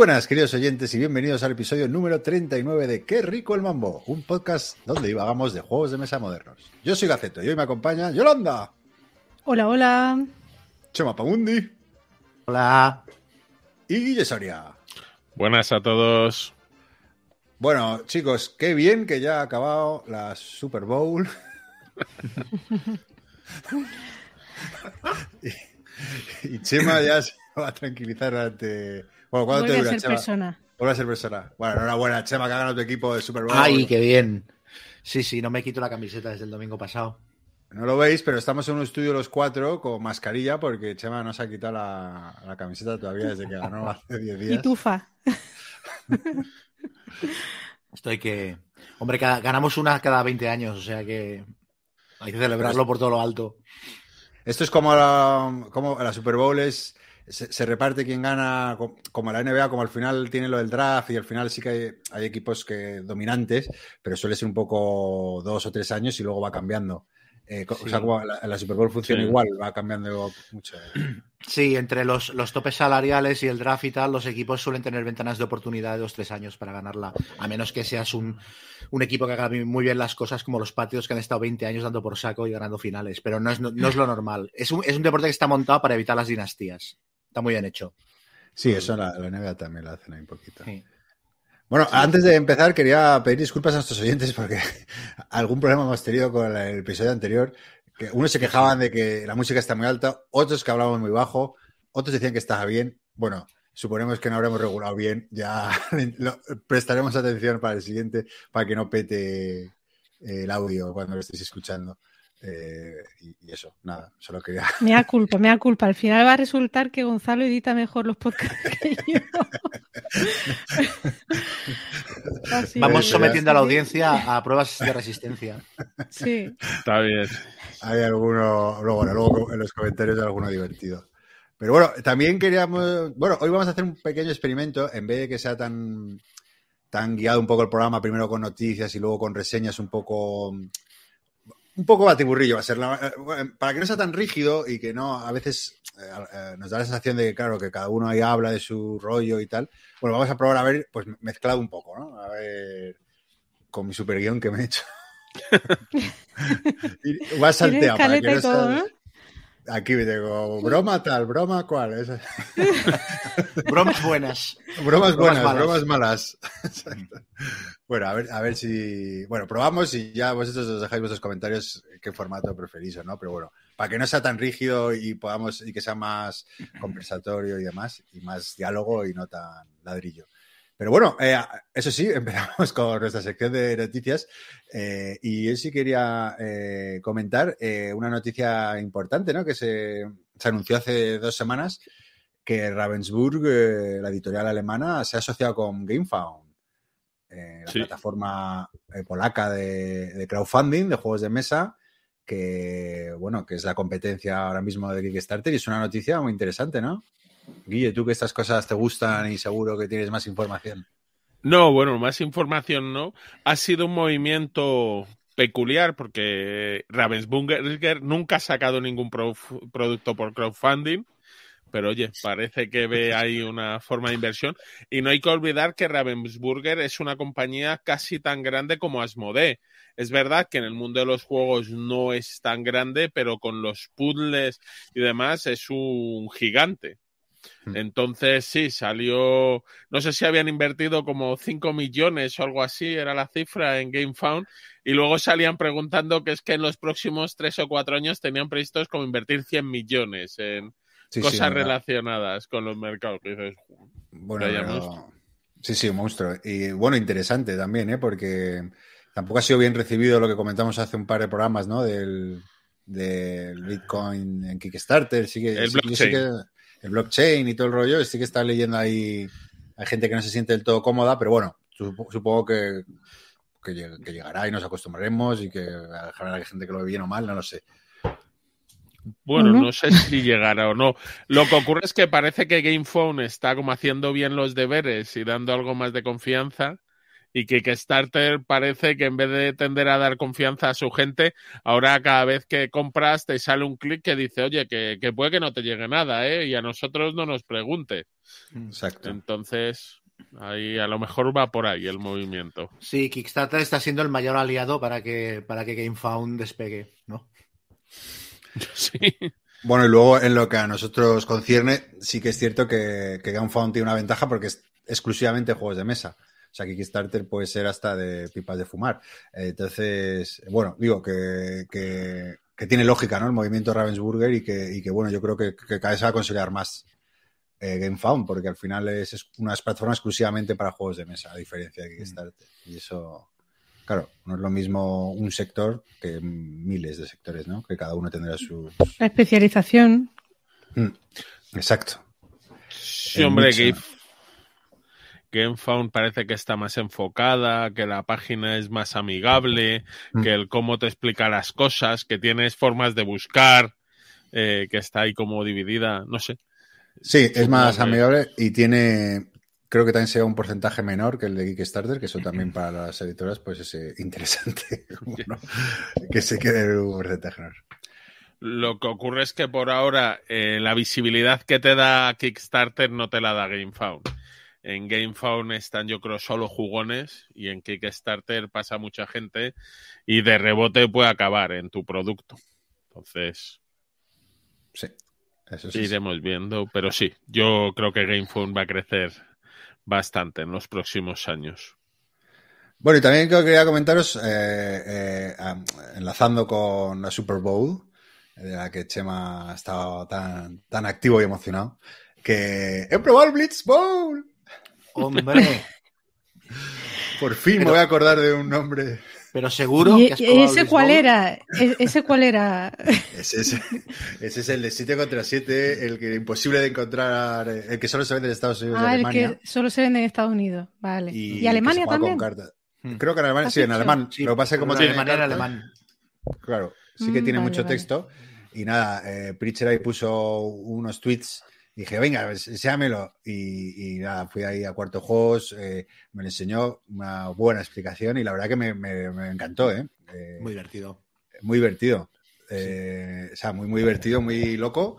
Buenas, queridos oyentes, y bienvenidos al episodio número 39 de Qué rico el mambo, un podcast donde divagamos de juegos de mesa modernos. Yo soy Gaceto y hoy me acompaña Yolanda. Hola, hola. Chema Pamundi. Hola. Y Guille Soria. Buenas a todos. Bueno, chicos, qué bien que ya ha acabado la Super Bowl. y, y Chema ya se va a tranquilizar ante bueno, ¿cuándo Vuelve te a ser Chema? persona. Vuelve a ser persona. Bueno, enhorabuena, Chema, que ha ganado tu equipo de Super Bowl. Ay, qué bien. Sí, sí, no me quito la camiseta desde el domingo pasado. No lo veis, pero estamos en un estudio los cuatro con mascarilla porque Chema no se ha quitado la, la camiseta todavía desde que ganó hace 10 días. Y tufa. Estoy que. Hombre, cada- ganamos una cada 20 años, o sea que hay que celebrarlo por todo lo alto. Esto es como la, como la Super Bowl es, se, se reparte quién gana, co- como la NBA, como al final tiene lo del draft y al final sí que hay, hay equipos que dominantes, pero suele ser un poco dos o tres años y luego va cambiando. Eh, O sea, la, la Super Bowl funciona Sí. igual, va cambiando mucho. Sí, entre los, los topes salariales y el draft y tal, los equipos suelen tener ventanas de oportunidad de dos tres años para ganarla, a menos que seas un, un equipo que haga muy bien las cosas, como los patios que han estado 20 años dando por saco y ganando finales. Pero no es, no, no es lo normal. Es un, es un deporte que está montado para evitar las dinastías. Está muy bien hecho. Sí, eso la, la NBA también la hacen ahí un poquito. Sí. Bueno, antes de empezar quería pedir disculpas a nuestros oyentes porque algún problema hemos tenido con el episodio anterior. Que unos se quejaban de que la música está muy alta, otros que hablábamos muy bajo, otros decían que estaba bien. Bueno, suponemos que no habremos regulado bien. Ya lo- prestaremos atención para el siguiente para que no pete eh, el audio cuando lo estéis escuchando. Eh, y, y eso, nada, solo quería. Me da culpa, me da culpa. Al final va a resultar que Gonzalo edita mejor los podcasts que yo. Vamos sometiendo a la audiencia a pruebas de resistencia. Sí. Está bien. Hay alguno, luego, bueno, luego en los comentarios hay alguno divertido. Pero bueno, también queríamos, bueno, hoy vamos a hacer un pequeño experimento, en vez de que sea tan, tan guiado un poco el programa, primero con noticias y luego con reseñas un poco, un poco batiburrillo va a ser, la- eh, para que no sea tan rígido y que no, a veces eh, eh, nos da la sensación de que, claro, que cada uno ahí habla de su rollo y tal. Bueno, vamos a probar a ver, pues mezclado un poco, ¿no? A ver, con mi super guion que me he hecho. va salteado para que escaleta no y todo, sea- ¿no? Aquí me tengo broma tal, broma cual. Esa- Bromas buenas. Bromas buenas, bromas malas. Exacto. Bueno, a ver, a ver si. Bueno, probamos y ya vosotros os dejáis vuestros comentarios qué formato preferís o no, pero bueno, para que no sea tan rígido y podamos, y que sea más conversatorio y demás, y más diálogo y no tan ladrillo. Pero bueno, eh, eso sí, empezamos con nuestra sección de noticias. eh, y yo sí quería eh, comentar eh, una noticia importante, ¿no? Que se, se anunció hace dos semanas que Ravensburg, eh, la editorial alemana, se ha asociado con GameFound, la Sí. plataforma polaca de, de crowdfunding, de juegos de mesa, que bueno, que es la competencia ahora mismo de Kickstarter y es una noticia muy interesante, ¿no? Guille, tú que estas cosas te gustan y seguro que tienes más información. No, bueno, más información no. Ha sido un movimiento peculiar porque Ravensburger nunca ha sacado ningún pro- producto por crowdfunding. Pero oye, parece que ve ahí una forma de inversión. Y no hay que olvidar que Ravensburger es una compañía casi tan grande como Asmodee. Es verdad que en el mundo de los juegos no es tan grande, pero con los puzzles y demás es un gigante. Hmm. Entonces, sí, salió, no sé si habían invertido como 5 millones o algo así, era la cifra en GameFound, y luego salían preguntando que es que en los próximos 3 o 4 años tenían previstos como invertir 100 millones en Sí, cosas relacionadas con los mercados. Dices, Bueno, pero-. Sí, sí, un monstruo. Y bueno, interesante también, ¿eh? Porque tampoco ha sido bien recibido lo que comentamos hace un par de programas, ¿no? Del, del Bitcoin en Kickstarter. Sí que, El sí- yo sí blockchain. que- el blockchain y todo el rollo. Sí que está leyendo ahí. Hay gente que no se siente del todo cómoda, pero bueno, supo- supongo que, que, lleg- que llegará y nos acostumbraremos y que habrá gente que lo ve bien o mal, no lo sé. Bueno, no sé si llegará o no. Lo que ocurre es que parece que GamePhone está como haciendo bien los deberes y dando algo más de confianza Y Kickstarter parece que en vez de tender a dar confianza a su gente, ahora cada vez que compras te sale un clic que dice, oye, que, que puede que no te llegue nada, ¿eh? Y a nosotros no nos pregunte. Exacto. Entonces, ahí a lo mejor va por ahí el movimiento. Sí, Kickstarter está siendo el mayor aliado para que, para que GameFound despegue, ¿no? Sí. Bueno, y luego en lo que a nosotros concierne, sí que es cierto que, que GameFound tiene una ventaja porque es exclusivamente juegos de mesa. O sea, que Kickstarter puede ser hasta de pipas de fumar. Entonces, bueno, digo que, que, que tiene lógica, ¿no? El movimiento Ravensburger y que, y que bueno, yo creo que, que cada vez se va a consolidar más eh, GameFound, porque al final es, es una plataforma exclusivamente para juegos de mesa, a diferencia de Kickstarter. Y eso, claro, no es lo mismo un sector que miles de sectores, ¿no? Que cada uno tendrá sus... La especialización. Mm, Exacto. Sí, hombre, mucho. Game, GameFound parece que está más enfocada, que la página es más amigable, Mm. que el cómo te explica las cosas, que tienes formas de buscar, eh, que está ahí como dividida, no sé. Sí, es más amigable y tiene, creo que también sea un porcentaje menor que el de Kickstarter, que eso también para las editoras pues es eh, interesante, ¿no? que se quede un porcentaje menor. Lo que ocurre es que por ahora eh, la visibilidad que te da Kickstarter no te la da GameFound. En GameFound están yo creo solo jugones y en Kickstarter pasa mucha gente y de rebote puede acabar en tu producto. Entonces, Sí, eso sí. iremos viendo, pero sí, yo creo que GameFound va a crecer bastante en los próximos años. Bueno, y también quería comentaros, eh, eh, enlazando con la Super Bowl, de la que Chema ha estado tan, tan activo y emocionado, que he probado el Blitz Bowl. Hombre, Por fin Pero- me voy a acordar de un nombre. pero seguro ¿Y que has ese el cuál era? E- ¿Ese cuál era? Ese es, ese es el de 7 contra 7, el que imposible de encontrar, el que solo se vende en Estados Unidos y Ah, el Alemania. que solo se vende en Estados Unidos. Vale. Y, ¿Y, que Alemania también? con cartas. Hmm. Creo que en Alemania, ¿Has sí, en alemán. Sí, lo que pasa es que como tiene de manera cartas, alemán. Claro, sí que Mm, tiene vale, mucho vale. texto. Y nada, eh, Pritchard ahí puso unos tweets. Dije, venga, enséñamelo. Y, y nada, fui ahí a Cuarto Juegos, eh, me lo enseñó una buena explicación y la verdad que me, me- me encantó, ¿eh? Eh, Muy divertido. muy divertido. Eh, O sea, muy, muy divertido, muy loco.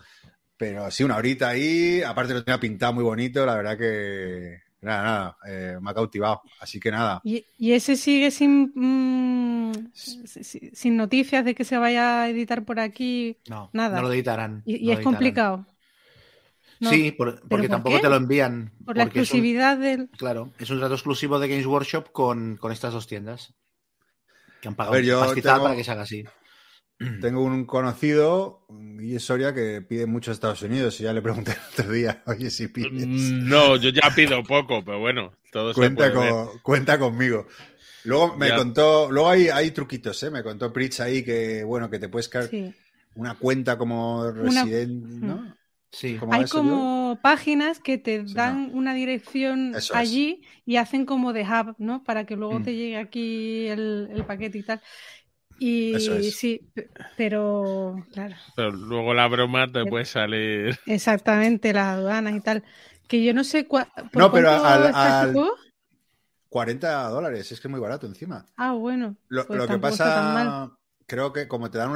Pero sí, una horita ahí. Aparte lo tenía pintado muy bonito. La verdad que. Nada, nada. eh, me ha cautivado. Así que nada. ¿Y, y ese sigue sin, mm, si- si- sin noticias de que se vaya a editar por aquí? No, Nada. no lo editarán. Y, y no lo es editarán. complicado. No, Sí, por- porque por tampoco qué? te lo envían. Por la un- exclusividad del... claro, es un trato exclusivo de Games Workshop con, con estas dos tiendas. Que han pagado ver, yo tengo- para que se haga así. Tengo un conocido, es Soria, que pide mucho a Estados Unidos. Y ya le pregunté el otro día, oye, si pides. Mm, No, yo ya pido poco, pero bueno, todo se Cuenta, puede ver. con, cuenta conmigo. Luego me Ya. contó, luego hay, hay truquitos, ¿eh? Me contó Pritch ahí que, bueno, que te puedes crear Sí. una cuenta como residente, ¿no? Sí. ¿Cómo Hay como páginas que te Sí, dan una dirección Eso es. allí y hacen como de hub, ¿no? Para que luego Mm. te llegue aquí el, el paquete y tal. Y Eso es. sí, pe- pero claro, Pero luego la broma te puede salir. exactamente, las aduanas y tal. Que yo no sé por No, pero al- al- juego. 40 dólares, es que es muy barato encima. Ah, bueno. Lo, pues lo que tampoco está tan mal. pasa, creo que como te dan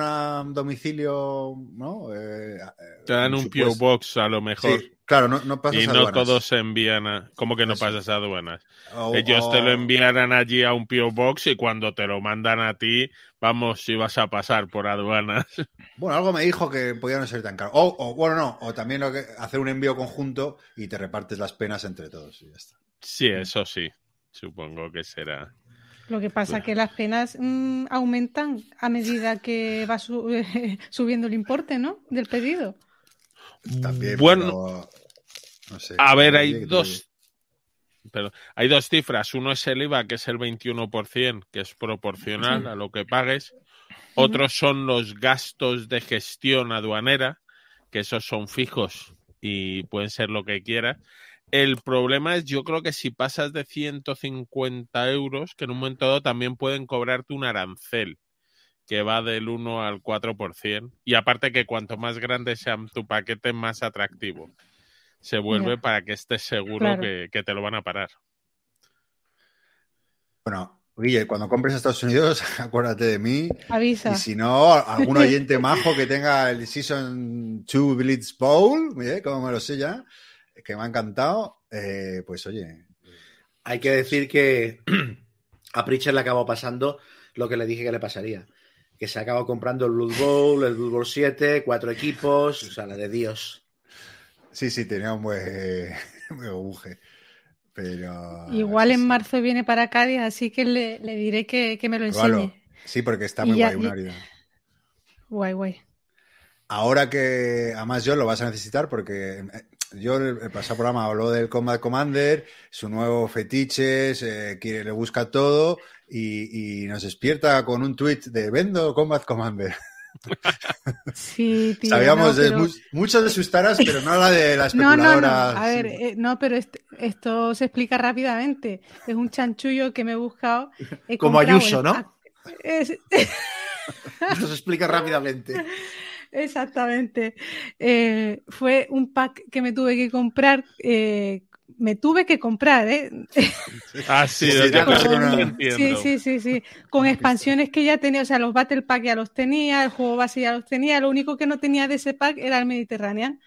un domicilio, ¿no? Eh, Te dan un PO supuesto- Box a lo mejor. Sí, claro, no, no pasas y no aduanas. todos se envían a. ¿Cómo que no Eso. pasas aduanas? O- Ellos te lo enviarán allí a un PO Box y cuando te lo mandan a ti, vamos, si vas a pasar por aduanas. Bueno, algo me dijo que podía no ser tan caro. O, o, bueno, no, o también lo que, hacer un envío conjunto y te repartes las penas entre todos y ya está. Sí, eso sí. Supongo que será. Lo que pasa que las penas mm, aumentan a medida que va su- subiendo el importe, ¿no? Del pedido. También, Bueno, pero, no sé. A ver, hay dos. Pero hay dos cifras. Uno es el IVA, que es el 21%, que es proporcional a lo que pagues. Otros son los gastos de gestión aduanera, que esos son fijos y pueden ser lo que quieras. El problema es, yo creo que si pasas de 150 euros, que en un momento dado también pueden cobrarte un arancel, que va del 1 al 4%. Y aparte que cuanto más grande sea tu paquete, más atractivo se vuelve para que estés seguro Claro. que, que te lo van a parar. Bueno, Guille, cuando compres a Estados Unidos, acuérdate de mí. Avisa. Y si no, algún oyente majo que tenga el Season 2 Blitz Bowl, ¿eh? como me lo sé ya, que me ha encantado, eh, pues oye. Hay que decir que a Pritchard le acabó pasando lo que le dije que le pasaría. Que se acabó comprando el Blood Bowl, el Blood Bowl 7, cuatro equipos, o sea, la de Dios. Sí, sí, tenía un buen. Pero. Igual en marzo viene para Cádiz, así que le, le diré que, que me lo enseñe. Sí, porque está Y muy ya- guay, y- una herida. Guay, guay. Ahora que, además, yo lo vas a necesitar porque eh, yo el, el pasado programa habló del Combat Commander, su nuevo fetiche, se quiere, le busca todo y, y nos despierta con un tweet de vendo Combat Commander. Sí, tío. Sabíamos no, de pero- mu- muchos de sus taras, pero no la de la No, no. A ver, sí. eh, no, pero este- esto se explica rápidamente. Es un chanchullo que me he buscado. He Como Ayuso, el ¿no? Es- Nos explica rápidamente. Exactamente. Eh, fue un pack que me tuve que comprar. eh, me tuve que comprar, ¿eh? Ah, sí, Sí, entiendo. Sí, sí, sí, sí. Con expansiones que ya tenía, o sea, los Battle Pack ya los tenía, el juego base ya los tenía, lo único que no tenía de ese pack era el Mediterranean.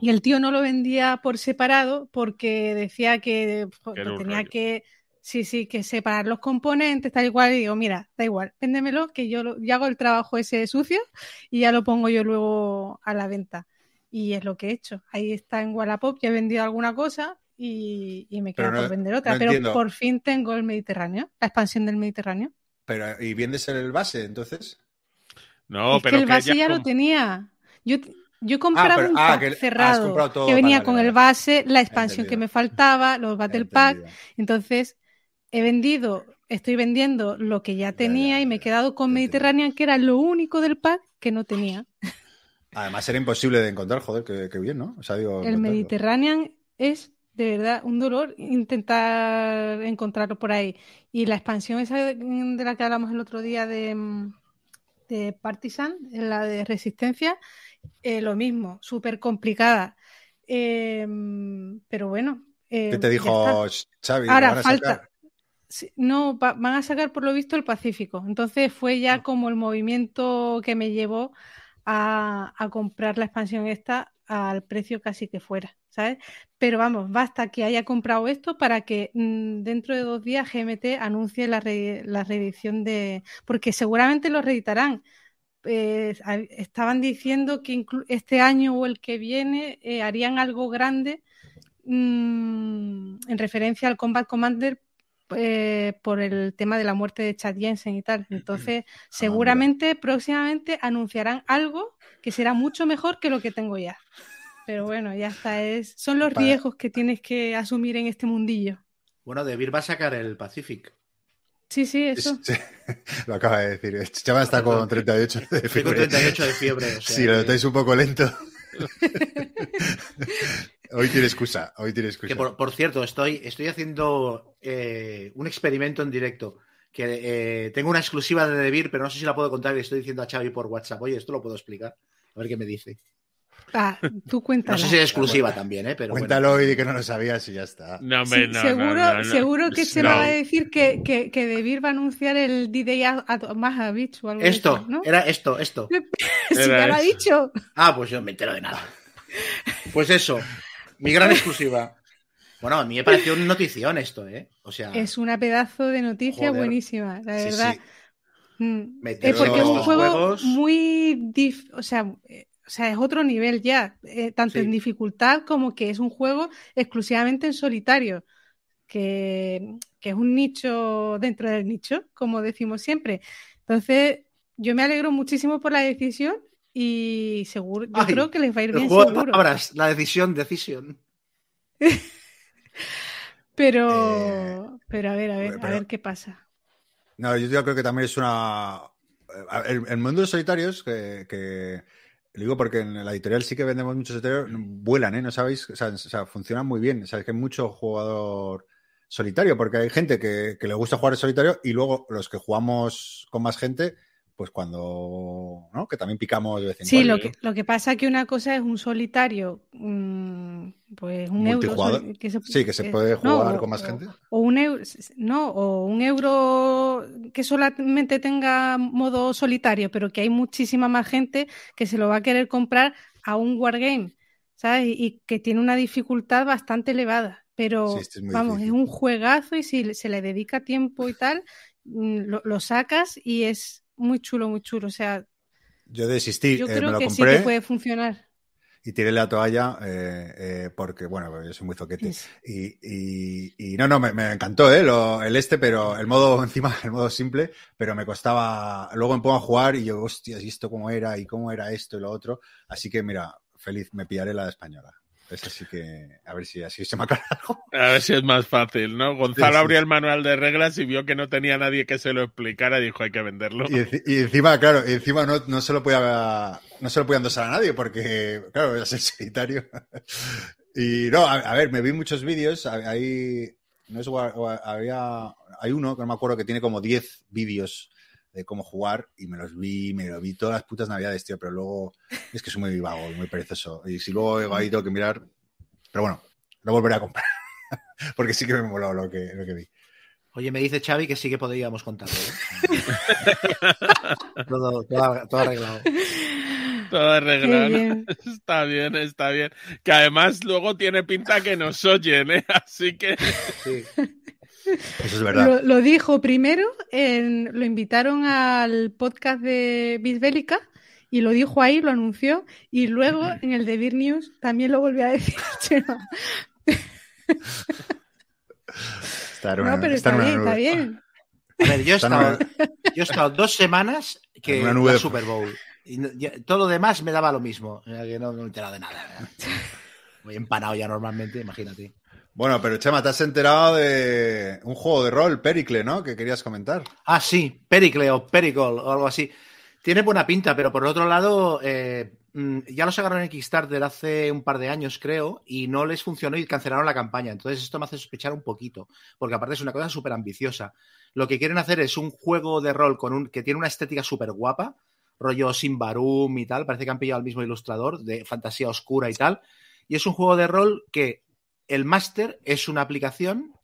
Y el tío no lo vendía por separado porque decía que, era un tenía rollo. que, sí, sí, que separar los componentes, tal y cual. Y digo, mira, da igual, véndemelo, que yo, lo- yo hago el trabajo ese sucio y ya lo pongo yo luego a la venta. Y es lo que he hecho. Ahí está en Wallapop, ya he vendido alguna cosa y, y me queda no- por vender otra. no pero entiendo. por fin tengo el Mediterráneo, la expansión del Mediterráneo. Pero, ¿y vendes el base entonces? No, es pero que el base ya ya lo tenía. Yo, yo compraba pero- un ah, pack ah, cerrado todo, que venía vale, con vale, el base, la expansión que me faltaba, los Battle Pack. Entonces he vendido, estoy vendiendo lo que ya tenía ya, y me he quedado con ya Mediterranean, que era lo único del pack que no tenía. Además era imposible de encontrar, joder, qué, qué bien, ¿no? O sea, digo, El. Mediterranean es de verdad un dolor intentar encontrarlo por ahí. Y la expansión esa de, la que hablamos el otro día de, mm, de Partisan, la de Resistencia, eh, lo mismo, súper complicada. Eh, pero bueno. eh, ¿Qué te dijo. Xavi? Ahora, ¿Lo van a falta- No, va- van a sacar por lo visto el Pacífico. Entonces fue ya como el movimiento que me llevó a, a comprar la expansión esta al precio casi que fuera, ¿sabes? Pero vamos, basta que haya comprado esto para que mm, dentro de dos días GMT anuncie la, re- la reedición de... Porque seguramente lo reeditarán. Eh, estaban diciendo que este año o el que viene eh, harían algo grande mm, en referencia al Combat Commander eh, por el tema de la muerte de Chad Jensen y tal. Entonces, seguramente próximamente anunciarán algo que será mucho mejor que lo que tengo ya. Pero bueno, ya está. Es, son los Para- riesgos que tienes que asumir en este mundillo. Bueno, Debir va a sacar el Pacific. Sí, sí, eso. Sí, lo acaba de decir. Este chaval está con 38 de Estoy con fiebre. 38 de fiebre. o sea Si lo notáis un poco lento. hoy tiene excusa, hoy tiene excusa. Que por, por cierto, estoy, estoy haciendo eh, un experimento en directo. Que eh, tengo una exclusiva de Debir, pero no sé si la puedo contar y le estoy diciendo a Xavi por WhatsApp. Oye, esto lo puedo explicar. A ver qué me dice. Ah, tú cuéntala. No sé si es exclusiva también, ¿eh? Pero bueno. Cuéntalo y di que no lo sabías y ya está. No, Sí, hombre, no, seguro, no, no. seguro que se No. va a decir que, que, que Debir va a anunciar el D-Day a, a Mahavich o algo de Esto, eso, ¿no? era esto, esto. Sí, Era ya lo ha dicho. Ah, pues yo me entero de nada. Pues eso, mi gran exclusiva. Bueno, a mí me pareció una notición esto, ¿eh? O sea, Es una pedazo de noticia Joder. buenísima, la Sí, verdad. sí. Mm. Eh, porque es un juego juegos- muy dif- o sea, eh, o sea, es otro nivel ya, eh, tanto Sí. en dificultad como que es un juego exclusivamente en solitario, que, que es un nicho dentro del nicho, como decimos siempre. Entonces, yo me alegro muchísimo por la decisión y seguro, yo Ay, creo que les va a ir el bien juego de seguro. palabras, la decisión, decisión. Pero, pero a ver, a ver, a ver qué pasa. No, yo creo que también es una. eh, El, el mundo de los solitarios, que, que- lo digo porque en la editorial sí que vendemos muchos solitarios, vuelan, ¿eh? No sabéis, o sea, o sea, funcionan muy bien. Sabéis que hay mucho jugador solitario, porque hay gente que, que le gusta jugar en solitario y luego los que jugamos con más gente, pues cuando, ¿no? Que también picamos de vez en Sí, cuando. lo que, lo que pasa es que una cosa es un solitario mm, pues un euro. Que se- Sí, que se eh, puede jugar con más o- gente. O un euro, no, o un euro que solamente tenga modo solitario, pero que hay muchísima más gente que se lo va a querer comprar a un wargame, ¿sabes? Y, y que tiene una dificultad bastante elevada. Pero Sí, este es vamos, difícil. es un juegazo y si se le dedica tiempo y tal, mm, lo, lo sacas y es muy chulo, muy chulo. O sea, Yo desistí, yo eh, me creo lo que sí compré que puede funcionar. y tiré la toalla eh, eh, porque, bueno, yo soy muy zoquete. Sí. Y, y- y no, no, me, me encantó ¿eh? Lo- el este, pero el modo encima, el modo simple, pero me costaba. Luego me pongo a jugar y yo, hostias, ¿y esto cómo era? ¿Y cómo era esto y lo otro? Así que, mira, feliz, me pillaré la española. Esa sí que, a ver si así se me aclara algo. A ver si es más fácil, ¿no? Gonzalo Sí, sí. abrió el manual de reglas y vio que no tenía nadie que se lo explicara y dijo hay que venderlo. Y, enci- y encima, claro, encima no, no se lo podía no se lo podía endosar a nadie porque, claro, es el solitario. Y no, a, a ver, me vi muchos vídeos, hay, no es, había, hay uno que no me acuerdo que tiene como 10 vídeos de cómo jugar y me los vi, me lo vi todas las putas navidades, tío, pero luego es que soy muy vago y muy perezoso. Y si luego ahí tengo que mirar, pero bueno, lo volveré a comprar. porque sí que me moló lo que, lo que vi. Oye, me dice Xavi que sí que podríamos contarlo. ¿eh? todo, todo- todo arreglado. Todo arreglado. bien. Está bien, está bien. Que además luego tiene pinta que nos oyen, ¿eh? Así que Sí. Eso es verdad. Lo, lo dijo primero, en- lo invitaron al podcast de Bisbélica y lo dijo ahí, lo anunció, y luego en el de Beer News también lo volvió a decir. Estar una- no, pero está bien, está bien. A ver, yo he, Está estado, una- yo he estado dos semanas que En la Super Bowl. Y todo lo demás me daba lo mismo. Que no, no me he enterado de nada. Muy empanado ya normalmente, imagínate. Bueno, pero Chema, te has enterado de un juego de rol, Pericle, ¿no? Que querías comentar. Ah, sí, Pericle o Pericol o algo así. Tiene buena pinta, pero por otro lado, eh, mm, ya lo sacaron en Kickstarter hace un par de años, creo, y no les funcionó y cancelaron la campaña. Entonces esto me hace sospechar un poquito, porque aparte es una cosa súper ambiciosa. Lo que quieren hacer es un juego de rol con un, que tiene una estética súper guapa, rollo Simbarum y tal, parece que han pillado al mismo ilustrador, de fantasía oscura y tal. Y es un juego de rol que el máster es una aplicación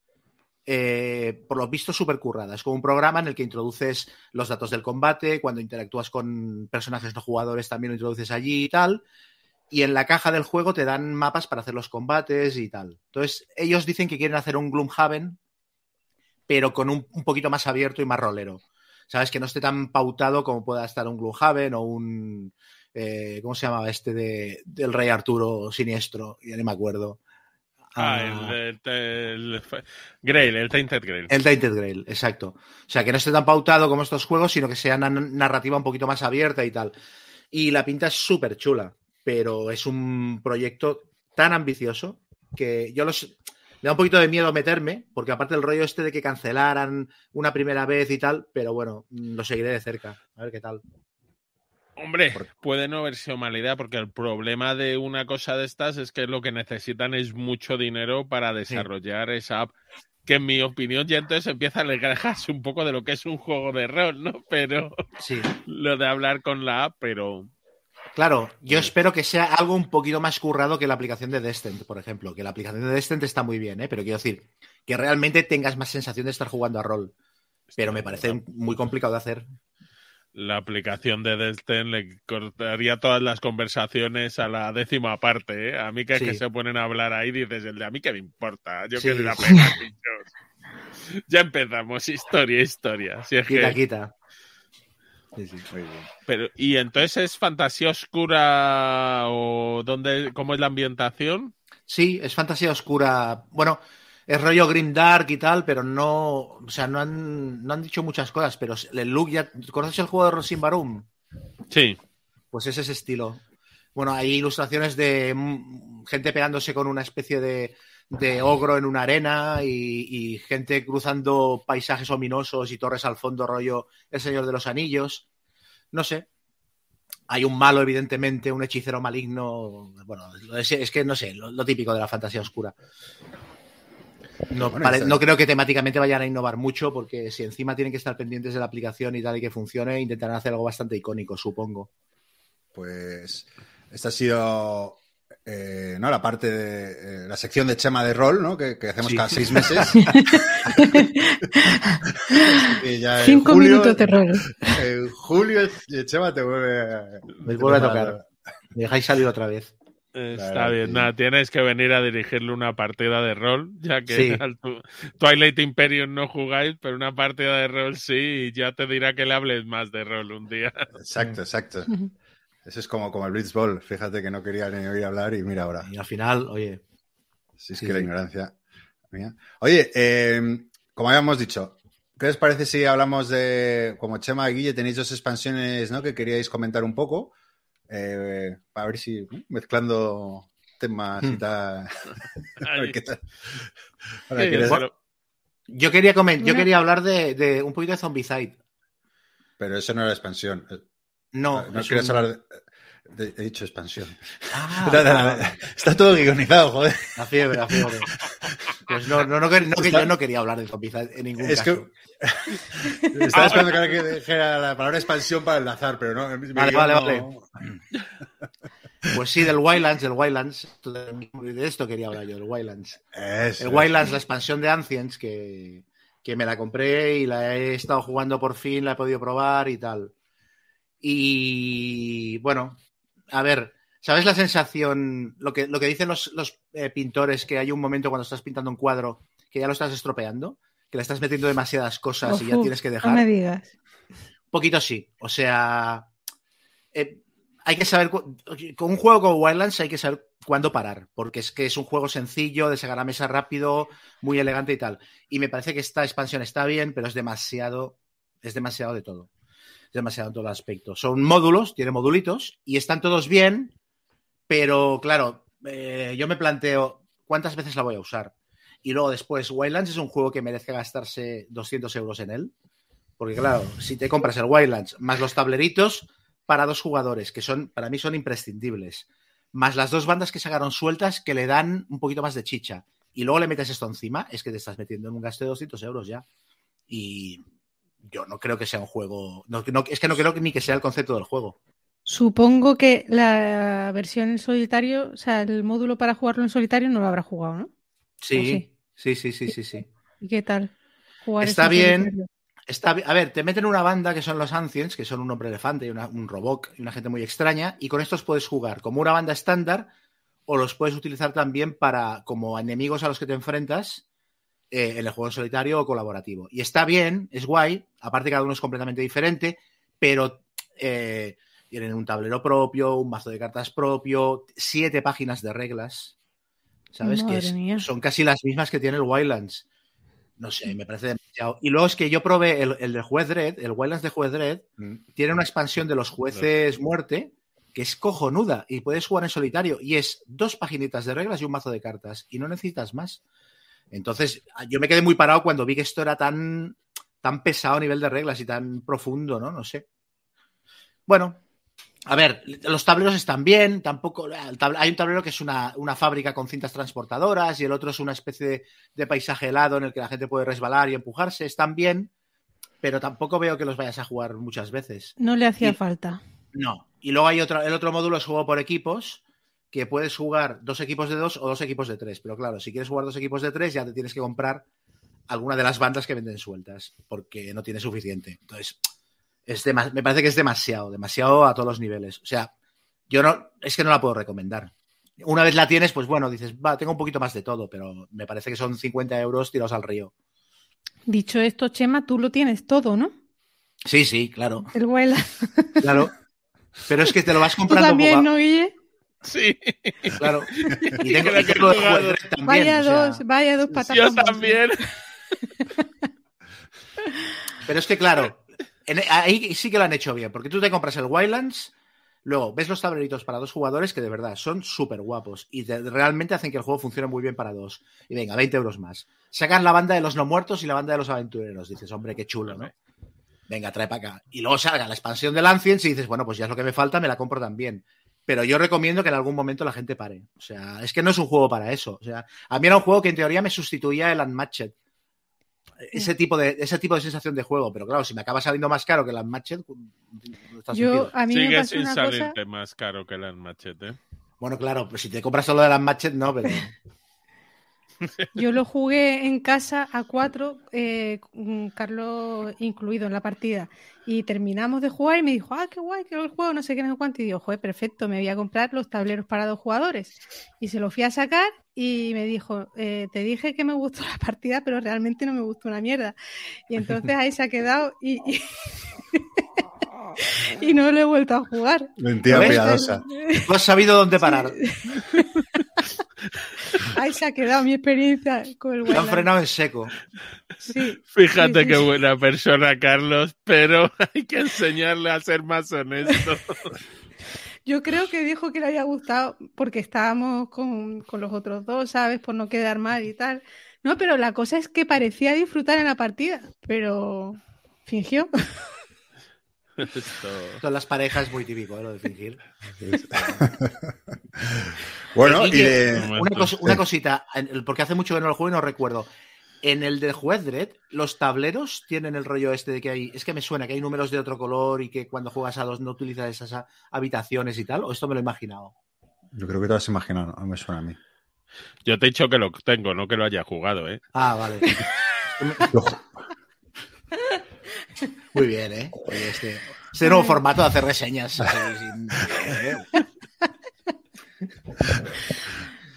eh, por lo visto súper currada. Es como un programa en el que introduces los datos del combate, cuando interactúas con personajes no jugadores también lo introduces allí y tal. Y en la caja del juego te dan mapas para hacer los combates y tal. Entonces, ellos dicen que quieren hacer un Gloomhaven, pero con un, un poquito más abierto y más rolero. ¿Sabes? Que no esté tan pautado como pueda estar un Gloomhaven o un. eh, ¿Cómo se llamaba este de, del Rey Arturo siniestro? Ya ni me acuerdo. Ah, Ah. el, el, el- Grail, el Tainted Grail. El Tainted Grail, exacto. O sea, que no esté tan pautado como estos juegos, sino que sea una narrativa un poquito más abierta y tal. Y la pinta es súper chula, pero es un proyecto tan ambicioso que yo los... Me da un poquito de miedo meterme, porque aparte el rollo este de que cancelaran una primera vez y tal, pero bueno, lo seguiré de cerca. A ver qué tal. Hombre, puede no haber sido mala idea porque el problema de una cosa de estas es que lo que necesitan es mucho dinero para desarrollar esa app. Que en mi opinión ya entonces empieza a alejarse un poco de lo que es un juego de rol, ¿no? Pero Sí. lo de hablar con la app, pero Claro, yo espero que sea algo un poquito más currado que la aplicación de Descent, por ejemplo. Que la aplicación de Descent está muy bien, ¿eh? pero quiero decir que realmente tengas más sensación de estar jugando a rol. Pero me parece muy complicado de hacer. La aplicación de Destin le cortaría todas las conversaciones a la décima parte. ¿eh? A mí que es que se ponen a hablar ahí, dices, el de a mí que me importa. Yo Sí, quiero ir a sí. pegar bichos. Ya empezamos, historia, historia. Si es Quita, que- quita. Sí, sí, muy bien. Pero, ¿Y entonces es fantasía oscura o dónde, cómo es la ambientación? Sí, es fantasía oscura. Bueno, es rollo Grim Dark y tal, pero no. O sea, no han, no han dicho muchas cosas, pero el look ya. ¿Conoces el juego de Rosin Barum? Sí. Pues es ese estilo. Bueno, hay ilustraciones de gente pegándose con una especie de, de ogro en una arena y, y gente cruzando paisajes ominosos y torres al fondo, rollo El Señor de los Anillos. No sé. Hay un malo, evidentemente, un hechicero maligno. Bueno, es, es que no sé, lo, lo típico de la fantasía oscura. No, Bueno, no creo que temáticamente vayan a innovar mucho, porque si encima tienen que estar pendientes de la aplicación y tal y que funcione, intentarán hacer algo bastante icónico, supongo. Pues este ha sido eh, ¿no? La parte de eh, la sección de Chema de rol, ¿no? Que, que hacemos Sí. cada seis meses. Y ya en Cinco julio- minutos de rol. En julio Chema te vuelve a, Me vuelve a tocar. Me dejáis salir otra vez. Está Claro, bien, sí. nada, tienes que venir a dirigirle una partida de rol, ya que Sí. al tu- Twilight Imperium no jugáis, pero una partida de rol sí, y ya te dirá que le hables más de rol un día. Exacto, exacto. Eso es como, como el Blitzball. Fíjate que no quería ni oír hablar y mira ahora. Y al final, oye, Si es Sí, que la ignorancia. mía. Oye, eh, como habíamos dicho, ¿qué os parece si hablamos de, como Chema y Guille, tenéis dos expansiones ¿no? que queríais comentar un poco? Eh, para ver si, mezclando temas y Hmm. tal. A ver Ay, qué tal. sí, Ahora, ¿quieres- pero- yo quería comen- yo quería hablar de, de un poquito de Zombicide. Pero eso no era expansión. No, no un- hablar de, de- He dicho expansión. Ah, No, no, no, Está todo guionizado, joder. La fiebre, la fiebre. Pues no, no, no, que, que yo no quería hablar de Zombicide en ningún Es caso. que estaba esperando que dijera la palabra expansión para enlazar, pero no. Vale, vale, vale. Pues sí, del Wildlands, del Wildlands. De esto quería hablar yo, del Wildlands. Eso, El Wildlands, la expansión de Ancients, que, que me la compré y la he estado jugando por fin, la he podido probar y tal. Y bueno, a ver, ¿sabes la sensación? Lo que, lo que dicen los, los, eh, pintores, que hay un momento cuando estás pintando un cuadro que ya lo estás estropeando, que le estás metiendo demasiadas cosas y ya tienes que No dejar. me digas. Un poquito sí. O sea, eh, hay que saber, con un juego como Wildlands hay que saber cuándo parar, porque es que es un juego sencillo, de sacar a mesa rápido, muy elegante y tal. Y me parece que esta expansión está bien, pero es demasiado, es demasiado de todo. Demasiado en todo el aspecto. Son módulos, tiene modulitos, y están todos bien, pero claro, eh, yo me planteo cuántas veces la voy a usar. Y luego después, Wildlands es un juego que merece gastarse 200 euros en él. Porque claro, si te compras el Wildlands más los tableritos para dos jugadores, que son para mí son imprescindibles, más las dos bandas que sacaron sueltas que le dan un poquito más de chicha, y luego le metes esto encima, es que te estás metiendo en un gasto de 200 euros ya. Y yo no creo que sea un juego, no, no- es que no creo que ni que sea el concepto del juego. Supongo que la versión en solitario, o sea, el módulo para jugarlo en solitario no lo habrá jugado, ¿no? Sí, sí, sí, sí, sí, sí. ¿Y qué tal? Jugar Está bien. solitario. Está, a ver, te meten una banda que son los Ancients, que son un hombre elefante y una- un robot y una gente muy extraña, y con estos puedes jugar como una banda estándar o los puedes utilizar también para como enemigos a los que te enfrentas eh, en el juego en solitario o colaborativo. Y está bien, es guay, aparte cada uno es completamente diferente, pero eh, tienen un tablero propio, un mazo de cartas propio, siete páginas de reglas, ¿sabes? Madre que es- mía. son casi las mismas que tiene el Wildlands. No sé, me parece demasiado. Y luego es que yo probé el, el de Juez Dredd, el Wildlands de Juez Dredd, tiene una expansión de los jueces muerte que es cojonuda y puedes jugar en solitario y es dos paginitas de reglas y un mazo de cartas y no necesitas más. Entonces, yo me quedé muy parado cuando vi que esto era tan, tan pesado a nivel de reglas y tan profundo, ¿no? No sé. Bueno, a ver, los tableros están bien, tampoco. tab- hay un tablero que es una, una fábrica con cintas transportadoras y el otro es una especie de, de paisaje helado en el que la gente puede resbalar y empujarse. Están bien, pero tampoco veo que los vayas a jugar muchas veces. No le hacía Y- falta. No. Y luego hay otro, el otro módulo es juego por equipos, que puedes jugar dos equipos de dos o dos equipos de tres. Pero claro, si quieres jugar dos equipos de tres, ya te tienes que comprar alguna de las bandas que venden sueltas, porque no tienes suficiente. Entonces, es me parece que es demasiado, demasiado a todos los niveles. O sea, yo no, es que no la puedo recomendar. Una vez la tienes, pues bueno, dices, va, tengo un poquito más de todo, pero me parece que son 50 euros tirados al río. Dicho esto, Chema, tú lo tienes todo, ¿no? Sí, sí, claro, El Wildlands. claro. Pero es que te lo vas Tú comprando también, poco a- ¿no, Guille? Sí, Claro. Y tengo, y tengo también, Vaya o sea, dos, vaya dos patatas. yo también. Pero es que, claro, en- ahí sí que lo han hecho bien, porque tú te compras el Wildlands, luego ves los tableritos para dos jugadores que de verdad son súper guapos y te- realmente hacen que el juego funcione muy bien para dos. Y venga, 20 euros más. Sacan la banda de los no muertos y la banda de los aventureros. Dices, hombre, qué chulo, ¿no? Venga, trae para acá. Y luego salga la expansión del Ancients y dices, bueno, pues ya es lo que me falta, me la compro también. Pero yo recomiendo que en algún momento la gente pare. O sea, es que no es un juego para eso. O sea, a mí era un juego que en teoría me sustituía el Unmatched. Ese tipo, de, ese tipo de sensación de juego. Pero claro, si me acaba saliendo más caro que el Unmatched, no Yo, sentido. a mí me Sigue pasó sin una cosa. salirte más caro que el Machete. Bueno, claro, pues si te compras solo de las matches, no, pero. Yo lo jugué en casa a cuatro, eh, Carlos incluido en la partida. Y terminamos de jugar y me dijo, ah, qué guay, que el juego, no sé qué, no sé cuánto. Y digo, joder, perfecto, me voy a comprar los tableros para dos jugadores. Y se lo fui a sacar y me dijo, eh, te dije que me gustó la partida, pero realmente no me gustó una mierda. Y entonces ahí se ha quedado y, y, y no lo he vuelto a jugar. Mentira piadosa. Tú has sabido dónde parar. Ahí se ha quedado mi experiencia con el Te han Wayland. frenado en seco. Sí. Fíjate Sí, sí, qué sí. buena persona, Carlos, pero hay que enseñarle a ser más honesto. Yo creo que dijo que le había gustado porque estábamos con, con los otros dos, ¿sabes? Por no quedar mal y tal. No, pero la cosa es que parecía disfrutar en la partida, pero fingió. Esto- Son las parejas muy típico, ¿eh? lo de fingir. Bueno, y de... Una, cos- una cosita, porque hace mucho que no lo juego y no recuerdo. En el del juez Dredd, los tableros tienen el rollo este de que hay. Es que me suena que hay números de otro color y que cuando juegas a dos no utilizas esas habitaciones y tal. O esto me lo he imaginado. Yo creo que te lo has imaginado, no me suena a mí. Yo te he dicho que lo tengo, no que lo haya jugado, ¿eh? Ah, vale. Muy bien, ¿eh? Oye, Este, este nuevo formato de hacer reseñas. así, sin-.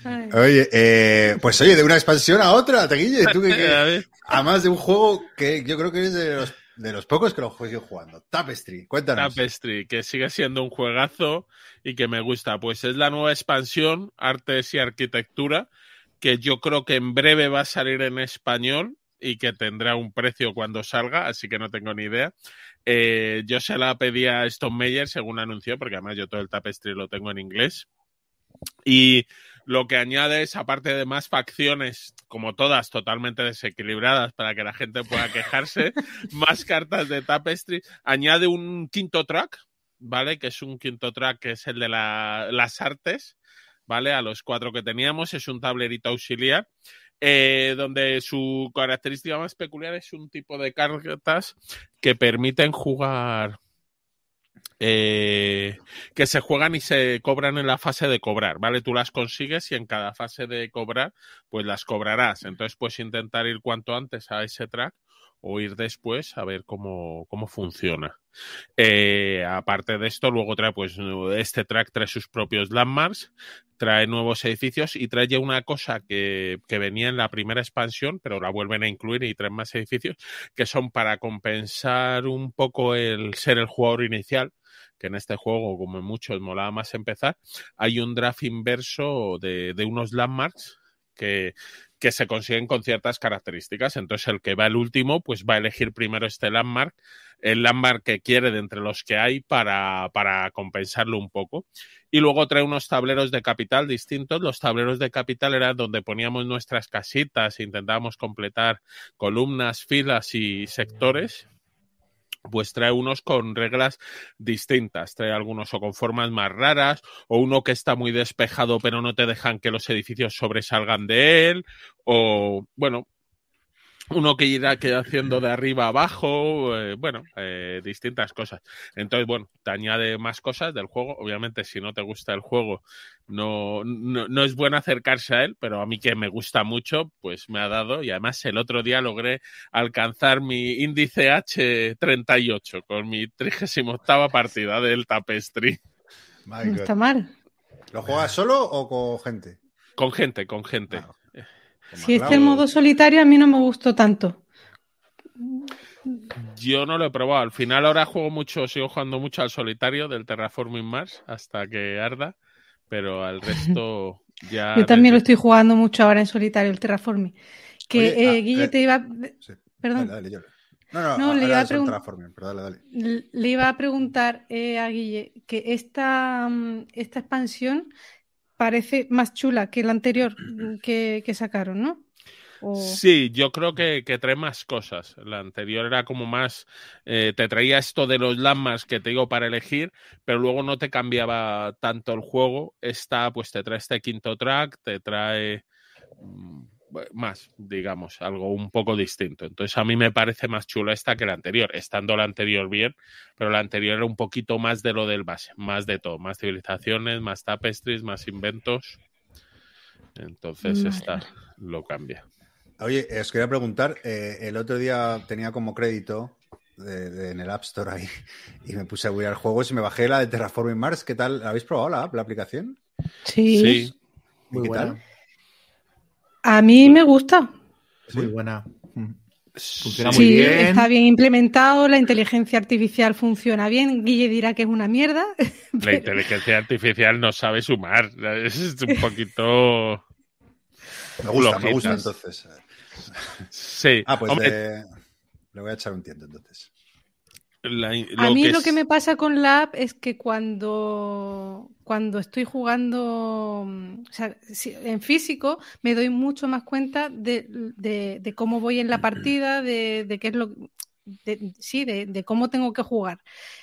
Ay. Oye, eh, pues oye, de una expansión a otra, Teguille, tú que, que- además de un juego que yo creo que eres de los, de los pocos que lo juegues jugando. Tapestry, cuéntanos. Tapestry, que sigue siendo un juegazo y que me gusta. Pues es la nueva expansión, Artes y Arquitectura, que yo creo que en breve va a salir en español y que tendrá un precio cuando salga, así que no tengo ni idea. Eh, yo se la pedí a Stone Meyer según anunció, porque además yo todo el Tapestry lo tengo en inglés. Y lo que añade es, aparte de más facciones, como todas totalmente desequilibradas para que la gente pueda quejarse, más cartas de Tapestry, añade un quinto track, ¿vale? Que es un quinto track que es el de la- las artes, ¿vale? A los cuatro que teníamos, es un tablerito auxiliar. Eh, donde su característica más peculiar es un tipo de cartas que permiten jugar eh, que se juegan y se cobran en la fase de cobrar, ¿vale? Tú las consigues y en cada fase de cobrar, pues las cobrarás. Entonces puedes intentar ir cuanto antes a ese track o ir después a ver cómo, cómo funciona. Eh, aparte de esto, luego trae, pues, este track trae sus propios landmarks, trae nuevos edificios y trae una cosa que, que venía en la primera expansión, pero la vuelven a incluir y traen más edificios, que son para compensar un poco el ser el jugador inicial, que en este juego, como en muchos, molaba más empezar, hay un draft inverso de, de unos landmarks que, se consiguen con ciertas características. Entonces, el que va el último, pues va a elegir primero este landmark, el landmark que quiere de entre los que hay para, para compensarlo un poco. Y luego trae unos tableros de capital distintos. Los tableros de capital eran donde poníamos nuestras casitas intentábamos completar columnas, filas y sectores pues trae unos con reglas distintas, trae algunos o con formas más raras, o uno que está muy despejado pero no te dejan que los edificios sobresalgan de él, o bueno, uno que irá que haciendo de arriba a abajo, eh, bueno, eh, distintas cosas. Entonces, bueno, te añade más cosas del juego. Obviamente, si no te gusta el juego, no, no, no es bueno acercarse a él, pero a mí que me gusta mucho, pues me ha dado. Y además, el otro día logré alcanzar mi índice H38 con mi 38 partida del Tapestry. No está mal. ¿Lo juegas solo o con gente? Con gente, con gente. Ah, Si este modo solitario a mí no me gustó tanto. Yo no lo he probado. Al final ahora juego mucho, sigo jugando mucho al solitario del Terraforming Mars hasta que arda, pero al resto ya... Yo también lo estoy jugando mucho ahora en solitario, el Terraforming. Que Oye, ah, eh, Guille eh, te iba. Sí. Perdón. Dale, dale, No, no, No, le iba a pero dale, Le iba a preguntar eh, a Guille que esta, mm, esta expansión parece más chula que la anterior que, que sacaron, ¿no? O- Sí, yo creo que, que trae más cosas. La anterior era como más, eh, te traía esto de los landmarks que te digo para elegir, pero luego no te cambiaba tanto el juego. Esta, pues te trae este quinto track, te trae, mm, más, digamos, algo un poco distinto. Entonces a mí me parece más chula esta que la anterior, estando la anterior bien, pero la anterior era un poquito más de lo del base, más de todo, más civilizaciones, más tapestries, más inventos. Entonces esta lo cambia. Oye, os quería preguntar, eh, el otro día tenía como crédito en el App Store ahí y me puse a jugar juegos y me bajé la de Terraforming Mars. ¿Qué tal? ¿La habéis probado la app, la aplicación? Sí. Sí, Muy ¿Y qué buena. tal? A mí me gusta. Muy buena. Mm. Funciona muy Sí, bien. está bien implementado, la inteligencia artificial funciona bien. Guille dirá que es una mierda. la inteligencia artificial no sabe sumar, es un poquito... Me gusta, me Flojitas. gusta entonces. Sí, Ah, pues Hombre, le voy a echar un tiento entonces. La- A mí lo es- que me pasa con la app es que cuando, cuando estoy jugando mm, o sea, si- en físico, me doy mucho más cuenta de, de- de cómo voy en la partida, de, de qué es lo de- sí, de, de cómo tengo que jugar.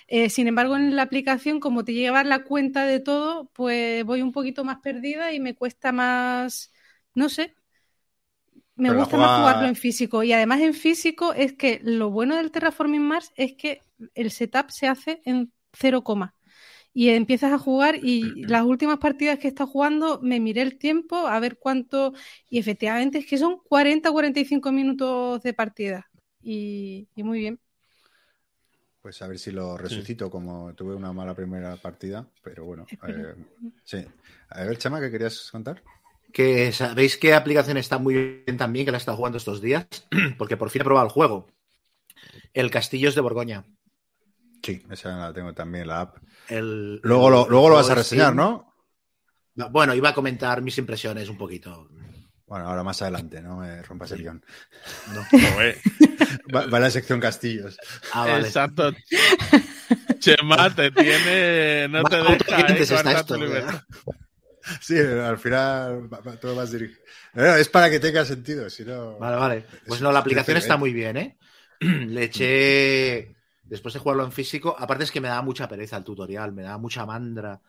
Eh, sin embargo, en la aplicación, como te llevas la cuenta de todo, pues voy un poquito más perdida y me cuesta más, no sé. Me Pero gusta más jugarlo en físico. Y además en físico es que lo bueno del Terraforming Mars es que el setup se hace en 0, coma. y empiezas a jugar y las últimas partidas que he estado jugando me miré el tiempo a ver cuánto y efectivamente es que son 40 45 minutos de partida y, y muy bien. Pues a ver si lo resucito, como tuve una mala primera partida, pero bueno. Eh, sí. A ver, Chama, ¿qué querías contar? Que sabéis qué aplicación está muy bien también, que la he estado jugando estos días, porque por fin he probado el juego. El Castillos de Borgoña. Sí, esa la tengo también, la app. El, Luego lo, el luego lo vas a reseñar. ¿no? No, Bueno, iba a comentar mis impresiones un poquito. Bueno, ahora más adelante, no me rompas el guion. No. Joder, Va, va la sección Castillos. Ah, vale. Exacto. Chema te tiene, no te deja autoclientes eh, está cortar esto, tu libertad. Sí, al final va- va todo más dirigido. Pero es para que tenga sentido, si no. Vale, vale. Pues Es- no, la aplicación está muy bien, ¿eh? Le eché. Después de jugarlo en físico, aparte es que me daba mucha pereza el tutorial, me daba mucha mandra.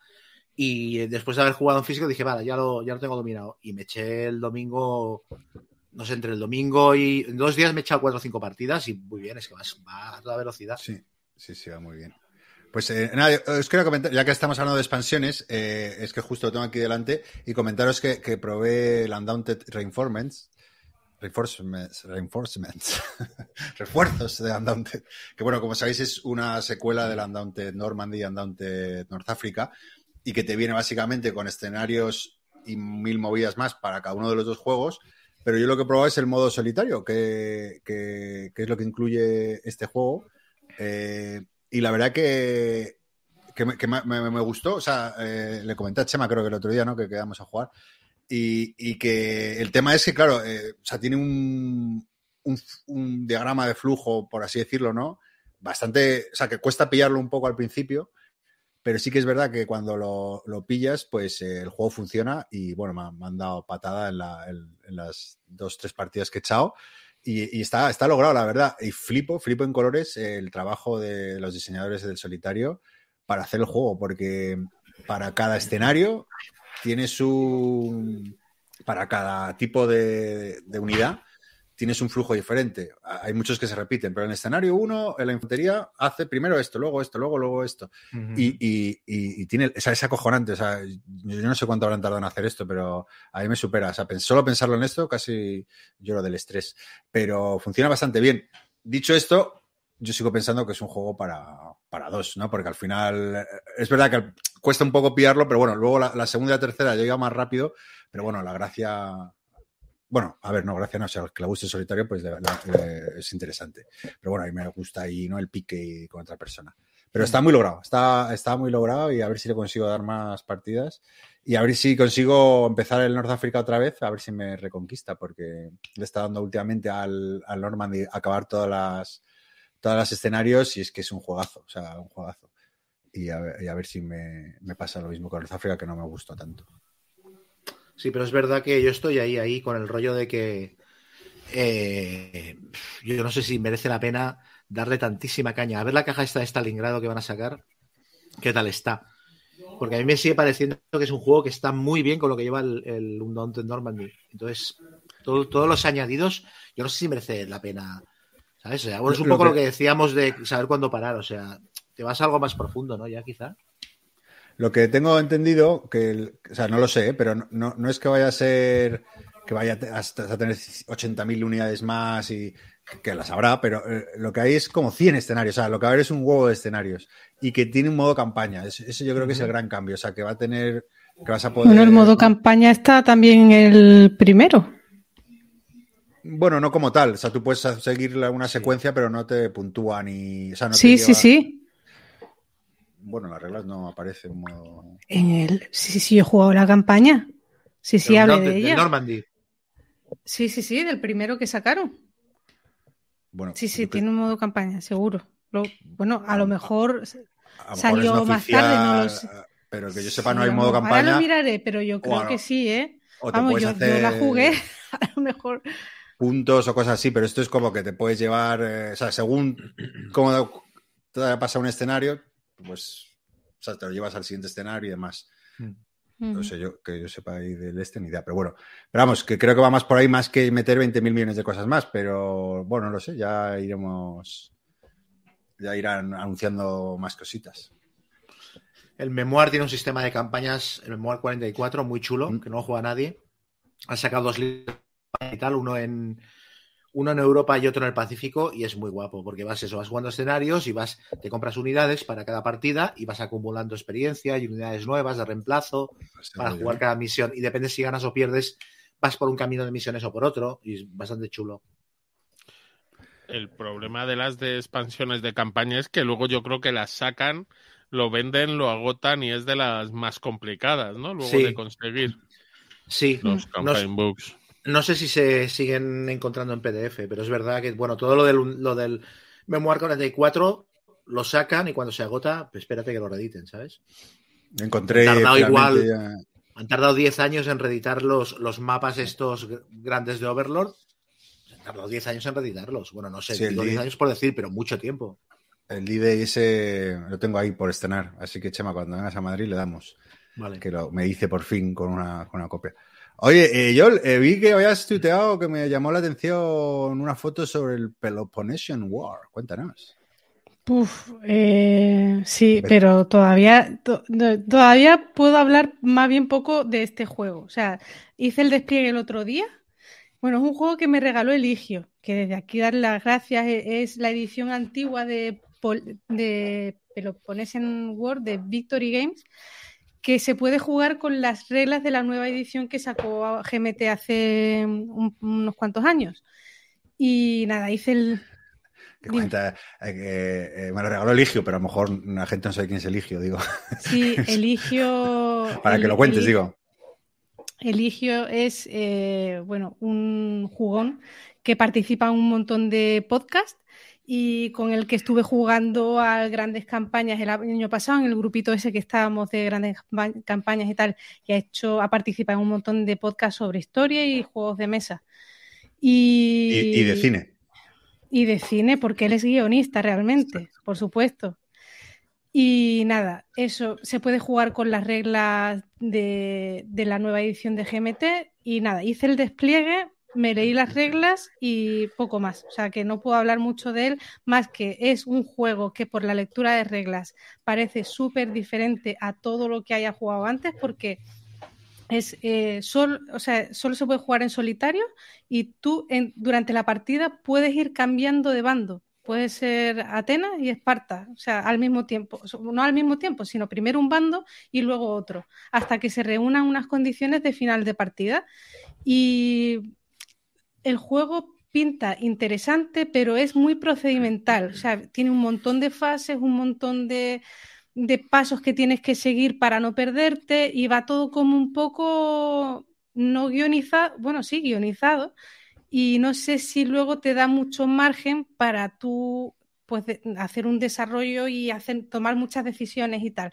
Y eh, después de haber jugado en físico dije, vale, ya lo, ya lo tengo dominado. Y me eché el domingo, no sé, entre el domingo y. En dos días me he echado cuatro o cinco partidas y muy bien, es que vas- va a toda velocidad. Sí, sí, sí, va muy bien. Pues eh, nada, os quiero comentar, ya que estamos hablando de expansiones, eh, es que justo lo tengo aquí delante, y comentaros que, que probé el Undaunted Reinforcements, Reinforcements, Reinforcements, refuerzos de Undaunted, que bueno, como sabéis es una secuela del Undaunted Normandy y Undaunted North y que te viene básicamente con escenarios y mil movidas más para cada uno de los dos juegos, pero yo lo que he probado es el modo solitario, que, que- es lo que incluye este juego. Eh, y la verdad que, que, me gustó. O sea, eh, le comenté a Chema, creo que el otro día, ¿no? Que quedamos a jugar. Y, y que el tema es que, claro, eh, o sea, tiene un, un, un diagrama de flujo, por así decirlo, ¿no? Bastante. O sea, que cuesta pillarlo un poco al principio. Pero sí que es verdad que cuando lo, lo pillas, pues eh, el juego funciona y bueno, me, han- me han dado patada en, la- en- en las dos, tres partidas que he echado y, y está, está logrado, la verdad. Y flipo, flipo en colores el trabajo de los diseñadores del solitario para hacer el juego, porque para cada escenario tienes un. Para cada tipo de, de unidad tienes un flujo diferente. Hay muchos que se repiten, pero en el escenario 1, en la infantería hace primero esto, luego esto, luego, luego esto. Y, y- y- y tiene, o sea, es acojonante. O sea, yo no sé cuánto habrán tardado en hacer esto, pero a mí me supera. O sea, solo pensarlo en esto casi lloro del estrés. Pero funciona bastante bien. Dicho esto, yo sigo pensando que es un juego para, para dos, ¿no? Porque al final eh, es verdad que cuesta un poco pillarlo, pero bueno, luego la, la segunda y la tercera llega más rápido. Pero bueno, la gracia. Bueno, a ver, no, gracia no, o sea, que le guste solitario, pues la- eh, es interesante. Pero bueno, a mí me gusta ahí, ¿no? El pique con otra persona. Pero está muy logrado, está, está muy logrado y a ver si le consigo dar más partidas y a ver si consigo empezar el North Africa otra vez, a ver si me reconquista, porque le está dando últimamente al, al Normandy acabar todas las, todas las escenarios y es que es un juegazo, o sea, un juegazo. Y a ver, si me, me pasa lo mismo con North Africa, que no me gustó tanto. Sí, pero es verdad que yo estoy ahí, ahí con el rollo de que eh, yo no sé si merece la pena darle tantísima caña. A ver la caja esta de Stalingrado que van a sacar, qué tal está. Porque a mí me sigue pareciendo que es un juego que está muy bien con lo que lleva el, el Undaunted Normandy. Entonces, todos los añadidos, yo no sé si merece la pena. ¿Sabes? O sea, bueno, es un Lo poco que- lo que decíamos de saber cuándo parar. O sea, te vas a algo más profundo, ¿no? Ya quizá. Lo que tengo entendido, que, el- o sea, no lo sé, pero no, no, no es que vaya a ser que vaya hasta a tener 80.000 unidades más y que las habrá, pero eh, lo que hay es como 100 escenarios, o sea, lo que va a haber es un huevo de escenarios y que tiene un modo campaña. Es- Ese yo creo que es el gran cambio, o sea, que va a tener, que vas a poder... Bueno, el modo campaña está también el primero. Bueno, no como tal, o sea, tú puedes seguir una secuencia, pero no te puntúa ni... O sea, no te sí, sí, lleva- sí. Bueno, las reglas no aparecen un modo... En el, sí, sí, yo he jugado la campaña. Sí, sí, hablé de ella. Normandy. Sí, sí, sí, del primero que sacaron. Bueno, Sí, sí, que- tiene un modo campaña, seguro. Lo- bueno, a lo mejor a salió más tarde, no lo oficial, sé. Pero que yo sepa, Sí, no hay modo Ahora campaña. lo miraré, pero yo creo que sí, ¿eh? O te Vamos, puedes yo, hacer yo la jugué, a lo mejor. Puntos o cosas así, pero esto es como que te puedes llevar, eh, o sea, según cómo te haya pasado un escenario, pues, o sea, te lo llevas al siguiente escenario y demás. No Ujú. sé yo, que yo sepa ahí del este ni idea, pero bueno, pero vamos, que creo que va más por ahí más que meter 20.000 millones de cosas más, pero bueno, no lo sé, ya iremos, ya irán anunciando más cositas. El Memoir tiene un sistema de campañas, el Memoir 44, muy chulo, Mm. que no juega nadie. Han sacado dos libros y tal, uno en uno en Europa y otro en el Pacífico, y es muy guapo, porque vas eso, vas jugando escenarios y vas, te compras unidades para cada partida y vas acumulando experiencia y unidades nuevas de reemplazo para jugar cada misión. Y depende si ganas o pierdes, vas por un camino de misiones o por otro, y es bastante chulo. El problema de las de expansiones de campaña es que luego yo creo que las sacan, lo venden, lo agotan y es de las más complicadas, ¿no? Luego Sí. de conseguir Sí, los campaign books. No sé si se siguen encontrando en PDF, pero es verdad que, bueno, todo lo del, lo del Memoir 44 lo sacan y cuando se agota, pues espérate que lo reediten, ¿sabes? Encontré Tardado finalmente igual. ya- Han tardado 10 años en reeditar los, los mapas estos gr- grandes de Overlord. Han tardado 10 años en reeditarlos. Bueno, no sé, Sí, el digo di- 10 años por decir, pero mucho tiempo. el D-Day ese lo tengo ahí por estrenar, así que Chema, cuando vengas a Madrid le damos. Vale. que lo, me hice por fin con una, con una copia. Oye, eh, Joel, eh, vi que habías tuiteado que me llamó la atención una foto sobre el Peloponnesian War. Cuéntanos. Uf, eh, sí, pero todavía, to- todavía puedo hablar más bien poco de este juego. O sea, hice el despliegue el otro día. Bueno, es un juego que me regaló Eligio, que desde aquí darle las gracias. e- Es la edición antigua de, de Peloponnesian War de Victory Games, que se puede jugar con las reglas de la nueva edición que sacó GMT hace un- unos cuantos años. Y nada, hice el, Que cuenta, eh, eh, me lo regaló Eligio, pero a lo mejor la gente no sabe quién es Eligio, digo. Sí, Eligio. Para que lo cuentes, digo. Eligio es, eh, bueno, un jugón que participa en un montón de podcasts y con el que estuve jugando a grandes campañas el año pasado en el grupito ese que estábamos de grandes campa- campañas y tal y ha hecho, ha participado en un montón de podcasts sobre historia y juegos de mesa. Y, Y, y de cine. y de cine, porque él es guionista realmente, por supuesto. Y nada, eso se puede jugar con las reglas de, de la nueva edición de GMT. Y nada, hice el despliegue, me leí las reglas y poco más. O sea que no puedo hablar mucho de él, más que es un juego que por la lectura de reglas parece súper diferente a todo lo que haya jugado antes, porque es eh, solo, o sea, solo se puede jugar en solitario y tú durante la partida puedes ir cambiando de bando. Puede ser Atenas y Esparta, o sea, al mismo tiempo, no al mismo tiempo, sino primero un bando y luego otro, hasta que se reúnan unas condiciones de final de partida. Y el juego pinta interesante, pero es muy procedimental, o sea, tiene un montón de fases, un montón de, pasos que tienes que seguir para no perderte y va todo como un poco no guionizado, bueno, sí, guionizado, y no sé si luego te da mucho margen para tú pues, hacer un desarrollo y hacer, tomar muchas decisiones y tal.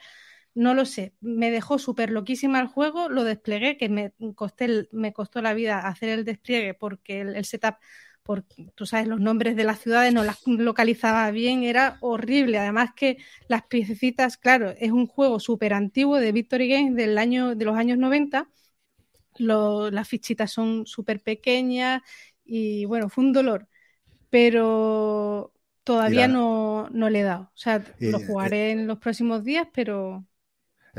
No lo sé, me dejó súper loquísima el juego, lo desplegué, que me, costé me costó la vida hacer el despliegue porque el, el setup, por, tú sabes, los nombres de las ciudades no las localizaba bien, era horrible. Además que las piececitas, claro, es un juego súper antiguo de Victory Games del año, de los años 90 lo- las fichitas son súper pequeñas y bueno, fue un dolor, pero todavía la- no, no le he dado. O sea, Y- lo jugaré en los próximos días, pero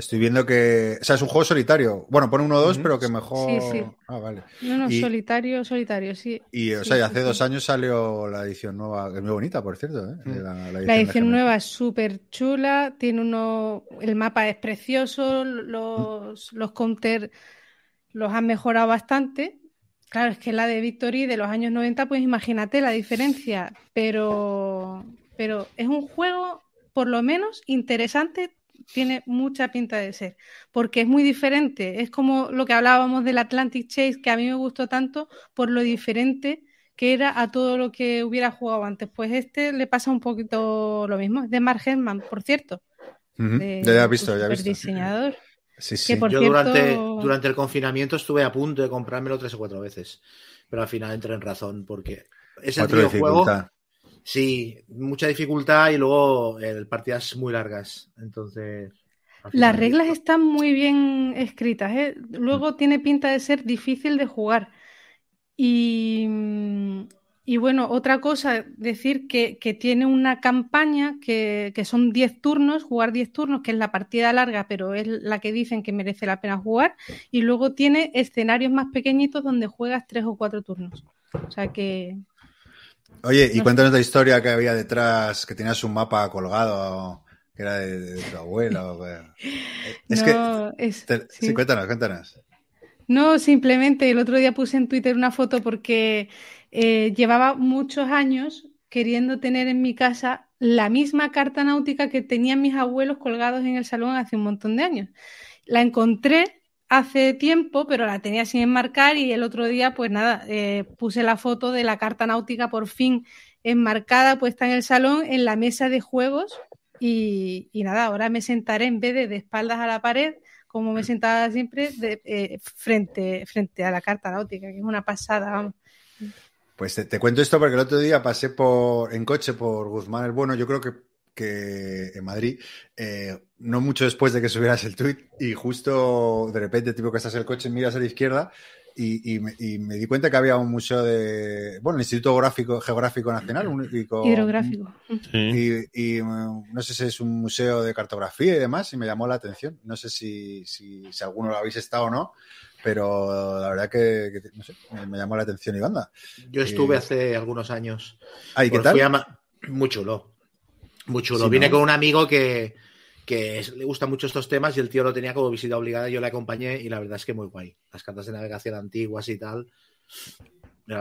Estoy viendo que. O sea, es un juego solitario. Bueno, pone uno o dos, pero que mejor. Sí, sí. Ah, vale. no, no, Y- solitario, solitario, sí. Y, o Sí, sea, y hace sí. dos años salió la edición nueva, que es muy bonita, por cierto. ¿eh? Mm. La, la La de edición nueva es súper chula, tiene uno, el mapa es precioso, los, los counters los han mejorado bastante. Claro, es que la de Victory de los años 90, pues imagínate la diferencia, pero, pero es un juego, por lo menos, interesante, tiene mucha pinta de ser, porque es muy diferente, es como lo que hablábamos del Atlantic Chase, que a mí me gustó tanto por lo diferente que era a todo lo que hubiera jugado antes. Pues este le pasa un poquito lo mismo. Es de Mark Herman, por cierto. Ujú. de- Ya, he visto, ya he visto. superdiseñador. Sí, sí. que por Yo cierto- durante, durante el confinamiento estuve a punto de comprármelo tres o cuatro veces, pero al final entré en razón porque es el Cuatro típico juego. Sí, mucha dificultad y luego el, partidas muy largas. Entonces. Las reglas están muy bien escritas. ¿eh? Luego tiene pinta de ser difícil de jugar. Y, y bueno, otra cosa, decir que, que tiene una campaña que, que son 10 turnos, jugar 10 turnos, que es la partida larga, pero es la que dicen que merece la pena jugar. Y luego tiene escenarios más pequeñitos donde juegas 3 o 4 turnos. O sea que Oye, y No cuéntanos la historia que había detrás, que tenías un mapa colgado, que era de, de tu abuelo. que- Es no, que. es, te- sí. sí, cuéntanos, cuéntanos. No, simplemente el otro día puse en Twitter una foto porque eh, llevaba muchos años queriendo tener en mi casa la misma carta náutica que tenían mis abuelos colgados en el salón hace un montón de años. La encontré hace tiempo, pero la tenía sin enmarcar y el otro día, pues nada, eh, puse la foto de la carta náutica por fin enmarcada, puesta en el salón, en la mesa de juegos y, nada, ahora me sentaré en vez de de espaldas a la pared como me sentaba siempre, eh, frente, frente a la carta náutica, que es una pasada. vamos. Pues te, te cuento esto porque el otro día pasé por en coche por Guzmán el Bueno, yo creo que, que en Madrid, eh, no mucho después de que subieras el tweet, y justo de repente, tipo que estás en el coche, miras a la izquierda y, y me, y me di cuenta que había un museo de, bueno, el Instituto Geográfico, Geográfico Nacional, un, y con- Hidrográfico. Sí. Y, y, um, no sé si es un museo de cartografía y demás, y me llamó la atención. No sé si, si, si alguno lo habéis estado o no, pero la verdad que, que, no sé, me, llamó la atención y banda. Yo estuve hace algunos años. Ah, ¿y qué Pues tal? fui a Ma- Muy chulo. Muy chulo. Sí, Vine ¿no? con un amigo que, que es- le gustan mucho estos temas y el tío lo tenía como visita obligada. Yo le acompañé y la verdad es que muy guay. Las cartas de navegación antiguas y tal.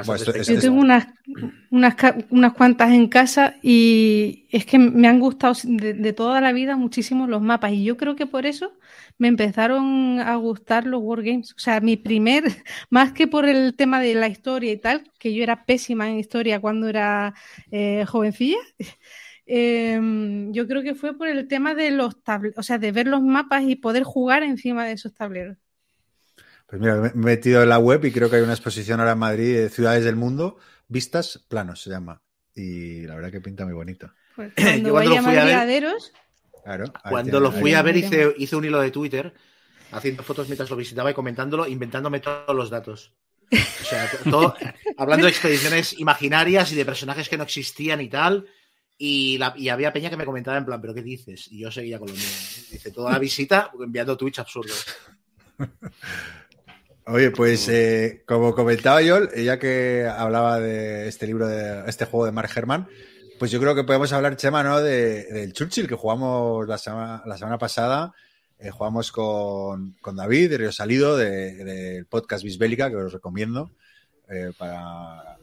Bueno, esto- Yo tengo unas, unas, unas cuantas en casa y es que me han gustado de, de toda la vida muchísimo los mapas y yo creo que por eso me empezaron a gustar los Wargames. O sea, mi primer, más que por el tema de la historia y tal, que yo era pésima en historia cuando era eh, jovencilla, em, yo creo que fue por el tema de los tableros, o sea, de ver los mapas y poder jugar encima de esos tableros. Pues mira, me he metido en la web y creo que hay una exposición ahora en Madrid de Ciudades del Mundo, Vistas Planos se llama. Y la verdad que pinta muy bonito. Pues cuando cuando vaya a fui a ver- Madriaderos, Claro. ahí Cuando lo fui a ver hice, hice un hilo de Twitter haciendo fotos mientras lo visitaba y comentándolo, inventándome todos los datos. O sea, todo, hablando de expediciones imaginarias y de personajes que no existían y tal. Y, la- y había peña que me comentaba en plan, ¿pero qué dices? Y yo seguía con lo mío. Dice, toda la visita enviando tweets absurdos. Oye, pues eh, como comentaba yo, ya que hablaba de este libro, de este juego de Mark Herman, pues yo creo que podemos hablar, Chema, ¿no? De, del Churchill que jugamos la semana, la semana pasada. Eh, jugamos con, con David, de Río Salido, de- del podcast Bisbélica, que os recomiendo, eh, para,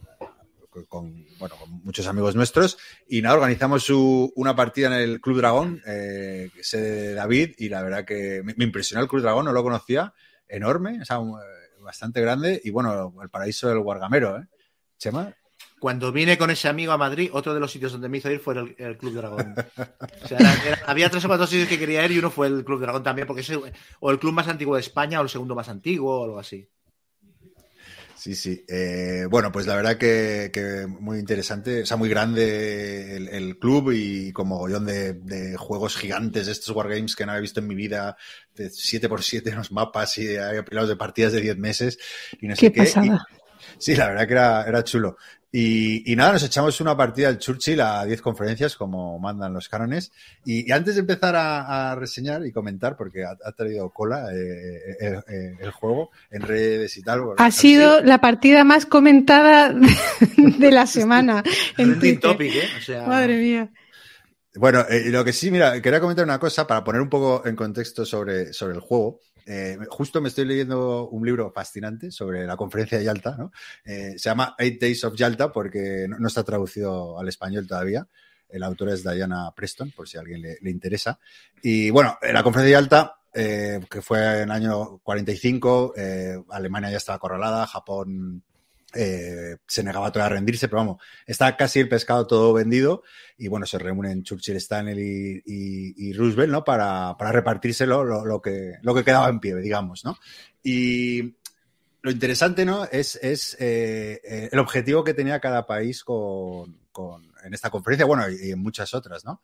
con, bueno, con muchos amigos nuestros. Y nada, organizamos su- una partida en el Club Dragón, eh, de David, y la verdad que me, me impresionó el Club Dragón, no lo conocía enorme, o sea, un- eh, bastante grande y bueno, el paraíso del Guargamero, ¿eh? Chema. Cuando vine con ese amigo a Madrid, otro de los sitios donde me hizo ir fue el, el Club Dragón. O sea, era- era- había tres o cuatro sitios que quería ir y uno fue el Club Dragón también, porque es el- o el club más antiguo de España o el segundo más antiguo o algo así. Sí, sí. Eh, bueno, pues la verdad que, que, muy interesante, o sea, muy grande el, el club y como mogollón de, de, juegos gigantes, estos wargames que no había visto en mi vida, de 7x7 en los mapas y había pilados de partidas de 10 meses y no sé qué. qué. Y, sí, la verdad que era, era chulo. Y, y, nada, nos echamos una partida al Churchill a 10 conferencias, como mandan los cánones. Y, y antes de empezar a, a, reseñar y comentar, porque ha, ha traído cola eh, eh, eh, el juego en redes y tal. Bueno, ha sido la partida más comentada de, la semana. en. Topic, ¿eh? o sea... Madre mía. Bueno, eh, lo que sí, mira, quería comentar una cosa para poner un poco en contexto sobre, sobre el juego. Eh, justo me estoy leyendo un libro fascinante sobre la conferencia de Yalta, ¿no? Eh, se llama Eight Days of Yalta porque no, está traducido al español todavía. El autor es Diana Preston, por si a alguien le, interesa. Y bueno, la conferencia de Yalta, eh, que fue en el año 45, eh, Alemania ya estaba acorralada, Japón eh, se negaba todo a rendirse, pero vamos, está casi el pescado todo vendido y bueno, se reúnen Churchill, Stanley y, Roosevelt, ¿no? Para, para repartírselo lo, que, lo que quedaba en pie, digamos, ¿no? Y lo interesante, ¿no? Es, es eh, el objetivo que tenía cada país con, con, en esta conferencia, bueno, y en muchas otras, ¿no?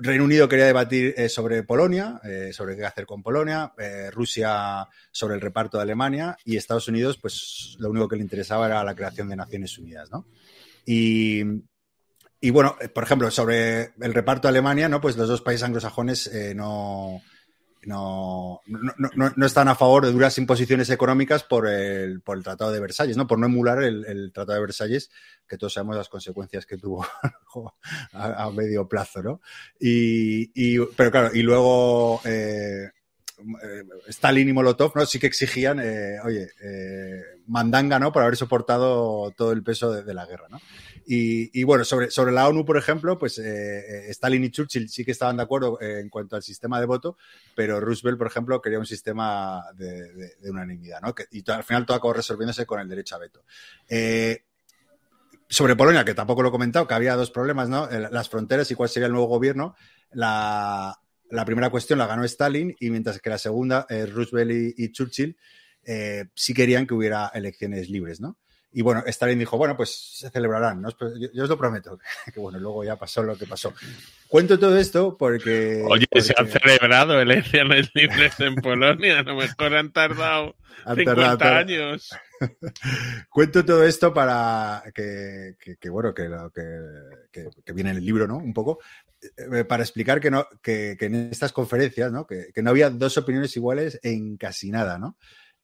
Reino Unido quería debatir eh, sobre Polonia, eh, sobre qué hacer con Polonia, eh, Rusia sobre el reparto de Alemania y Estados Unidos, pues lo único que le interesaba era la creación de Naciones Unidas, ¿no? Y, y bueno, por ejemplo, sobre el reparto de Alemania, ¿no? Pues los dos países anglosajones no, no, no, no, no, están a favor de duras imposiciones económicas por el, por el Tratado de Versalles, ¿no? Por no emular el, Tratado de Versalles, que todos sabemos las consecuencias que tuvo a, medio plazo, ¿no? Y, y, pero claro, y luego eh, Stalin y Molotov, ¿no? Sí que exigían, eh, oye, eh, mandanga. Por haber soportado todo el peso de, de la guerra, ¿no? Y, bueno, sobre, sobre la ONU, por ejemplo, pues eh, Stalin y Churchill sí que estaban de acuerdo en cuanto al sistema de voto, pero Roosevelt, por ejemplo, quería un sistema de, unanimidad, ¿no? Y al final todo acabó resolviéndose con el derecho a veto. Eh, sobre Polonia, que tampoco lo he comentado, que había dos problemas, ¿no? Las fronteras y cuál sería el nuevo gobierno. La, la primera cuestión la ganó Stalin y mientras que la segunda, eh, Roosevelt y, y Churchill, eh, sí querían que hubiera elecciones libres, ¿no? Y bueno, Stalin dijo, bueno, pues se celebrarán, ¿no? Pues yo, yo, os lo prometo. Que bueno, luego ya pasó lo que pasó. Cuento todo esto porque... Oye, porque... se han celebrado elecciones libres en Polonia, a lo mejor han tardado han 50 tardado, años. Cuento todo esto para que, que, que bueno, que, que, que, viene en el libro, ¿no? Un poco, eh, para explicar que, no, que, que en estas conferencias, ¿no? Que, que no había dos opiniones iguales en casi nada, ¿no?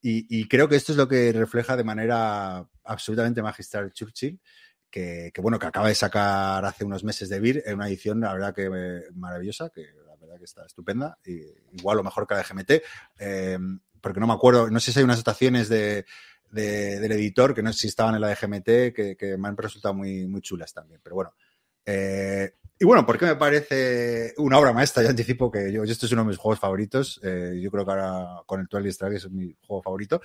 Y, creo que esto es lo que refleja de manera absolutamente magistral Churchill, que, bueno, que acaba de sacar hace unos meses de Vir, en una edición, la verdad que maravillosa, que la verdad que está estupenda, y, igual o mejor que la de GMT, eh, porque no me acuerdo, no sé si hay unas anotaciones de, de, del editor que no sé si estaban en la de GMT, que, que me han resultado muy, muy chulas también, pero bueno. Eh, y bueno, porque me parece una obra maestra. Ya anticipo que yo, esto es uno de mis juegos favoritos. Eh, yo creo que ahora con el Twilight Strike es mi juego favorito.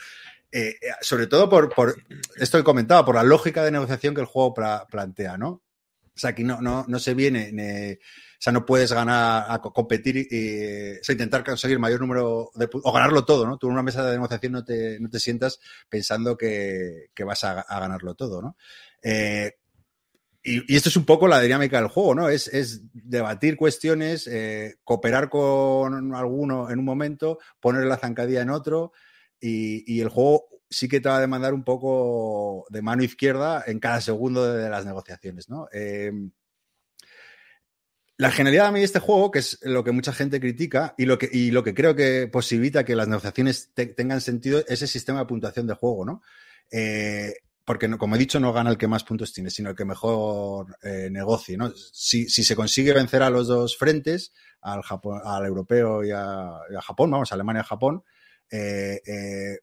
Eh, sobre todo por, por, esto que comentaba, por la lógica de negociación que el juego pra, plantea, ¿no? O sea, aquí no, no, no se viene, ne, o sea, no puedes ganar, a competir y o sea, intentar conseguir mayor número de, o ganarlo todo, ¿no? Tú en una mesa de negociación no te, no te sientas pensando que, que vas a, a, ganarlo todo, ¿no? Eh, y, esto es un poco la dinámica del juego, ¿no? Es, es debatir cuestiones, eh, cooperar con alguno en un momento, poner la zancadilla en otro, y, y, el juego sí que te va a demandar un poco de mano izquierda en cada segundo de, las negociaciones, ¿no? Eh, la genialidad a mí de este juego, que es lo que mucha gente critica y lo que, y lo que creo que posibilita que las negociaciones te, tengan sentido, es el sistema de puntuación de juego, ¿no? Eh, porque, no, como he dicho, no gana el que más puntos tiene, sino el que mejor eh, negocie. ¿no? Si, si, se consigue vencer a los dos frentes, al, Japón, al europeo y a, Japón, vamos, Alemania y Japón, eh, eh,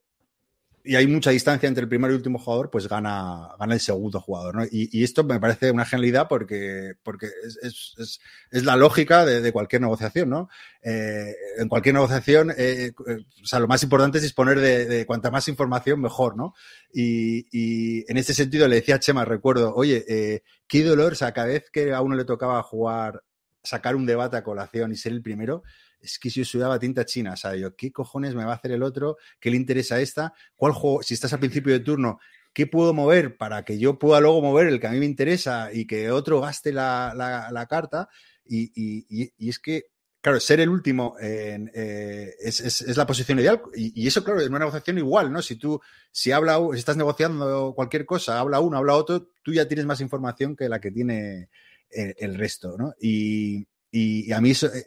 y hay mucha distancia entre el primer y último jugador, pues gana, gana el segundo jugador. ¿no? Y, y, esto me parece una genialidad porque, porque es, es, es, es la lógica de, de, cualquier negociación. ¿no? Eh, en cualquier negociación, eh, eh, o sea, lo más importante es disponer de, de, cuanta más información, mejor. ¿no? Y, y, en este sentido le decía a Chema, recuerdo, oye, eh, qué dolor, o sea, cada vez que a uno le tocaba jugar, sacar un debate a colación y ser el primero, es que si yo sudaba tinta china, o sea, yo, ¿qué cojones me va a hacer el otro? ¿Qué le interesa a esta? ¿Cuál juego? Si estás al principio de turno, ¿qué puedo mover para que yo pueda luego mover el que a mí me interesa y que otro gaste la, la, carta? Y, y, y, es que, claro, ser el último en, eh, es, es, es, la posición ideal. Y, eso, claro, en una negociación igual, ¿no? Si tú, si habla, si estás negociando cualquier cosa, habla uno, habla otro, tú ya tienes más información que la que tiene el, el resto, ¿no? Y, y, a mí eso, eh,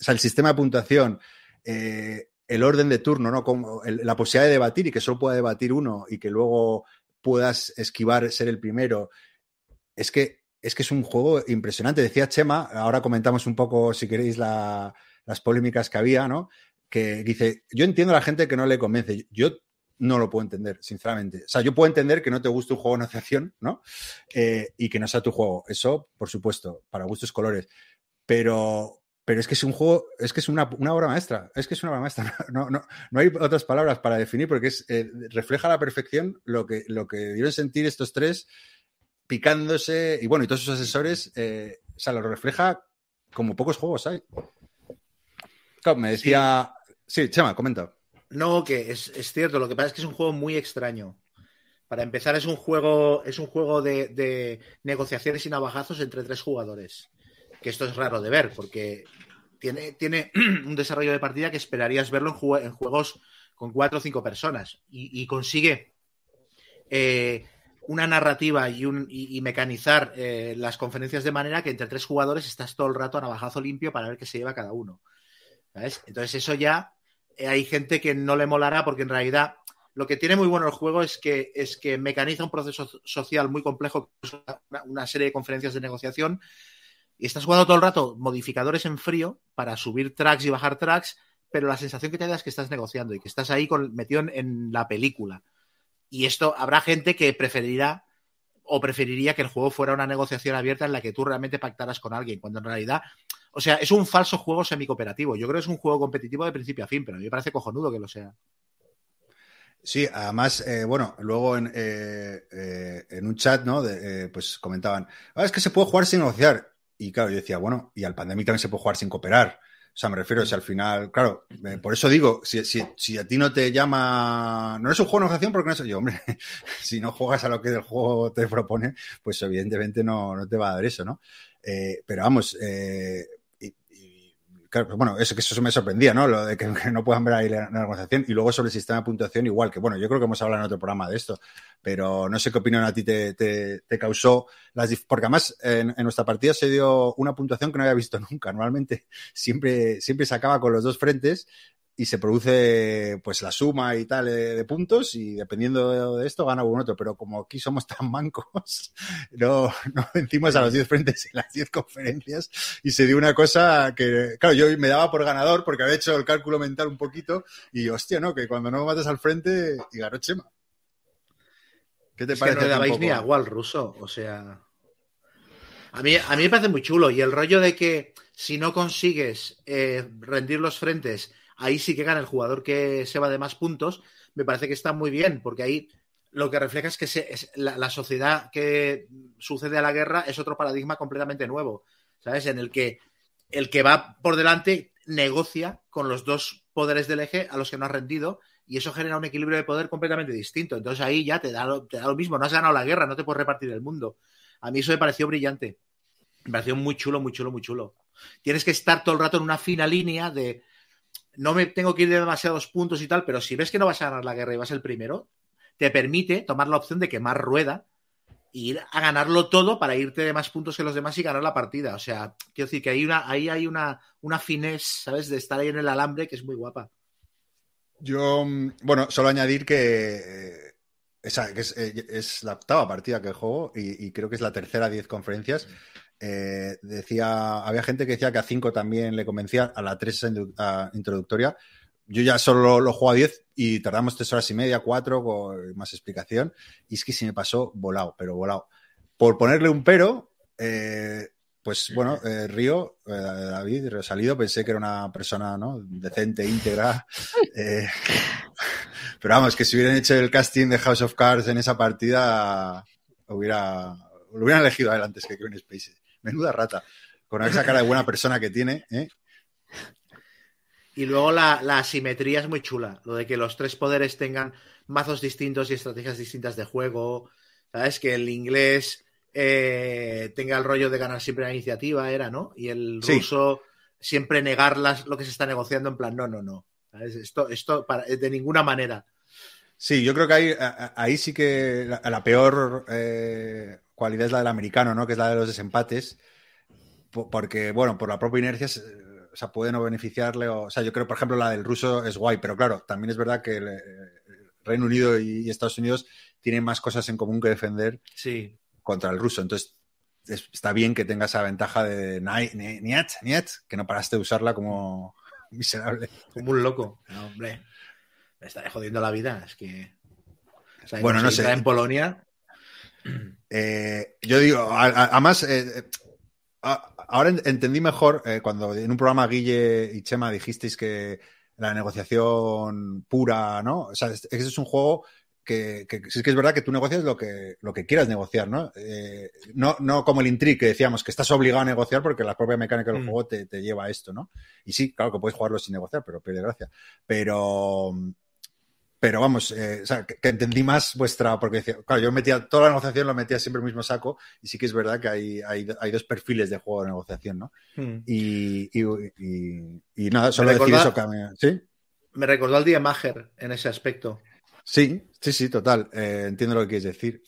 o sea, el sistema de puntuación, eh, el orden de turno, ¿no? Como la posibilidad de debatir y que solo pueda debatir uno y que luego puedas esquivar ser el primero. Es que es que es un juego impresionante. Decía Chema, ahora comentamos un poco, si queréis, la, las polémicas que había, ¿no? Que dice, yo entiendo a la gente que no le convence. Yo no lo puedo entender, sinceramente. O sea, yo puedo entender que no te guste un juego de negociación, ¿no? Eh, y que no sea tu juego. Eso, por supuesto, para gustos colores. Pero, pero es que es un juego, es que es una, obra maestra, es que es una obra maestra. No, no, no hay otras palabras para definir porque es, eh, refleja a la perfección lo que, lo que dieron sentir estos tres picándose y bueno, y todos sus asesores, eh, o sea, lo refleja como pocos juegos hay. Me decía... Sí, Chema, comenta. No, que es, es, cierto, lo que pasa es que es un juego muy extraño. Para empezar, es un juego, es un juego de negociaciones y navajazos entre tres jugadores. Que esto es raro de ver, porque tiene, tiene un desarrollo de partida que esperarías verlo en, en juegos con cuatro o cinco personas. Y, consigue eh, una narrativa y, mecanizar eh, las conferencias de manera que entre tres jugadores estás todo el rato a navajazo limpio para ver qué se lleva cada uno. Entonces eso ya eh, hay gente que no le molará porque en realidad lo que tiene muy bueno el juego es que, es que mecaniza un proceso social muy complejo, una serie de conferencias de negociación y estás jugando todo el rato modificadores en frío para subir tracks y bajar tracks, pero la sensación que te da es que estás negociando y que estás ahí con, metido en, la película. Y esto habrá gente que preferirá o preferiría que el juego fuera una negociación abierta en la que tú realmente pactaras con alguien, cuando en realidad, o sea, es un falso juego semicooperativo. Yo creo que es un juego competitivo de principio a fin, pero a mí me parece cojonudo que lo sea. Sí, además, eh, bueno, luego en, eh, eh, en, un chat, ¿no? Pues comentaban, ah, es que se puede jugar sin negociar. Y claro, yo decía, bueno, y al Pandemic también se puede jugar sin cooperar. O sea, me refiero, si al final, claro, eh, por eso digo, si, si, si, a ti no te llama, no es un juego de negociación porque no es yo, hombre, si no juegas a lo que el juego te propone, pues evidentemente no, no te va a dar eso, ¿no? Eh, pero vamos, eh, claro, bueno, eso que eso me sorprendía, ¿no? Lo de que, no puedan ver ahí la, la, negociación y luego sobre el sistema de puntuación igual, que bueno, yo creo que hemos hablado en otro programa de esto, pero no sé qué opinión a ti te, te, te causó las porque además en, en, nuestra partida se dio una puntuación que no había visto nunca. Normalmente siempre, siempre se acaba con los dos frentes y se produce pues la suma y tal de, puntos y dependiendo de, esto gana uno otro, pero como aquí somos tan mancos, no, no vencimos a los 10 frentes en las 10 conferencias y se dio una cosa que, claro, yo me daba por ganador porque había hecho el cálculo mental un poquito y hostia, ¿no? Que cuando no matas al frente y ganó Chema. ¿Qué te es parece? Que no le dabais ni agua al ruso, o sea. A mí, a mí me parece muy chulo. Y el rollo de que si no consigues eh, rendir los frentes, ahí sí que gana el jugador que se va de más puntos, me parece que está muy bien, porque ahí lo que refleja es que la, sociedad que sucede a la guerra es otro paradigma completamente nuevo, ¿sabes? En el que el que va por delante negocia con los dos poderes del eje a los que no ha rendido y eso genera un equilibrio de poder completamente distinto. Entonces ahí ya te da, te da lo mismo, no has ganado la guerra, no te puedes repartir el mundo. A mí eso me pareció brillante. Me pareció muy chulo, muy chulo, muy chulo. Tienes que estar todo el rato en una fina línea de no me tengo que ir de demasiados puntos y tal, pero si ves que no vas a ganar la guerra y vas el primero, te permite tomar la opción de quemar rueda e ir a ganarlo todo para irte de más puntos que los demás y ganar la partida. O sea, quiero decir que ahí, una, ahí hay una, una finés, ¿sabes? De estar ahí en el alambre que es muy guapa. Yo, bueno, solo añadir que, esa, que es, eh, es, la octava partida que juego y, y, creo que es la tercera 10 conferencias. Eh, decía, había gente que decía que a 5 también le convencía, a la 3 introductoria. Yo ya solo lo juego a 10 y tardamos 3 horas y media, 4 con más explicación. Y es que se me pasó volado, pero volado. Por ponerle un pero, eh, pues bueno, eh, Río, eh, David, Río Salido, pensé que era una persona ¿no? decente, íntegra. Eh, pero vamos, que si hubieran hecho el casting de House of Cards en esa partida, hubiera, lo hubieran elegido a él antes que Kevin Spacey. Menuda rata. Con esa cara de buena persona que tiene. ¿eh? Y luego la, la asimetría es muy chula. Lo de que los tres poderes tengan mazos distintos y estrategias distintas de juego. ¿Sabes? Que el inglés eh, tenga el rollo de ganar siempre la iniciativa, era, ¿no? Y el Sí. ruso siempre negar las, lo que se está negociando en plan, no, no, no. ¿Sabes? Esto, esto para- de ninguna manera. Sí, yo creo que ahí, ahí sí que la, la peor eh, cualidad es la del americano, ¿no? Que es la de los desempates. Po- Porque, bueno, por la propia inercia, se- o sea, puede no beneficiarle. O, o sea, yo creo, por ejemplo, la del ruso es guay, pero claro, también es verdad que el, eh, Reino Unido y, y Estados Unidos tienen más cosas en común que defender Sí. contra el ruso. Entonces, es- está bien que tenga esa ventaja de "Nai- ni- niet, niet, que no paraste de usarla como miserable. Como un loco. No, hombre. Me está jodiendo la vida. Es que. o sea, Bueno, no sé. En Polonia. Eh, yo digo, además, eh, eh, ahora en- entendí mejor eh, cuando en un programa Guille y Chema dijisteis que la negociación pura, ¿no? O sea, es- ese es un juego que, que sí que es verdad que tú negocias lo que, lo que quieras negociar, ¿no? Eh, no, no como el Intrigue que decíamos que estás obligado a negociar porque la propia mecánica del Mm. juego te, te lleva a esto, ¿no? Y sí, claro que puedes jugarlo sin negociar, pero pierde gracia. Pero, pero vamos, eh, o sea, que, que entendí más vuestra, porque decía, claro, yo metía toda la negociación, lo metía siempre en el mismo saco, y sí que es verdad que hay, hay, hay dos perfiles de juego de negociación, ¿no? Y, y, y- y nada, solo decir eso que me- ¿Sí? Me recordó al día Mager en ese aspecto. Sí, sí, sí, total. Eh, entiendo lo que quieres decir.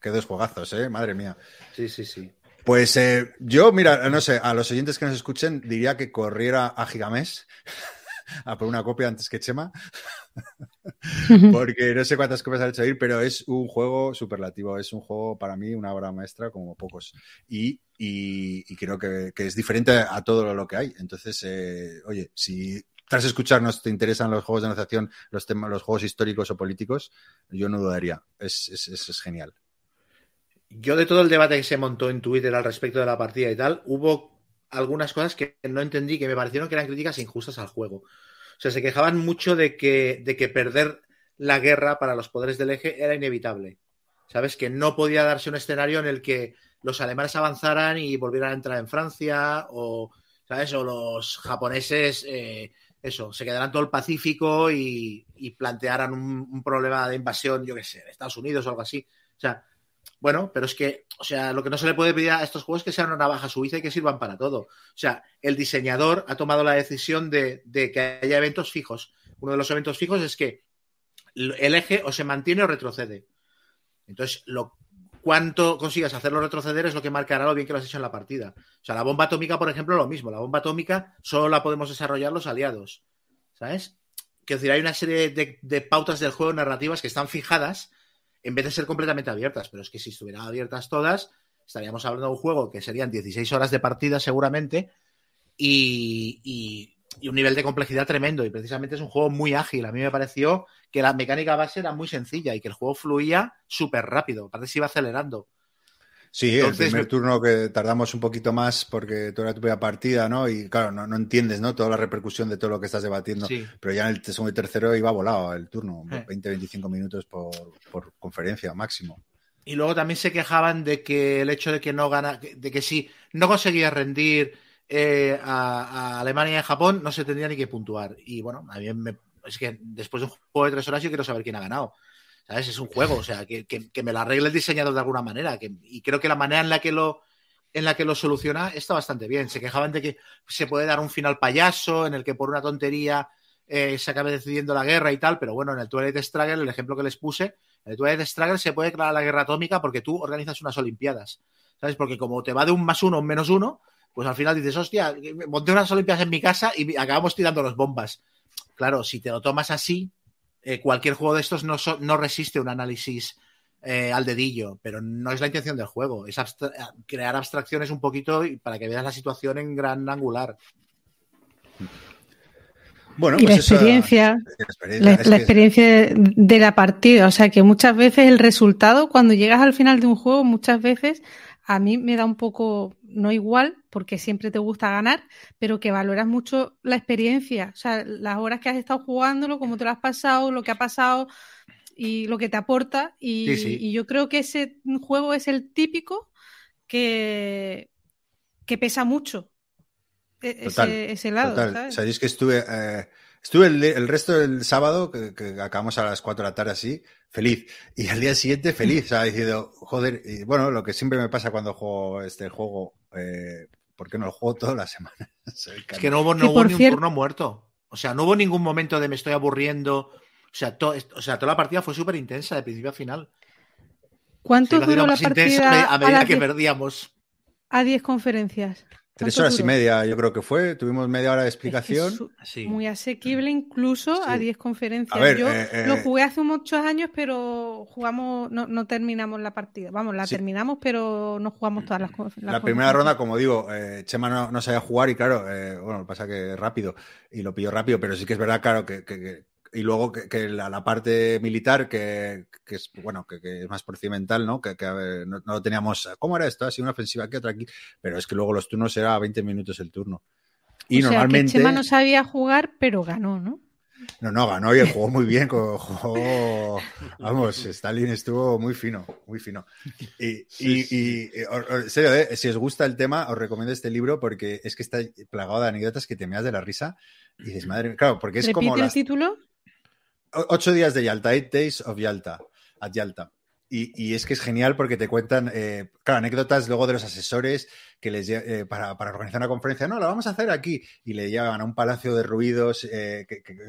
Qué dos juegazos, ¿eh? Madre mía. Sí, sí, sí. Pues eh, yo, mira, no sé, a los oyentes que nos escuchen, diría que corriera a Gigamés a por una copia antes que Chema, porque no sé cuántas copias ha hecho ir, pero es un juego superlativo, es un juego para mí una obra maestra como pocos. Y, y- y creo que, que es diferente a todo lo que hay. Entonces, eh, oye, si tras escucharnos te interesan los juegos de negociación, los, temas, los juegos históricos o políticos, yo no dudaría. Es, es, es- es genial. Yo de todo el debate que se montó en Twitter al respecto de la partida y tal, hubo algunas cosas que no entendí, que me parecieron que eran críticas injustas al juego. O sea, se quejaban mucho de que, de que perder la guerra para los poderes del eje era inevitable. ¿Sabes? Que no podía darse un escenario en el que los alemanes avanzaran y volvieran a entrar en Francia o, ¿sabes? O los japoneses, eh, eso, se quedaran todo el Pacífico y, y plantearan un, problema de invasión, yo qué sé, de Estados Unidos o algo así. O sea, bueno, pero es que, o sea, lo que no se le puede pedir a estos juegos es que sean una navaja suiza y que sirvan para todo. O sea, el diseñador ha tomado la decisión de, que haya eventos fijos. Uno de los eventos fijos es que el eje o se mantiene o retrocede. Entonces, lo, cuánto consigas hacerlo retroceder es lo que marcará lo bien que lo has hecho en la partida. O sea, la bomba atómica, por ejemplo, lo mismo. La bomba atómica solo la podemos desarrollar los aliados. ¿Sabes? Quiero decir, hay una serie de pautas del juego narrativas que están fijadas en vez de ser completamente abiertas. Pero es que si estuvieran abiertas todas, estaríamos hablando de un juego que serían 16 horas de partida seguramente y, un nivel de complejidad tremendo. Y precisamente es un juego muy ágil. A mí me pareció que la mecánica base era muy sencilla y que el juego fluía súper rápido. Aparte se iba acelerando. Sí, Entonces, el primer turno que tardamos un poquito más porque tú era tu primera partida, ¿no? Y claro, no, no, entiendes, ¿no? Toda la repercusión de todo lo que estás debatiendo. Sí. Pero ya en el segundo y tercero iba volado el turno, eh. 20-25 minutos por, por, conferencia máximo. Y luego también se quejaban de que el hecho de que no gana, de que si no conseguías rendir eh, a, a, Alemania y a Japón, no se tendría ni que puntuar. Y bueno, a mí me, es que después de un juego de tres horas yo quiero saber quién ha ganado. ¿Sabes? Es un juego, o sea, que, que, me lo arregle el diseñador de alguna manera. Y creo que la manera en la que lo en la que lo soluciona está bastante bien. Se quejaban de que se puede dar un final payaso en el que por una tontería eh, se acabe decidiendo la guerra y tal, pero bueno, en el Twilight Struggle, el ejemplo que les puse, en el Twilight Struggle se puede declarar la guerra atómica porque tú organizas unas Olimpiadas. ¿Sabes? Porque como te va de un más uno a un menos uno, pues al final dices, hostia, monté unas Olimpiadas en mi casa y acabamos tirando las bombas. Claro, si te lo tomas así, eh, cualquier juego de estos no, so, no resiste un análisis eh, al dedillo, pero no es la intención del juego, es abstra crear abstracciones un poquito para que veas la situación en gran angular. Bueno, y pues la, experiencia, esa, la experiencia, la, la experiencia de la partida, o sea que muchas veces el resultado, cuando llegas al final de un juego, muchas veces a mí me da un poco, no igual, porque siempre te gusta ganar, pero que valoras mucho la experiencia, o sea, las horas que has estado jugándolo, cómo te lo has pasado, lo que ha pasado y lo que te aporta. Y, sí, sí. y yo creo que ese juego es el típico que, que pesa mucho. e- Total, ese, ese lado, Total. ¿sabes? Sabéis que estuve, eh, estuve el, el resto del sábado, que, que acabamos a las 4 de la tarde así, feliz. Y al día siguiente feliz, o sea, diciendo, joder, y bueno, lo que siempre me pasa cuando juego este juego, eh, ¿por qué no lo juego toda la semana? Soy Es que no hubo, no hubo ni un cierto- turno muerto. O sea, no hubo ningún momento de me estoy aburriendo. O sea, to- o sea toda la partida fue súper intensa de principio a final. ¿Cuánto duró la intensa partida a medida las que diez- perdíamos. a 10 conferencias? Tres ¿Cuánto horas y media, yo creo que fue. Tuvimos media hora de Es que es explicación. Sí. Muy asequible incluso a Sí. 10 conferencias. A ver, Yo eh, eh, lo jugué hace muchos años, pero jugamos, no, no terminamos la partida. Vamos, la Sí. terminamos, pero no jugamos todas las, las La primera ronda, como digo, eh, Chema no, no sabía jugar y claro, eh, bueno, lo que pasa que rápido y lo pilló rápido, pero sí que es verdad, claro, que, que- que- y luego que, que la, la parte militar, que, que es bueno, que, que es más procedimental, ¿no? Que, que, a ver, no, no lo teníamos, ¿cómo era esto? Así una ofensiva aquí, otra aquí, pero es que luego los turnos era 20 minutos el turno. Y o sea, normalmente. que Chema no sabía jugar, pero ganó, ¿no? No, no, ganó y jugó muy bien. Jugó, vamos, Stalin estuvo muy fino, muy fino. Y, y- y- y, o- o- en serio, eh, si os gusta el tema, os recomiendo este libro porque es que está plagado de anécdotas que te meas de la risa y dices, madre mía, claro, porque es Repite como el las título. Ocho días de Yalta, eight days of Yalta, at Yalta. Y, es que es genial porque te cuentan, eh, claro, anécdotas luego de los asesores que les eh, para, para organizar una conferencia. No, la vamos a hacer aquí. Y le llevan a un palacio de ruidos eh,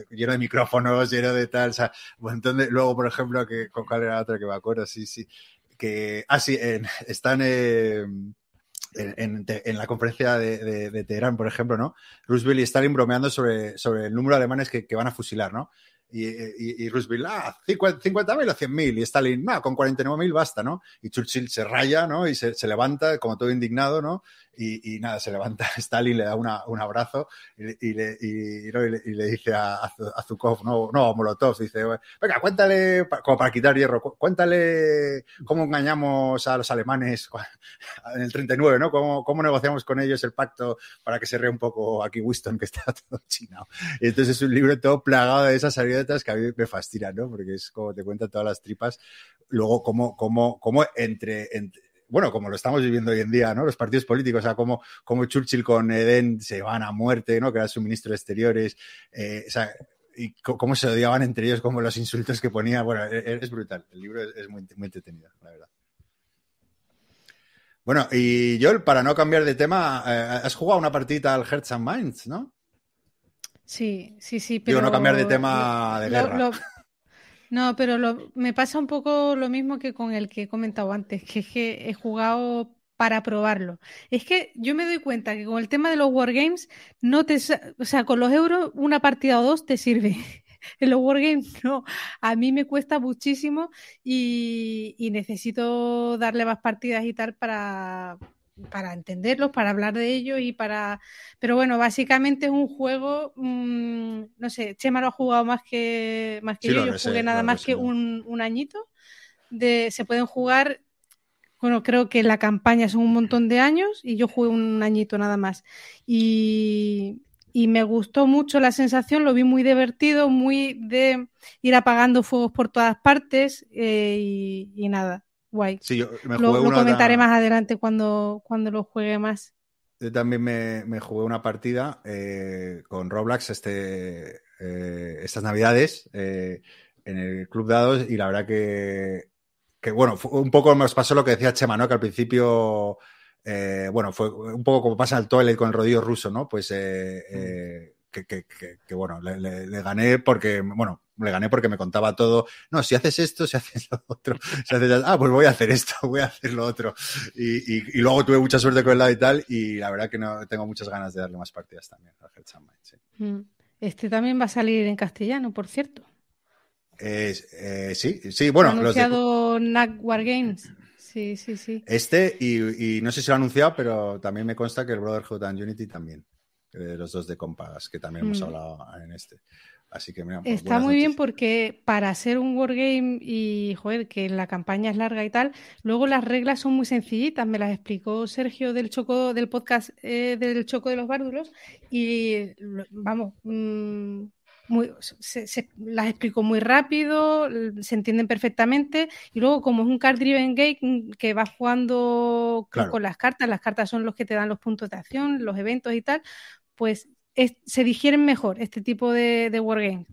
lleno de micrófonos, lleno de tal. O sea, montón de. Luego, por ejemplo, que, ¿con cuál era la otra que me acuerdo? Sí, sí. Que. Ah, sí, están. eh, en, en- la conferencia de, de- de Teherán, por ejemplo, ¿no? Roosevelt y Stalin bromeando sobre, sobre el número de alemanes que, que van a fusilar, ¿no? Y, y, y Roosevelt, ah, 50.000 o 100.000. Y Stalin, no, con 49.000 basta, ¿no? Y Churchill se raya, ¿no? Y se, se levanta, como todo indignado, ¿no? Y, y nada, se levanta Stalin, le da una, un abrazo y, le- ¿no? le, le dice a, a Zu- a Zukov, no, no, Molotov, dice, venga, cuéntale, como para quitar hierro, cu- cuéntale cómo engañamos a los alemanes en el 39, ¿no? Cómo, cómo negociamos con ellos el pacto para que se rea un poco aquí Winston, que está todo chinado. Entonces es un libro todo plagado de esas que a mí me fascinan, ¿no? Porque es como te cuenta todas las tripas. Luego, cómo, cómo, cómo entre, bueno, como lo estamos viviendo hoy en día, ¿no? Los partidos políticos, o sea, cómo, cómo Churchill con Eden se van a muerte, ¿no? Que era su ministro de Exteriores, eh, o sea, y cómo se odiaban entre ellos, como los insultos que ponía. Bueno, e- e- es, brutal. El libro es, muy, muy entretenido, la verdad. Bueno, y Joel, para no cambiar de tema, eh, has jugado una partidita al Hearts and Minds, ¿no? Sí, sí, sí. Pero Digo, no cambiar de tema de lo- guerra. lo- no, pero lo- me pasa un poco lo mismo que con el que he comentado antes, que es que he jugado para probarlo. Es que yo me doy cuenta que con el tema de los wargames, no te, o sea, con los euros una partida o dos te sirve. En los wargames no, a mí me cuesta muchísimo y, y necesito darle más partidas y tal para, para entenderlos, para hablar de ellos y para... Pero bueno, básicamente es un juego, mm, no sé, Chema lo ha jugado más que, más que Sí, yo, yo jugué nada más que un, un añito. De, se pueden jugar, bueno, creo que la campaña son un montón de años y yo jugué un añito nada más. Y, y me gustó mucho la sensación, lo vi muy divertido, muy de ir apagando fuegos por todas partes eh, y, y nada, guay. Sí, yo me Lo, jugué lo una- comentaré más adelante cuando, cuando lo juegue más. Yo también me, me jugué una partida eh, con Roblox este, eh, estas navidades eh, en el Club Dados y la verdad que, que, bueno, fue un poco nos pasó lo que decía Chema, ¿no? Que al principio, bueno, fue un poco como pasa al toilet con el rodillo ruso, ¿no? Pues eh, que, que- que- que, bueno, le, le- le gané porque, bueno, le gané porque me contaba todo. No, si haces esto, si haces lo otro, si haces, ah, pues voy a hacer esto, voy a hacer lo otro. Y, y- y luego tuve mucha suerte con el lado y tal, y la verdad que no tengo muchas ganas de darle más partidas también al Hearts sí. Mm. Este también va a salir en castellano, por cierto. Eh, sí, sí, bueno, ha los de- anunciado NAC Wargames. Sí, sí, sí. este y, y no sé si lo ha anunciado, pero también me consta que el Brotherhood and Unity también, de los dos de Compass, que también hemos Mm. hablado en este. Así que mira, pues, Está muy bien porque para hacer un wargame y, joder, que la campaña es larga y tal, luego las reglas son muy sencillitas. Me las explicó Sergio del Choco, del podcast eh, del Choco de los Bárdulos y, vamos, mm, muy, se, se- las explicó muy rápido, se entienden perfectamente y luego como es un card driven game mm, que vas jugando Claro. con las cartas, las cartas son los que te dan los puntos de acción, los eventos y tal, pues se digieren mejor este tipo de, de wargames.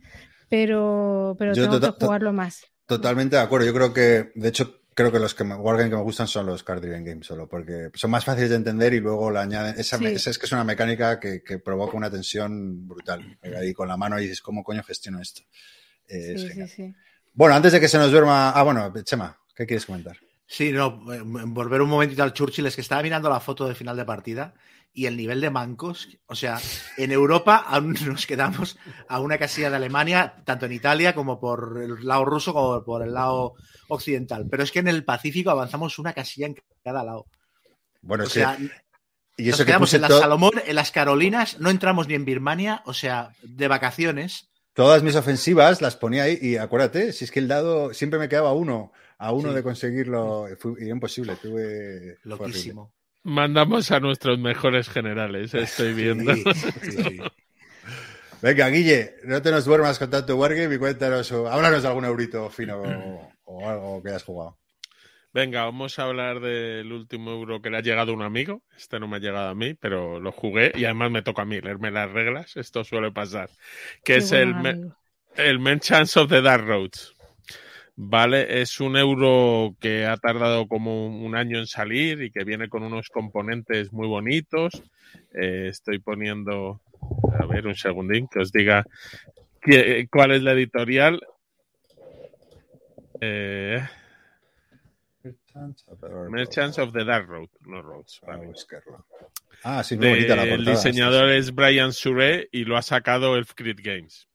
Pero, pero tengo que jugarlo más. Totalmente de acuerdo. Yo creo que, de hecho, creo que los que me, wargames que me gustan son los card driven games solo, porque son más fáciles de entender y luego le añaden. Esa, es que es una mecánica que, provoca una tensión brutal. Ahí con la mano y dices, ¿cómo coño gestiono esto? bueno, antes de que se nos duerma. Ah, bueno, Chema, ¿qué quieres comentar? Sí, no, volver un momentito al Churchill, es que estaba mirando la foto de final de partida y el nivel de mancos, o sea, en Europa aún nos quedamos a una casilla de Alemania, tanto en Italia como por el lado ruso como por el lado occidental. Pero es que en el Pacífico avanzamos una casilla en cada lado. Bueno, o sea, y eso nos quedamos en las Salomón, en las Carolinas, no entramos ni en Birmania, o sea, de vacaciones. Todas mis ofensivas las ponía ahí y acuérdate, si es que el dado siempre me quedaba uno, a uno de conseguirlo, fue imposible, tuve... Loquísimo. Mandamos a nuestros mejores generales, estoy viendo. Venga, Guille, no te nos duermas con tanto Wargame y cuéntanos, o, háblanos de algún eurito fino o, algo que hayas jugado. Venga, vamos a hablar del último euro que le ha llegado a un amigo. Este no me ha llegado a mí, pero lo jugué y además me toca a mí leerme las reglas. Esto suele pasar. Que es el, el Merchants of the Dark Roads. Vale, es un euro que ha tardado como un año en salir y que viene con unos componentes muy bonitos. Eh, estoy poniendo, a ver, un segundín, que os diga cuál es la editorial. Eh, Merchants of the Dark Road, no Roads. Ah, sí, muy bonita la portada. El diseñador es Brian Sure y lo ha sacado Elfcrit Games.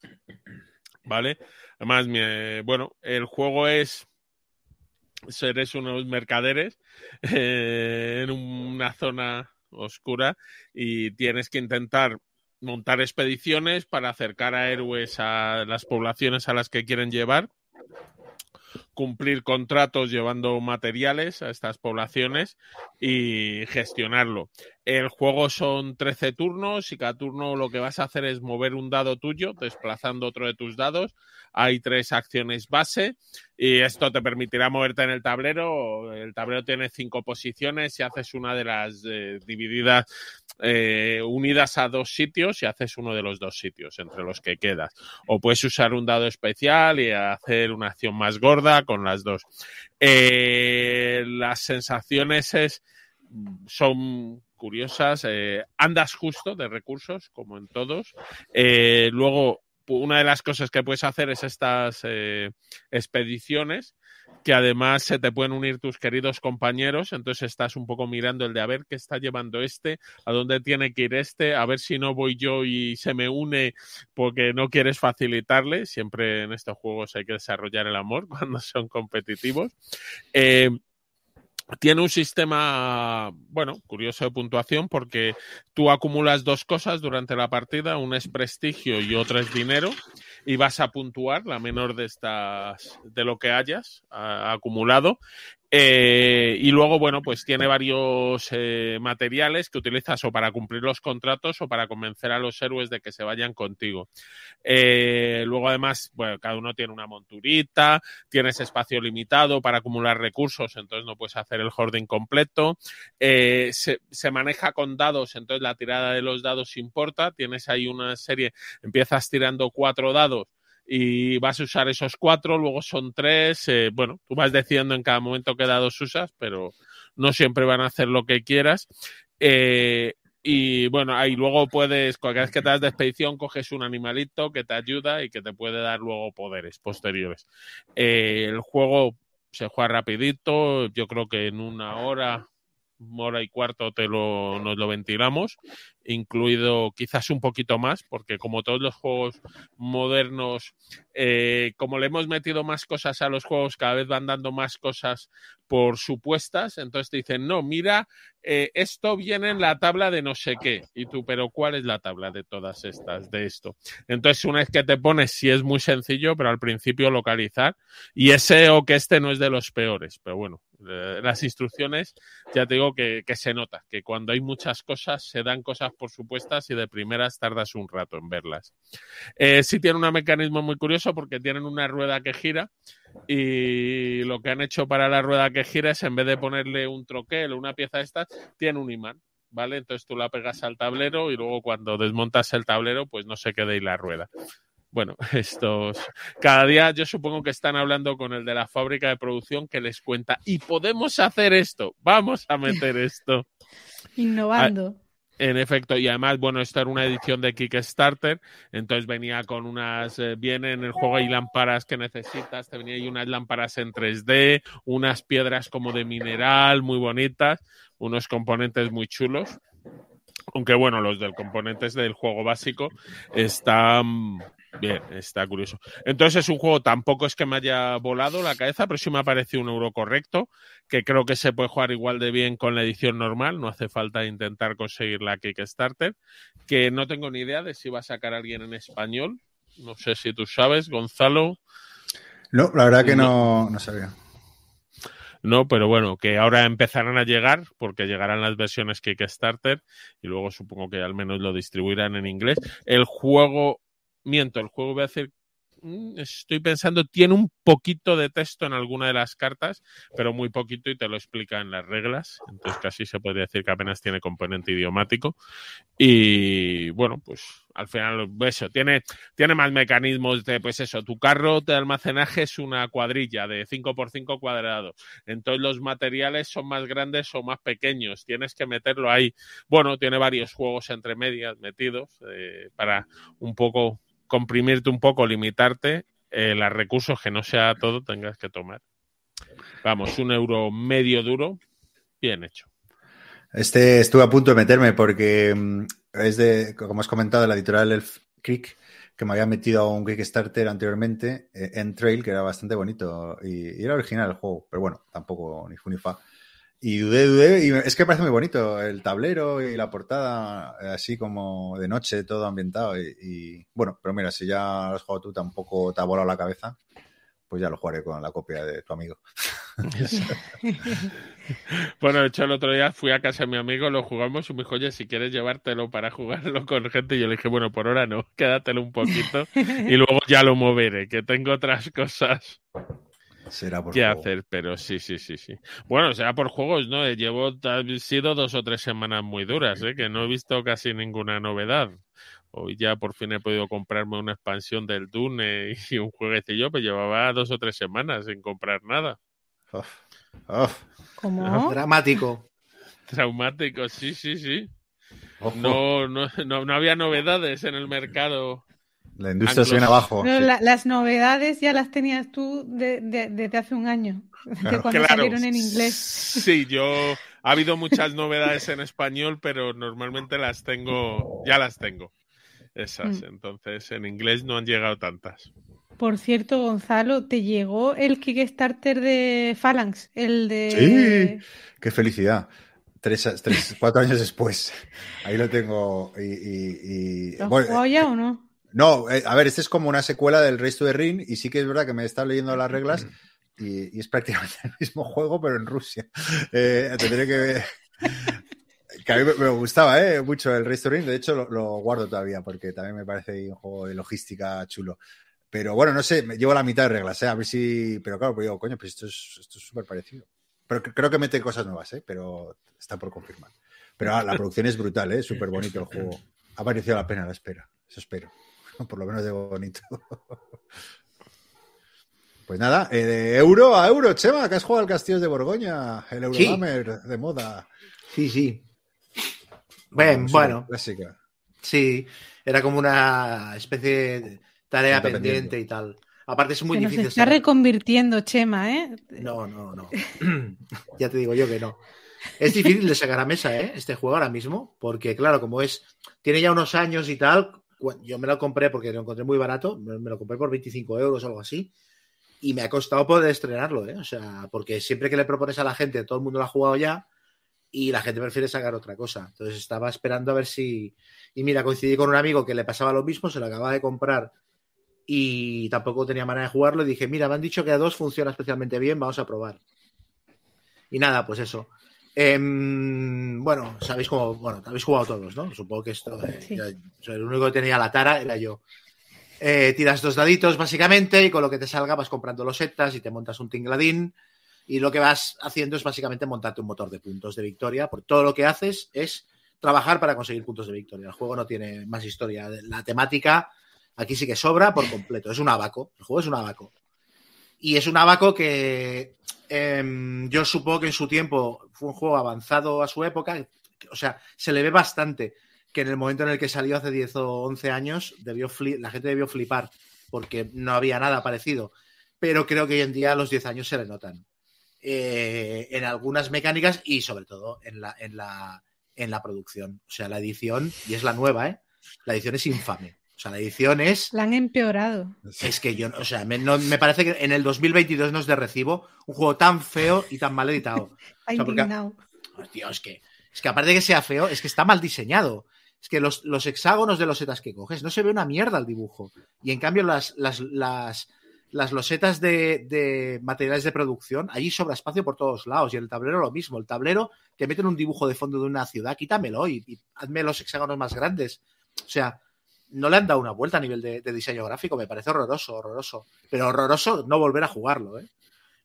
¿Vale? Además, bueno, el juego es seres unos mercaderes eh, en una zona oscura y tienes que intentar montar expediciones para acercar a héroes a las poblaciones a las que quieren llevar cumplir contratos llevando materiales a estas poblaciones y gestionarlo. El juego son 13 turnos y cada turno lo que vas a hacer es mover un dado tuyo desplazando otro de tus dados. Hay tres acciones base y esto te permitirá moverte en el tablero. El tablero tiene cinco posiciones y haces una de las eh, divididas eh, unidas a dos sitios y haces uno de los dos sitios entre los que quedas. O puedes usar un dado especial y hacer una acción más gorda con las dos. Eh, las sensaciones es, son curiosas. andas justo de recursos, como en todos. luego una de las cosas que puedes hacer es estas eh, expediciones que además se te pueden unir tus queridos compañeros, entonces estás un poco mirando el de a ver qué está llevando este, a dónde tiene que ir este, a ver si no voy yo y se me une porque no quieres facilitarle, siempre en estos juegos hay que desarrollar el amor cuando son competitivos. Eh, tiene un sistema, bueno, curioso de puntuación porque tú acumulas dos cosas durante la partida, una es prestigio y otra es dinero, y vas a puntuar la menor de estas, de lo que hayas acumulado, eh, y luego, bueno, pues tiene varios eh, materiales que utilizas o para cumplir los contratos o para convencer a los héroes de que se vayan contigo. Eh, luego, además, bueno, cada uno tiene una monturita, tienes espacio limitado para acumular recursos, entonces no puedes hacer el hoarding completo. Se, se, maneja con dados, entonces la tirada de los dados importa. Tienes ahí una serie, empiezas tirando cuatro dados y vas a usar esos cuatro, luego son tres. Eh, bueno, tú vas decidiendo en cada momento qué dados usas, pero no siempre van a hacer lo que quieras. Eh, y bueno, ahí luego puedes, cualquier vez que te das de expedición, coges un animalito que te ayuda y que te puede dar luego poderes posteriores. Eh, el juego se juega rapidito, yo creo que en una hora, hora y cuarto te lo, nos lo ventilamos, incluido quizás un poquito más, porque como todos los juegos modernos, eh, como le hemos metido más cosas a los juegos, cada vez van dando más cosas por supuestas, entonces te dicen, no, mira, eh, esto viene en la tabla de no sé qué, y tú, pero ¿cuál es la tabla de todas estas, de esto? Entonces, una vez que te pones, sí es muy sencillo, pero al principio localizar, y ese o que este no es de los peores, pero bueno, eh, las instrucciones, ya te digo que, que se nota, que cuando hay muchas cosas, se dan cosas por supuestas y de primeras tardas un rato en verlas. Eh, sí tiene un mecanismo muy curioso porque tienen una rueda que gira y lo que han hecho para la rueda que gira es en vez de ponerle un troquel o una pieza de estas, tiene un imán. ¿vale? Entonces tú la pegas al tablero y luego cuando desmontas el tablero, pues no se quede ahí la rueda. Bueno, estos cada día yo supongo que están hablando con el de la fábrica de producción que les cuenta y podemos hacer esto, vamos a meter esto. Innovando. En efecto, y además, bueno, esta era una edición de Kickstarter, entonces venía con unas, eh, viene en el juego hay lámparas que necesitas, te venía ahí unas lámparas en 3D, unas piedras como de mineral muy bonitas, unos componentes muy chulos. Aunque bueno, los del componentes del juego básico están bien, está curioso. Entonces es un juego, tampoco es que me haya volado la cabeza, pero sí me ha parecido un euro correcto, que creo que se puede jugar igual de bien con la edición normal, no hace falta intentar conseguir la Kickstarter, que no tengo ni idea de si va a sacar alguien en español. No sé si tú sabes, Gonzalo. No, la verdad que no, no sabía. No, pero bueno, que ahora empezarán a llegar porque llegarán las versiones Kickstarter y luego supongo que al menos lo distribuirán en inglés. El juego, miento, el juego voy a decir, mm, estoy pensando, tiene un poquito de texto en alguna de las cartas, pero muy poquito y te lo explica en las reglas. Entonces casi se podría decir que apenas tiene componente idiomático. Y bueno, pues al final eso tiene tiene más mecanismos de pues eso tu carro de almacenaje es una cuadrilla de 5x5 cuadrados entonces los materiales son más grandes o más pequeños tienes que meterlo ahí bueno tiene varios juegos entre medias metidos eh, para un poco comprimirte un poco limitarte eh, los recursos que no sea todo tengas que tomar vamos un euro medio duro bien hecho este estuve a punto de meterme porque mm, es de, como has comentado, la editorial Elf Creek, que me había metido a un Kickstarter anteriormente, eh, en Trail, que era bastante bonito y, y, era original el juego, pero bueno, tampoco ni fu ni fa. Y dudé, dudé, y es que parece muy bonito el tablero y la portada, eh, así como de noche, todo ambientado. Y, y bueno, pero mira, si ya lo has jugado tú, tampoco te ha volado la cabeza, pues ya lo jugaré con la copia de tu amigo. bueno, de hecho, el otro día fui a casa de mi amigo, lo jugamos y me dijo, oye, si quieres llevártelo para jugarlo con gente, y yo le dije, bueno, por ahora no, quédatelo un poquito y luego ya lo moveré, que tengo otras cosas. Será por qué juego. hacer, pero sí, sí, sí, sí. Bueno, será por juegos, ¿no? Llevo, han sido dos o tres semanas muy duras, ¿eh? Que no he visto casi ninguna novedad. Hoy ya por fin he podido comprarme una expansión del Dune y un jueguecillo, pues llevaba dos o tres semanas sin comprar nada. Uf, uf. ¿Cómo? Dramático. Traumático, sí, sí, sí. No, no, no, no había novedades en el mercado. La industria se viene abajo. Pero sí. la- las novedades ya las tenías tú de- de- desde hace un año, de Claro. cuando Claro. salieron en inglés. Sí, yo ha habido muchas novedades en español, pero normalmente las tengo, ya las tengo. Esas, Mm. entonces en inglés no han llegado tantas. Por cierto, Gonzalo, ¿te llegó el Kickstarter de Phalanx? El de... Sí. Qué felicidad. Tres, tres, cuatro años después. Ahí lo tengo. Y, y- y- ¿Lo has bueno, jugado ya o no? No, eh, a ver, este es como una secuela del Race to the Ring y sí que es verdad que me he estado leyendo las reglas y, y es prácticamente el mismo juego, pero en Rusia. Eh, tendré que... que a mí me, gustaba eh, mucho el Race Ring, de hecho lo, lo guardo todavía porque también me parece un juego de logística chulo. Pero bueno, no sé, me llevo la mitad de reglas, ¿eh? a ver si... Pero claro, pues digo, coño, pues esto es esto es súper parecido. Pero cre- creo que mete cosas nuevas, ¿eh? pero está por confirmar. Pero ah, la producción es brutal, ¿eh? súper bonito el juego. Ha parecido la pena la espera, eso espero. Por lo menos de bonito. Pues nada, eh, de euro a euro, Chema, que has jugado al Castillos de Borgoña, el Sí. Eurogamer de moda. Sí, sí. Bueno, Clásica. sí. Era como una especie de tarea pendiente y tal. Aparte es muy Se difícil. está sacar- reconvirtiendo, Chema, ¿eh? No, no, no. ya te digo yo que no. Es difícil de sacar a mesa, ¿eh? Este juego ahora mismo, porque claro, como es, tiene ya unos años y tal, yo me lo compré porque lo encontré muy barato, me lo compré por 25 euros o algo así, y me ha costado poder estrenarlo, ¿eh? O sea, porque siempre que le propones a la gente, todo el mundo lo ha jugado ya, y la gente prefiere sacar otra cosa. Entonces estaba esperando a ver si... Y mira, coincidí con un amigo que le pasaba lo mismo, se lo acababa de comprar y tampoco tenía manera de jugarlo. Y dije, mira, me han dicho que a dos funciona especialmente bien, vamos a probar. Y nada, pues eso. Em, bueno, sabéis cómo, bueno, habéis jugado todos, ¿no? Supongo que esto, eh, Sí. ya- o sea, el único que tenía la tara era yo. Eh, tiras dos daditos básicamente y con lo que te salga vas comprando los setas y te montas un tingladín y lo que vas haciendo es básicamente montarte un motor de puntos de victoria, porque todo lo que haces es trabajar para conseguir puntos de victoria. El juego no tiene más historia. La temática aquí sí que sobra por completo. Es un abaco. El juego es un abaco. Y es un abaco que em, yo supongo que en su tiempo fue un juego avanzado a su época. O sea, se le ve bastante que en el momento en el que salió hace 10 o 11 años, debió la gente debió flipar porque no había nada parecido. Pero creo que hoy en día a los 10 años se le notan. Eh, en algunas mecánicas y sobre todo en la, en, la, en la producción. O sea, la edición, y es la nueva, ¿eh? La edición es infame. O sea, la edición es. La han empeorado. Es que yo, o sea, me, me parece que en el 2022 no es de recibo un juego tan feo y tan mal editado. O es que, es que aparte de que sea feo, es que está mal diseñado. Es que los, los hexágonos de los setas que coges no se ve una mierda el dibujo. Y en cambio, las, las, las, las losetas de, materiales de producción, allí sobra espacio por todos lados. Y el tablero lo mismo. El tablero te meten un dibujo de fondo de una ciudad, quítamelo y, y hazme los hexágonos más grandes. O sea, no le han dado una vuelta a nivel de, diseño gráfico. Me parece horroroso, horroroso. Pero horroroso no volver a jugarlo, ¿eh?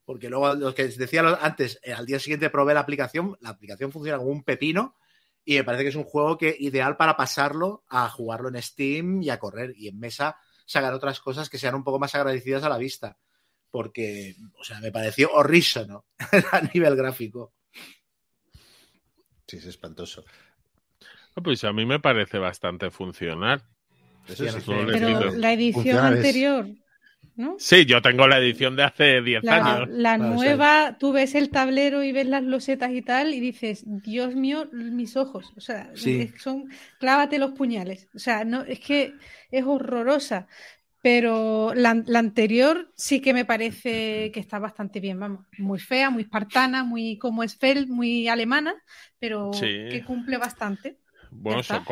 Porque luego, lo que decía antes, eh, al día siguiente probé la aplicación, la aplicación funciona como un pepino y me parece que es un juego que ideal para pasarlo a jugarlo en Steam y a correr y en mesa sacar otras cosas que sean un poco más agradecidas a la vista. Porque, o sea, me pareció horrísono a nivel gráfico. Sí, es espantoso. Pues a mí me parece bastante funcional. Pero la edición anterior Sí, yo tengo la edición de hace 10 años. La nueva, tú ves el tablero y ves las losetas y tal, y dices, Dios mío, mis ojos. O sea, son, clávate los puñales. O sea, no, es que es horrorosa. Pero la, anterior sí que me parece que está bastante bien, vamos. Muy fea, muy espartana, muy como Esfeld, muy alemana, pero que cumple bastante. Bueno, son,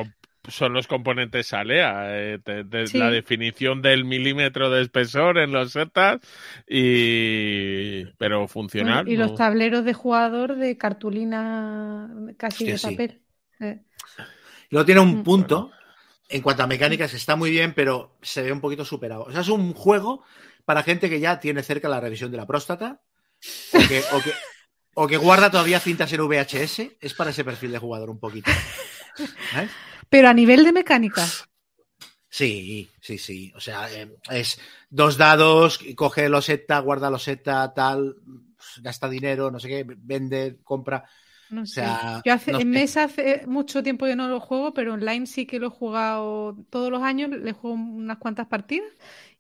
son los componentes ALEA, eh, de, la definición del milímetro de espesor en los setas, y pero funcional. y los tableros de jugador de cartulina casi de papel. Eh. Luego tiene un mm. punto, en cuanto a mecánicas, está muy bien, pero se ve un poquito superado. O sea, es un juego para gente que ya tiene cerca la revisión de la próstata, o que, o que, o que guarda todavía cintas en VHS, es para ese perfil de jugador un poquito. ¿Eh? Pero a nivel de mecánica. Sí, sí, sí. O sea, eh, es dos dados, coge loseta, guarda loseta, tal, gasta dinero, no sé qué, vende, compra. No sé. Yo hace, en mesa hace mucho tiempo que no lo juego, pero online sí que lo he jugado todos los años, le juego unas cuantas partidas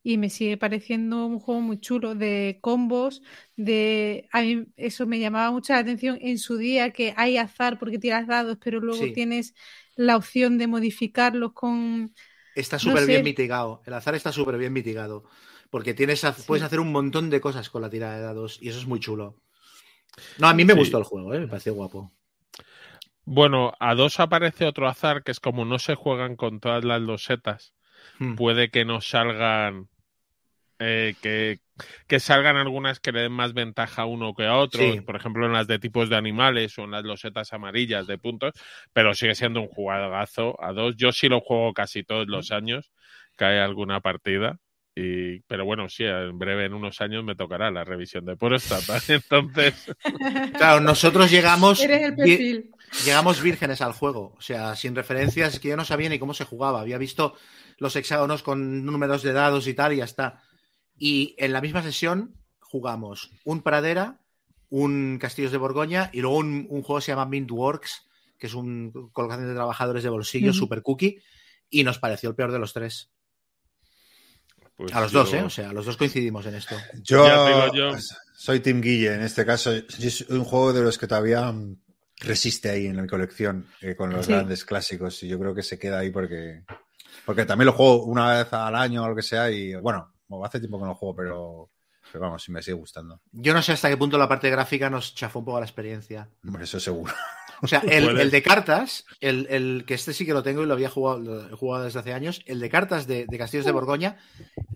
y me sigue pareciendo un juego muy chulo de combos, de a mí eso me llamaba mucha la atención en su día que hay azar porque tiras dados, pero luego tienes la opción de modificarlos con... Está súper bien mitigado, el azar está súper bien mitigado, porque tienes, puedes hacer un montón de cosas con la tirada de dados y eso es muy chulo. No, a mí me gustó el juego, ¿eh? me pareció guapo. Bueno, a dos aparece otro azar que es como no se juegan con todas las losetas, hmm. puede que no salgan eh, que, que, salgan algunas que le den más ventaja a uno que a otro, por ejemplo en las de tipos de animales o en las losetas amarillas de puntos, pero sigue siendo un jugadorazo a dos. Yo sí lo juego casi todos los años, cae alguna partida. Y, pero bueno, sí, en breve, en unos años, me tocará la revisión de próstata. Entonces. Claro, nosotros llegamos. Llegamos vírgenes al juego. O sea, sin referencias, es que yo no sabía ni cómo se jugaba. Había visto los hexágonos con números de dados y tal, y ya está. Y en la misma sesión jugamos un Pradera, un Castillos de Borgoña y luego un, juego que se llama Mintworks, que es un colocación de trabajadores de bolsillo, super cookie, y nos pareció el peor de los tres. Pues a los dos, ¿eh? O sea, los dos coincidimos en esto. Yo, soy Tim Guille, en este caso. Es un juego de los que todavía resiste ahí en mi colección eh, con los grandes clásicos y yo creo que se queda ahí porque, porque también lo juego una vez al año o lo que sea y bueno, hace tiempo que no juego, pero, pero vamos, sí me sigue gustando. Yo no sé hasta qué punto la parte gráfica nos chafó un poco la experiencia. Hombre, eso seguro. O sea, el, de cartas, el, que este sí que lo tengo y lo había jugado, he jugado desde hace años, el de cartas de, Castillos de Borgoña,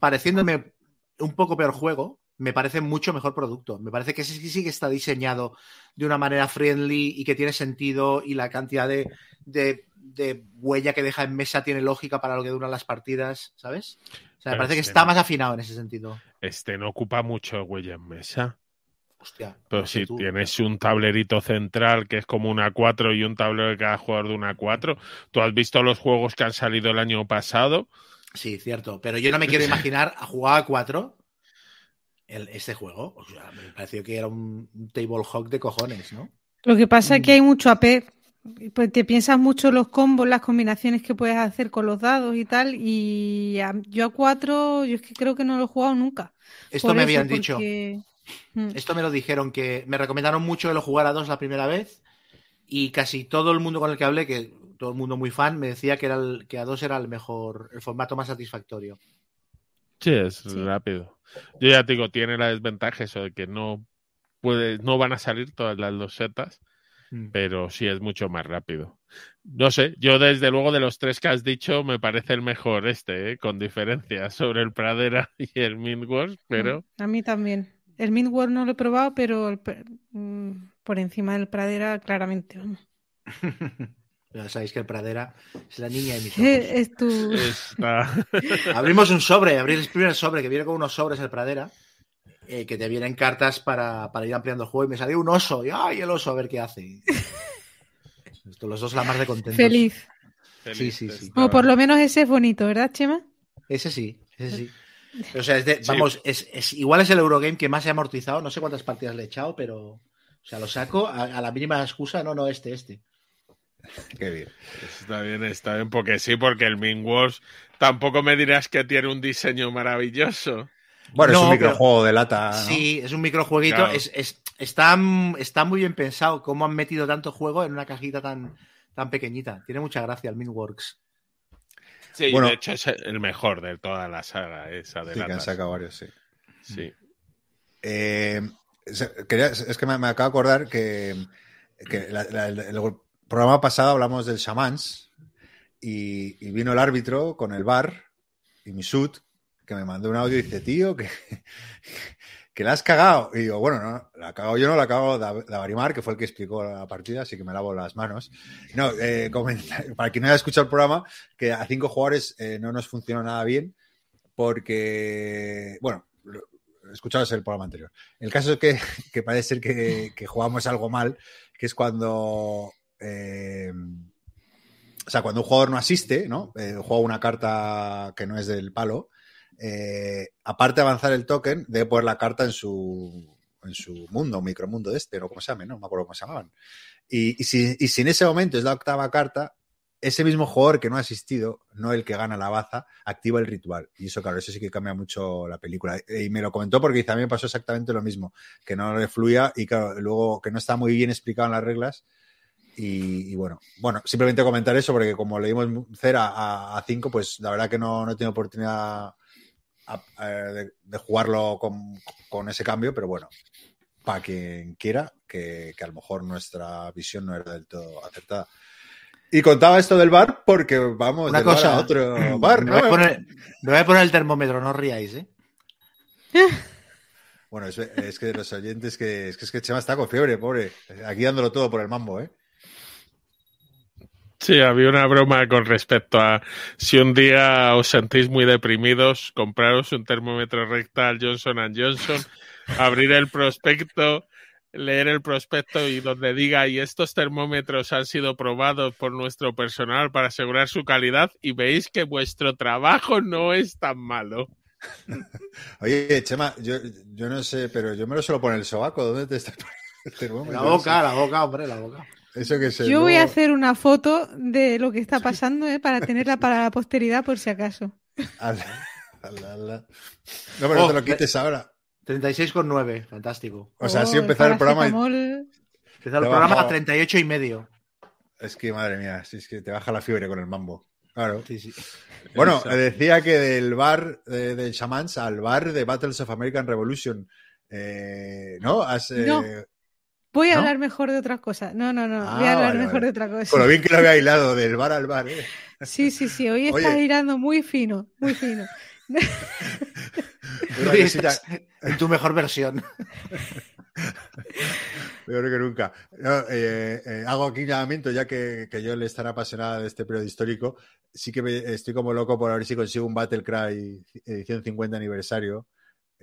pareciéndome un poco peor juego, me parece mucho mejor producto. Me parece que sí, sí que está diseñado de una manera friendly y que tiene sentido y la cantidad de, de, de huella que deja en mesa tiene lógica para lo que duran las partidas, ¿sabes? O sea, me parece que este está más afinado en ese sentido. Este no ocupa mucho huella en mesa. Hostia, Pero no si tú. tienes un tablerito central que es como una 4 y un tablero de cada jugador de una 4, ¿tú has visto los juegos que han salido el año pasado? Sí, cierto. Pero yo no me quiero imaginar a jugar a cuatro el, este juego. O sea, me pareció que era un, un table hawk de cojones, ¿no? Lo que pasa Mm. es que hay mucho AP. Pues te piensas mucho los combos, las combinaciones que puedes hacer con los dados y tal. Y a- yo a cuatro, yo es que creo que no lo he jugado nunca. Esto Por me eso, habían dicho. porque- Mm. Esto me lo dijeron que me recomendaron mucho que lo jugara a dos la primera vez y casi todo el mundo con el que hablé, que todo el mundo muy fan, me decía que, era el, que a dos era el mejor, el formato más satisfactorio. Sí, es Sí. rápido. Yo ya te digo, tiene la desventaja eso de que no puede, no van a salir todas las losetas, pero sí es mucho más rápido. No sé, yo desde luego de los tres que has dicho me parece el mejor este, ¿eh? con diferencia sobre el Pradera y el Midwars, pero A mí también. El Midworld no lo he probado, pero el mm, por encima del Pradera, claramente. Ya sabéis que el Pradera es la niña de mis ojos. Es tu... Abrimos un sobre, abrir el primer sobre que viene con unos sobres el Pradera, eh, que te vienen cartas para, para ir ampliando el juego y me salió un oso. Y ¡ay, el oso! A ver qué hace. Esto, los dos la más de contentos. feliz. Sí, sí, sí. O por lo menos ese es bonito, ¿verdad, Chema? Ese sí, ese sí. O sea, es de- Sí. vamos, es, es- igual es el Eurogame que más he amortizado. No sé cuántas partidas le he echado, pero. O sea, lo saco a, a la mínima excusa. No, no, este, este. Qué bien. Está bien, está bien, porque sí, porque el Midwars tampoco me dirás que tiene un diseño maravilloso. Bueno, es No, un pero- microjuego de lata. ¿no? Sí, es un microjueguito. Claro. Es, es- está, está muy bien pensado cómo han metido tanto juego en una cajita tan, tan pequeñita. Tiene mucha gracia el Minworks. Sí, Bueno. de hecho es el mejor de toda la saga esa de Sí, que han sacado varios, sí. Sí. Eh, quería- es que me, me acabo de acordar que, que la- la- el, el programa pasado hablamos del Shamans y, vino el árbitro con el bar y mi sud que me mandó un audio y dice, tío, que, que la has cagado. Y digo, bueno, no, la he cagado yo, no la Dav- Davarimar, que fue el que explicó la partida, así que me lavo las manos. No, eh, para quien no haya escuchado el programa, que a cinco jugadores eh, no nos funcionó nada bien porque, bueno, escucharos el programa anterior. El caso es que, que parece ser que jugamos algo mal, que es cuando... eh, o sea, cuando un jugador no asiste, ¿no? Eh, juega una carta que no es del palo, eh, aparte de avanzar el token, debe poner la carta en su, en su mundo, micromundo de este, no como se llame, no me acuerdo cómo se llamaban. Y, y si, y si en ese momento es la octava carta, ese mismo jugador que no ha asistido, no el que gana la baza, activa el ritual. Y eso, claro, eso sí que cambia mucho la película. Y me lo comentó porque también pasó exactamente lo mismo, que no le fluía y claro, luego que no está muy bien explicado en las reglas. Y, y bueno, bueno, simplemente comentar eso porque como leímos cera a 5, pues la verdad que no, no he tenido oportunidad a- a- de, de jugarlo con, con ese cambio, pero bueno, para quien quiera, que, que a lo mejor nuestra visión no era del todo acertada. Y contaba esto del bar porque vamos Una bar cosa, a otro bar, me, ¿no? voy a poner, me voy a poner el termómetro, no os ríais, ¿eh? Bueno, es, es que de los oyentes que es que, es que Chema está con fiebre, pobre. Aquí dándolo todo por el mambo, ¿eh? Sí, había una broma con respecto a si un día os sentís muy deprimidos, compraros un termómetro rectal Johnson Johnson, abrir el prospecto, leer el prospecto y donde diga y estos termómetros han sido probados por nuestro personal para asegurar su calidad y veis que vuestro trabajo no es tan malo. Oye, Chema, yo, yo no sé, pero yo me lo suelo poner el sobaco. ¿Dónde te estás poniendo el La termómetro? boca, la boca, hombre, la boca. Eso que se Yo voy a hacer una foto de lo que está pasando ¿eh? para tenerla para la posteridad por si acaso. Ala, ala, ala. No, pero no Oh, te lo quites ahora. 36,9, fantástico. O sea, así Oh, empezar el programa y-. Empezar el programa a 38 y medio. Es que, madre mía, si es que te baja la fiebre con el mambo. Claro. Sí, sí. Bueno, Exacto. decía que del bar de, del Shamans al bar de Battles of American Revolution. eh, ¿No? Has, eh, No. Voy a ¿No? hablar mejor de otras cosas. No, no, no. Ah, voy a hablar vale, mejor vale. de otra cosa. Con lo bien que lo había hilado del bar al bar, ¿eh? Sí, sí, sí. Hoy Oye. estás girando muy fino, muy fino. Estás en tu mejor versión. Peor que nunca. No, eh, eh, hago aquí un llamamiento, ya que, que yo le estaré apasionada de este periodo histórico. Sí que me- estoy como loco por ver si consigo un Battlecry edición 50 aniversario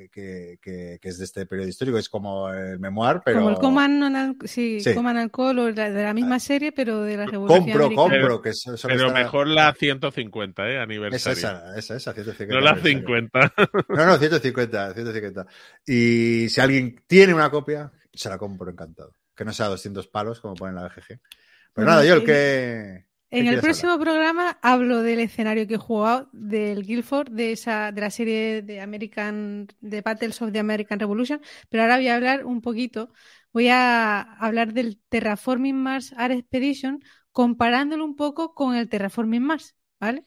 que, que, que, es de este periodo histórico, es como el memoir, pero... Como el Coman, sí, sí. Coman Alcohol, de la misma ah, serie, pero de la Revolución Compro, Americana. compro, que eso, Pero está... mejor la 150, ¿eh? Aniversario. Esa, esa, esa, 150. No la 50. No, no, 150, 150. Y si alguien tiene una copia, se la compro encantado. Que no sea 200 palos, como ponen la BGG. Pero bueno, nada, yo el que... En el próximo hablar? programa hablo del escenario que he jugado del Guildford, de esa, de la serie de American, de Battles of the American Revolution, pero ahora voy a hablar un poquito, voy a hablar del Terraforming Mars Art Expedition, comparándolo un poco con el Terraforming Mars, ¿vale?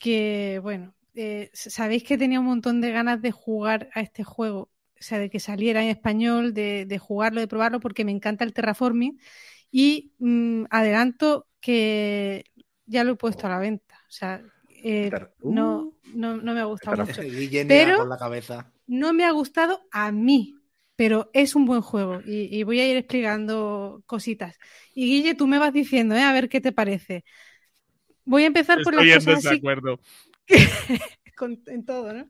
Que bueno, eh, sabéis que tenía un montón de ganas de jugar a este juego, o sea, de que saliera en español, de, de jugarlo, de probarlo, porque me encanta el terraforming. Y mmm, adelanto que ya lo he puesto a la venta. O sea, eh, no, no, no, me ha gustado mucho. Pero la cabeza. no me ha gustado a mí, pero es un buen juego y, y, voy a ir explicando cositas. Y Guille, tú me vas diciendo, ¿eh? a ver qué te parece. Voy a empezar Estoy por las en cosas desacuerdo. así. Con, en todo, ¿no?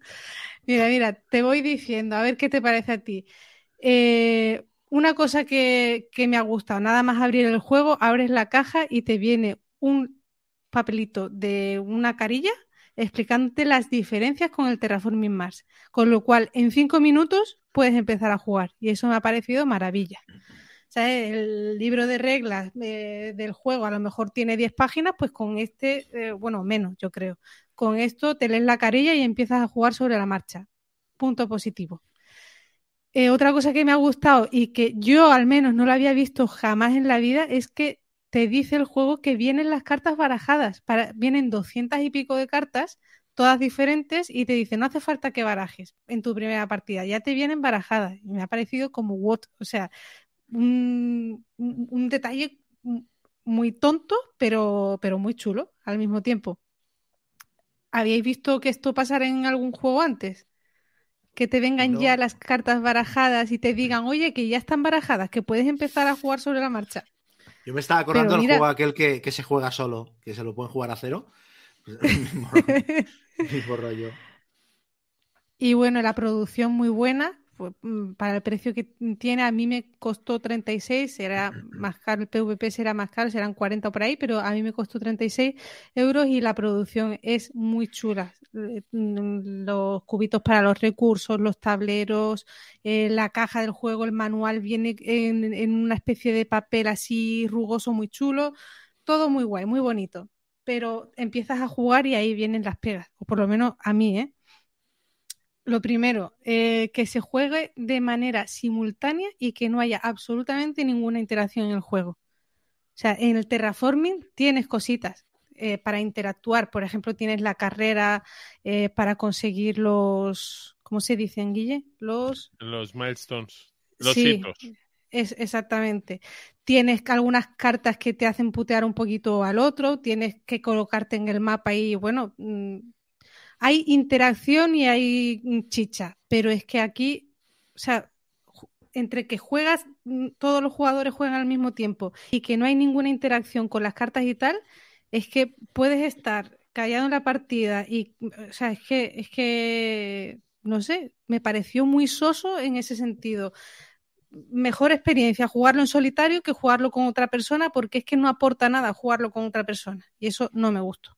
Mira, mira, te voy diciendo, a ver qué te parece a ti. Eh, una cosa que, me ha gustado, nada más abrir el juego, abres la caja y te viene un papelito de una carilla explicándote las diferencias con el Terraforming Mars. Con lo cual, en cinco minutos puedes empezar a jugar. Y eso me ha parecido maravilla. O sea, el libro de reglas eh, del juego a lo mejor tiene 10 páginas, pues con este, eh, bueno, menos, yo creo. Con esto te lees la carilla y empiezas a jugar sobre la marcha. Punto positivo. Eh, otra cosa que me ha gustado y que yo al menos no lo había visto jamás en la vida es que te dice el juego que vienen las cartas barajadas. Para, vienen doscientas y pico de cartas, todas diferentes, y te dice, no hace falta que barajes en tu primera partida, ya te vienen barajadas. Y me ha parecido como what, o sea, un, un, detalle muy tonto, pero, pero muy chulo al mismo tiempo. ¿Habíais visto que esto pasara en algún juego antes? Que te vengan no. ya las cartas barajadas y te digan, oye, que ya están barajadas, que puedes empezar a jugar sobre la marcha. Yo me estaba acordando del juego aquel que, que, se juega solo, que se lo pueden jugar a cero. mismo rollo. Y bueno, la producción muy buena. Para el precio que tiene, a mí me costó 36, será más caro, el PVP será más caro, serán 40 por ahí, pero a mí me costó 36 euros y la producción es muy chula. Los cubitos para los recursos, los tableros, eh, la caja del juego, el manual viene en, en una especie de papel así rugoso, muy chulo, todo muy guay, muy bonito. Pero empiezas a jugar y ahí vienen las pegas, o por lo menos a mí, ¿eh? Lo primero, eh, que se juegue de manera simultánea y que no haya absolutamente ninguna interacción en el juego. O sea, en el terraforming tienes cositas eh, para interactuar. Por ejemplo, tienes la carrera eh, para conseguir los. ¿Cómo se dicen, Guille? Los. Los milestones. Los sí, hitos. Es, exactamente. Tienes algunas cartas que te hacen putear un poquito al otro. Tienes que colocarte en el mapa y, bueno. Mmm, hay interacción y hay chicha, pero es que aquí, o sea, entre que juegas, todos los jugadores juegan al mismo tiempo y que no hay ninguna interacción con las cartas y tal, es que puedes estar callado en la partida y, o sea, es que, es que, no sé, me pareció muy soso en ese sentido. Mejor experiencia jugarlo en solitario que jugarlo con otra persona porque es que no aporta nada jugarlo con otra persona y eso no me gustó.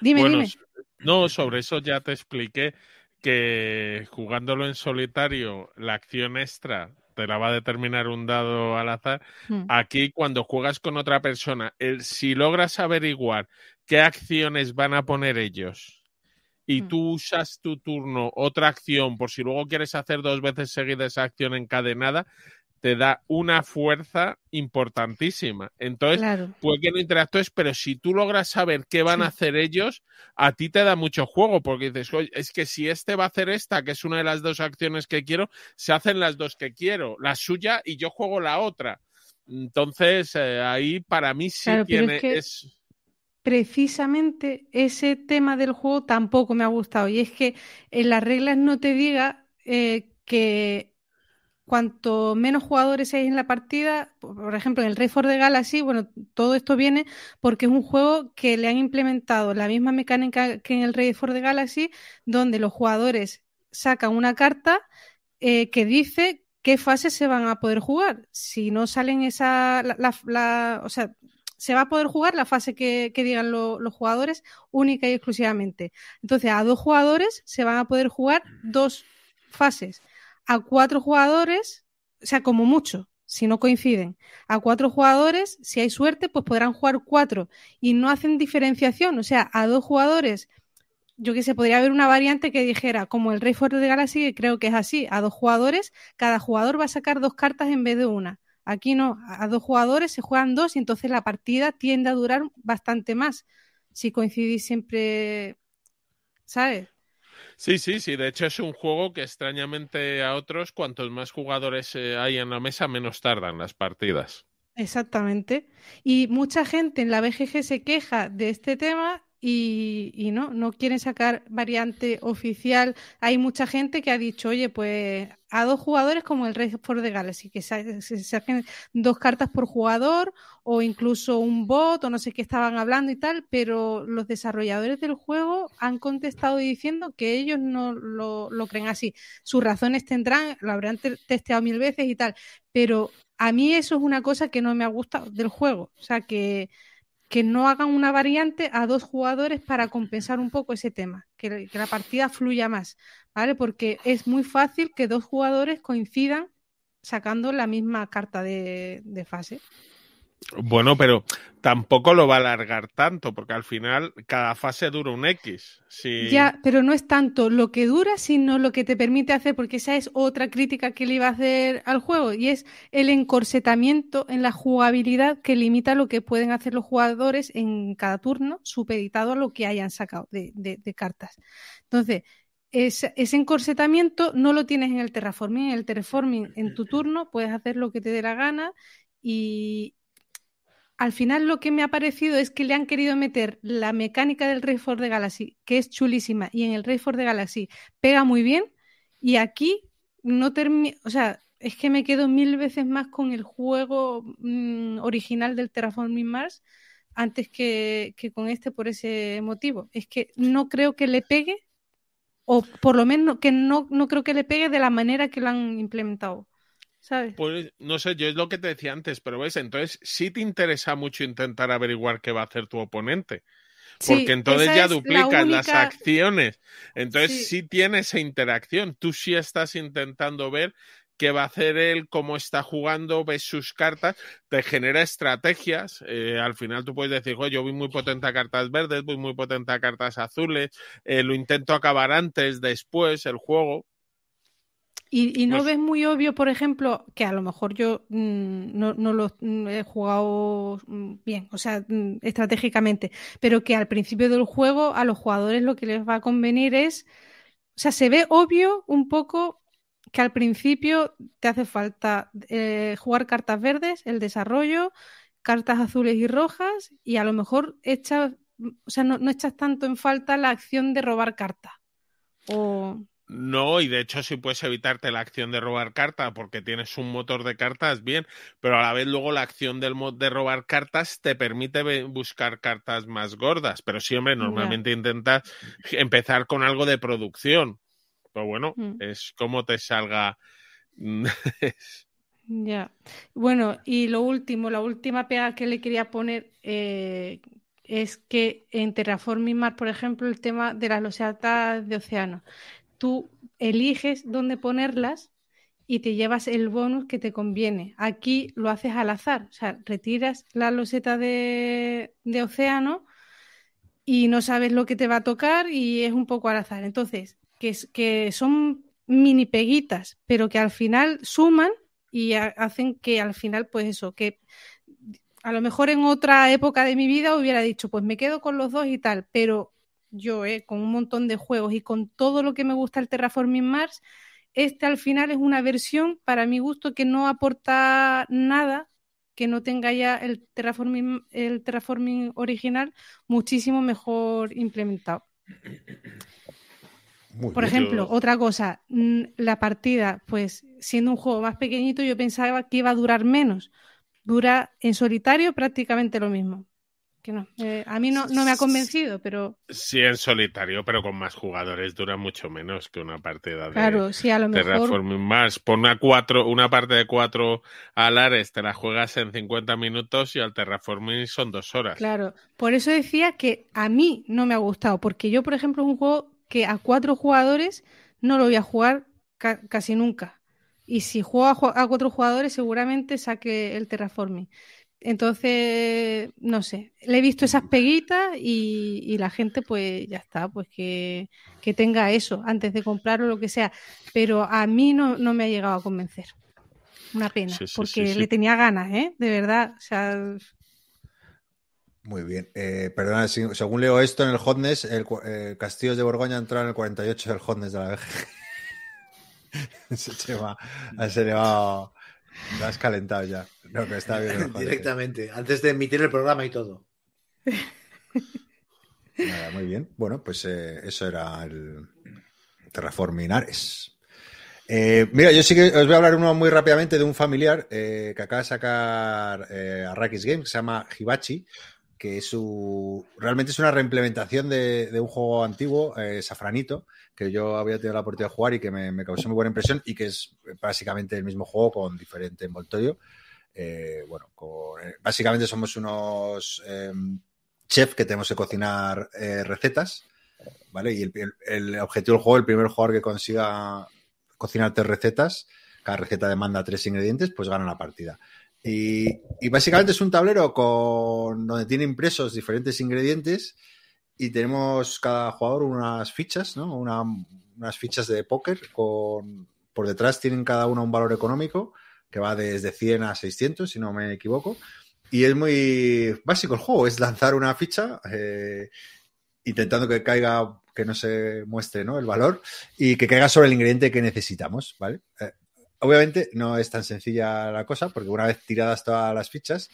Dime, bueno, dime. No, sobre eso ya te expliqué que jugándolo en solitario, la acción extra te la va a determinar un dado al azar. Mm. Aquí, cuando juegas con otra persona, el, si logras averiguar qué acciones van a poner ellos y mm. tú usas tu turno otra acción por si luego quieres hacer dos veces seguida esa acción encadenada, te da una fuerza importantísima. Entonces, claro. puede que no interactúes, pero si tú logras saber qué van sí. a hacer ellos, a ti te da mucho juego, porque dices, oye, es que si este va a hacer esta, que es una de las dos acciones que quiero, se hacen las dos que quiero, la suya y yo juego la otra. Entonces, eh, ahí para mí sí claro, tiene... Es que... es... Precisamente ese tema del juego tampoco me ha gustado. Y es que en las reglas no te diga eh, que cuanto menos jugadores hay en la partida, por ejemplo, en el Rey the Galaxy, bueno, todo esto viene porque es un juego que le han implementado la misma mecánica que en el Rey the Galaxy, donde los jugadores sacan una carta eh, que dice qué fases se van a poder jugar. Si no salen esa, la, o sea, se va a poder jugar la fase que, digan los jugadores única y exclusivamente. Entonces, a dos jugadores se van a poder jugar dos fases. A cuatro jugadores, o sea, como mucho, si no coinciden. A cuatro jugadores, si hay suerte, pues podrán jugar cuatro. Y no hacen diferenciación. O sea, a dos jugadores yo que sé, podría haber una variante que dijera, como el Rey Fuerte de Galaxy, que creo que es así, a dos jugadores, cada jugador va a sacar dos cartas en vez de una. Aquí no, a dos jugadores se juegan dos y entonces la partida tiende a durar bastante más si coincidís siempre, ¿sabes? Sí, sí, sí. De hecho, es un juego que extrañamente a otros, cuantos más jugadores eh, hay en la mesa, menos tardan las partidas. Exactamente. Y mucha gente en la BGG se queja de este tema y, no, no quieren sacar variante oficial. Hay mucha gente que ha dicho, oye, pues a dos jugadores como el Rey for the Galaxy, que se, saquen dos cartas por jugador o incluso un bot o no sé qué estaban hablando y tal, pero los desarrolladores del juego han contestado diciendo que ellos no lo, lo creen así. Sus razones tendrán, lo habrán testeado mil veces y tal, pero a mí eso es una cosa que no me ha gustado del juego. O sea, que que no hagan una variante a dos jugadores para compensar un poco ese tema, que, la partida fluya más, ¿vale? Porque es muy fácil que dos jugadores coincidan sacando la misma carta de fase. Bueno, pero tampoco lo va a alargar tanto, porque al final cada fase dura un X. Ya, pero no es tanto lo que dura, sino lo que te permite hacer, porque esa es otra crítica que le iba a hacer al juego, y es el encorsetamiento en la jugabilidad que limita lo que pueden hacer los jugadores en cada turno, supeditado a lo que hayan sacado de, cartas. Entonces, ese, encorsetamiento no lo tienes en el terraforming. En el terraforming, en tu turno, puedes hacer lo que te dé la gana y, al final lo que me ha parecido es que le han querido meter la mecánica del Rey for the Galaxy, que es chulísima, y en el Rey for the Galaxy pega muy bien, y aquí no termina, o sea, es que me quedo mil veces más con el juego mm, original del Terraforming Mars antes que, que, con este por ese motivo. Es que no creo que le pegue, o por lo menos que no, no creo que le pegue de la manera que lo han implementado. Pues no sé, yo es lo que te decía antes, pero ves, entonces sí te interesa mucho intentar averiguar qué va a hacer tu oponente. Porque entonces ya duplicas las acciones. Entonces sí. tiene esa interacción. Tú sí estás intentando ver qué va a hacer él, cómo está jugando, ves sus cartas, te genera estrategias. Eh, al final tú puedes decir, yo voy muy potente a cartas verdes, voy muy potente a cartas azules, eh, lo intento acabar antes, después, el juego. Y, no pues ves muy obvio, por ejemplo, que a lo mejor yo mm, no, no, lo mm, he jugado mm, bien, o sea, estratégicamente, pero que al principio del juego a los jugadores lo que les va a convenir es, o sea, se ve obvio un poco que al principio te hace falta eh, jugar cartas verdes, el desarrollo, cartas azules y rojas, y a lo mejor echas, o sea, no, no echas tanto en falta la acción de robar cartas. O no, y de hecho si puedes evitarte la acción de robar cartas porque tienes un motor de cartas, bien, pero a la vez luego la acción del mod de robar cartas te permite buscar cartas más gordas, pero siempre normalmente intentas empezar con algo de producción. Pero bueno, mm. es como te salga. ya. Bueno, y lo último, la última pega que le quería poner eh, es que en Terraforming Mars, por ejemplo, el tema de las losetas de océano tú eliges dónde ponerlas y te llevas el bonus que te conviene. Aquí lo haces al azar, o sea, retiras la loseta de, océano y no sabes lo que te va a tocar y es un poco al azar. Entonces, que, que son mini peguitas, pero que al final suman y hacen que al final, pues eso, que a lo mejor en otra época de mi vida hubiera dicho, pues me quedo con los dos y tal, pero yo, eh, con un montón de juegos y con todo lo que me gusta el Terraforming Mars, este al final es una versión, para mi gusto, que no aporta nada que no tenga ya el terraforming, el terraforming original muchísimo mejor implementado. Por ejemplo, otra cosa, la partida, pues siendo un juego más pequeñito, yo pensaba que iba a durar menos. Dura en solitario prácticamente lo mismo que no. Eh, a mí no, no me ha convencido, pero. Sí, en solitario, pero con más jugadores dura mucho menos que una partida de Claro, sí, a lo mejor. Terraforming más. Pon una, cuatro, una parte de cuatro alares, te la juegas en 50 minutos y al Terraforming son dos horas. Claro, por eso decía que a mí no me ha gustado, porque yo, por ejemplo, un juego que a cuatro jugadores no lo voy a jugar ca- casi nunca. Y si juego a, a cuatro jugadores, seguramente saque el Terraforming. Entonces, no sé, le he visto esas peguitas y, y la gente, pues ya está, pues que, que tenga eso antes de comprarlo o lo que sea. Pero a mí no, no me ha llegado a convencer. Una pena, Sí, sí, porque sí, sí. le tenía ganas, ¿eh? De verdad. O sea, Muy bien. Eh, perdona, si- según leo esto en el Hotness, el eh, Castillos de Borgoña entró en el 48 del Hotness de la VG. se va, se le va. Lo has calentado ya. No, que está bien. Directamente, antes de emitir el programa y todo. Nada, muy bien. Bueno, pues eh, eso era el Terraforming Ares. Eh, mira, yo sí que os voy a hablar uno muy rápidamente de un familiar eh, que acaba de sacar eh, Arrakis Games, que se llama Hibachi, que es su, realmente es una reimplementación de, un juego antiguo, eh, Safranito, que yo había tenido la oportunidad de jugar y que me, causó muy buena impresión y que es básicamente el mismo juego con diferente envoltorio. Eh, bueno, con- eh, básicamente somos unos eh, chef que tenemos que cocinar recetas, ¿vale? Y el- el objetivo del juego, el primer jugador que consiga cocinar tres recetas, cada receta demanda tres ingredientes, pues gana la partida. Y, básicamente es un tablero con donde tiene impresos diferentes ingredientes y tenemos cada jugador unas fichas, ¿no? Una- unas fichas de póker con por detrás tienen cada una un valor económico que va desde 100 a 600, si no me equivoco. Y es muy básico el juego, es lanzar una ficha eh, intentando que caiga, que no se muestre ¿no? el valor y que caiga sobre el ingrediente que necesitamos, ¿vale? Eh, obviamente no es tan sencilla la cosa porque una vez tiradas todas las fichas,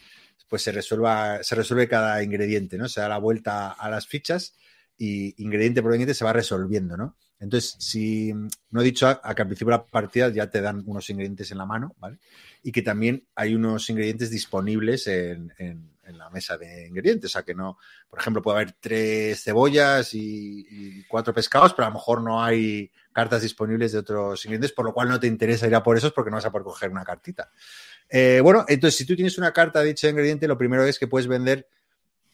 pues se, resuelva, se resuelve cada ingrediente, ¿no? Se da la vuelta a las fichas y ingrediente por ingrediente se va resolviendo, ¿no? Entonces, si no he dicho a, que al principio de la partida ya te dan unos ingredientes en la mano, ¿vale? Y que también hay unos ingredientes disponibles en, en- en la mesa de ingredientes. O sea, que no, por ejemplo, puede haber tres cebollas y, cuatro pescados, pero a lo mejor no hay cartas disponibles de otros ingredientes, por lo cual no te interesa ir a por esos porque no vas a poder coger una cartita. Eh, bueno, entonces, si tú tienes una carta de dicho ingrediente, lo primero es que puedes vender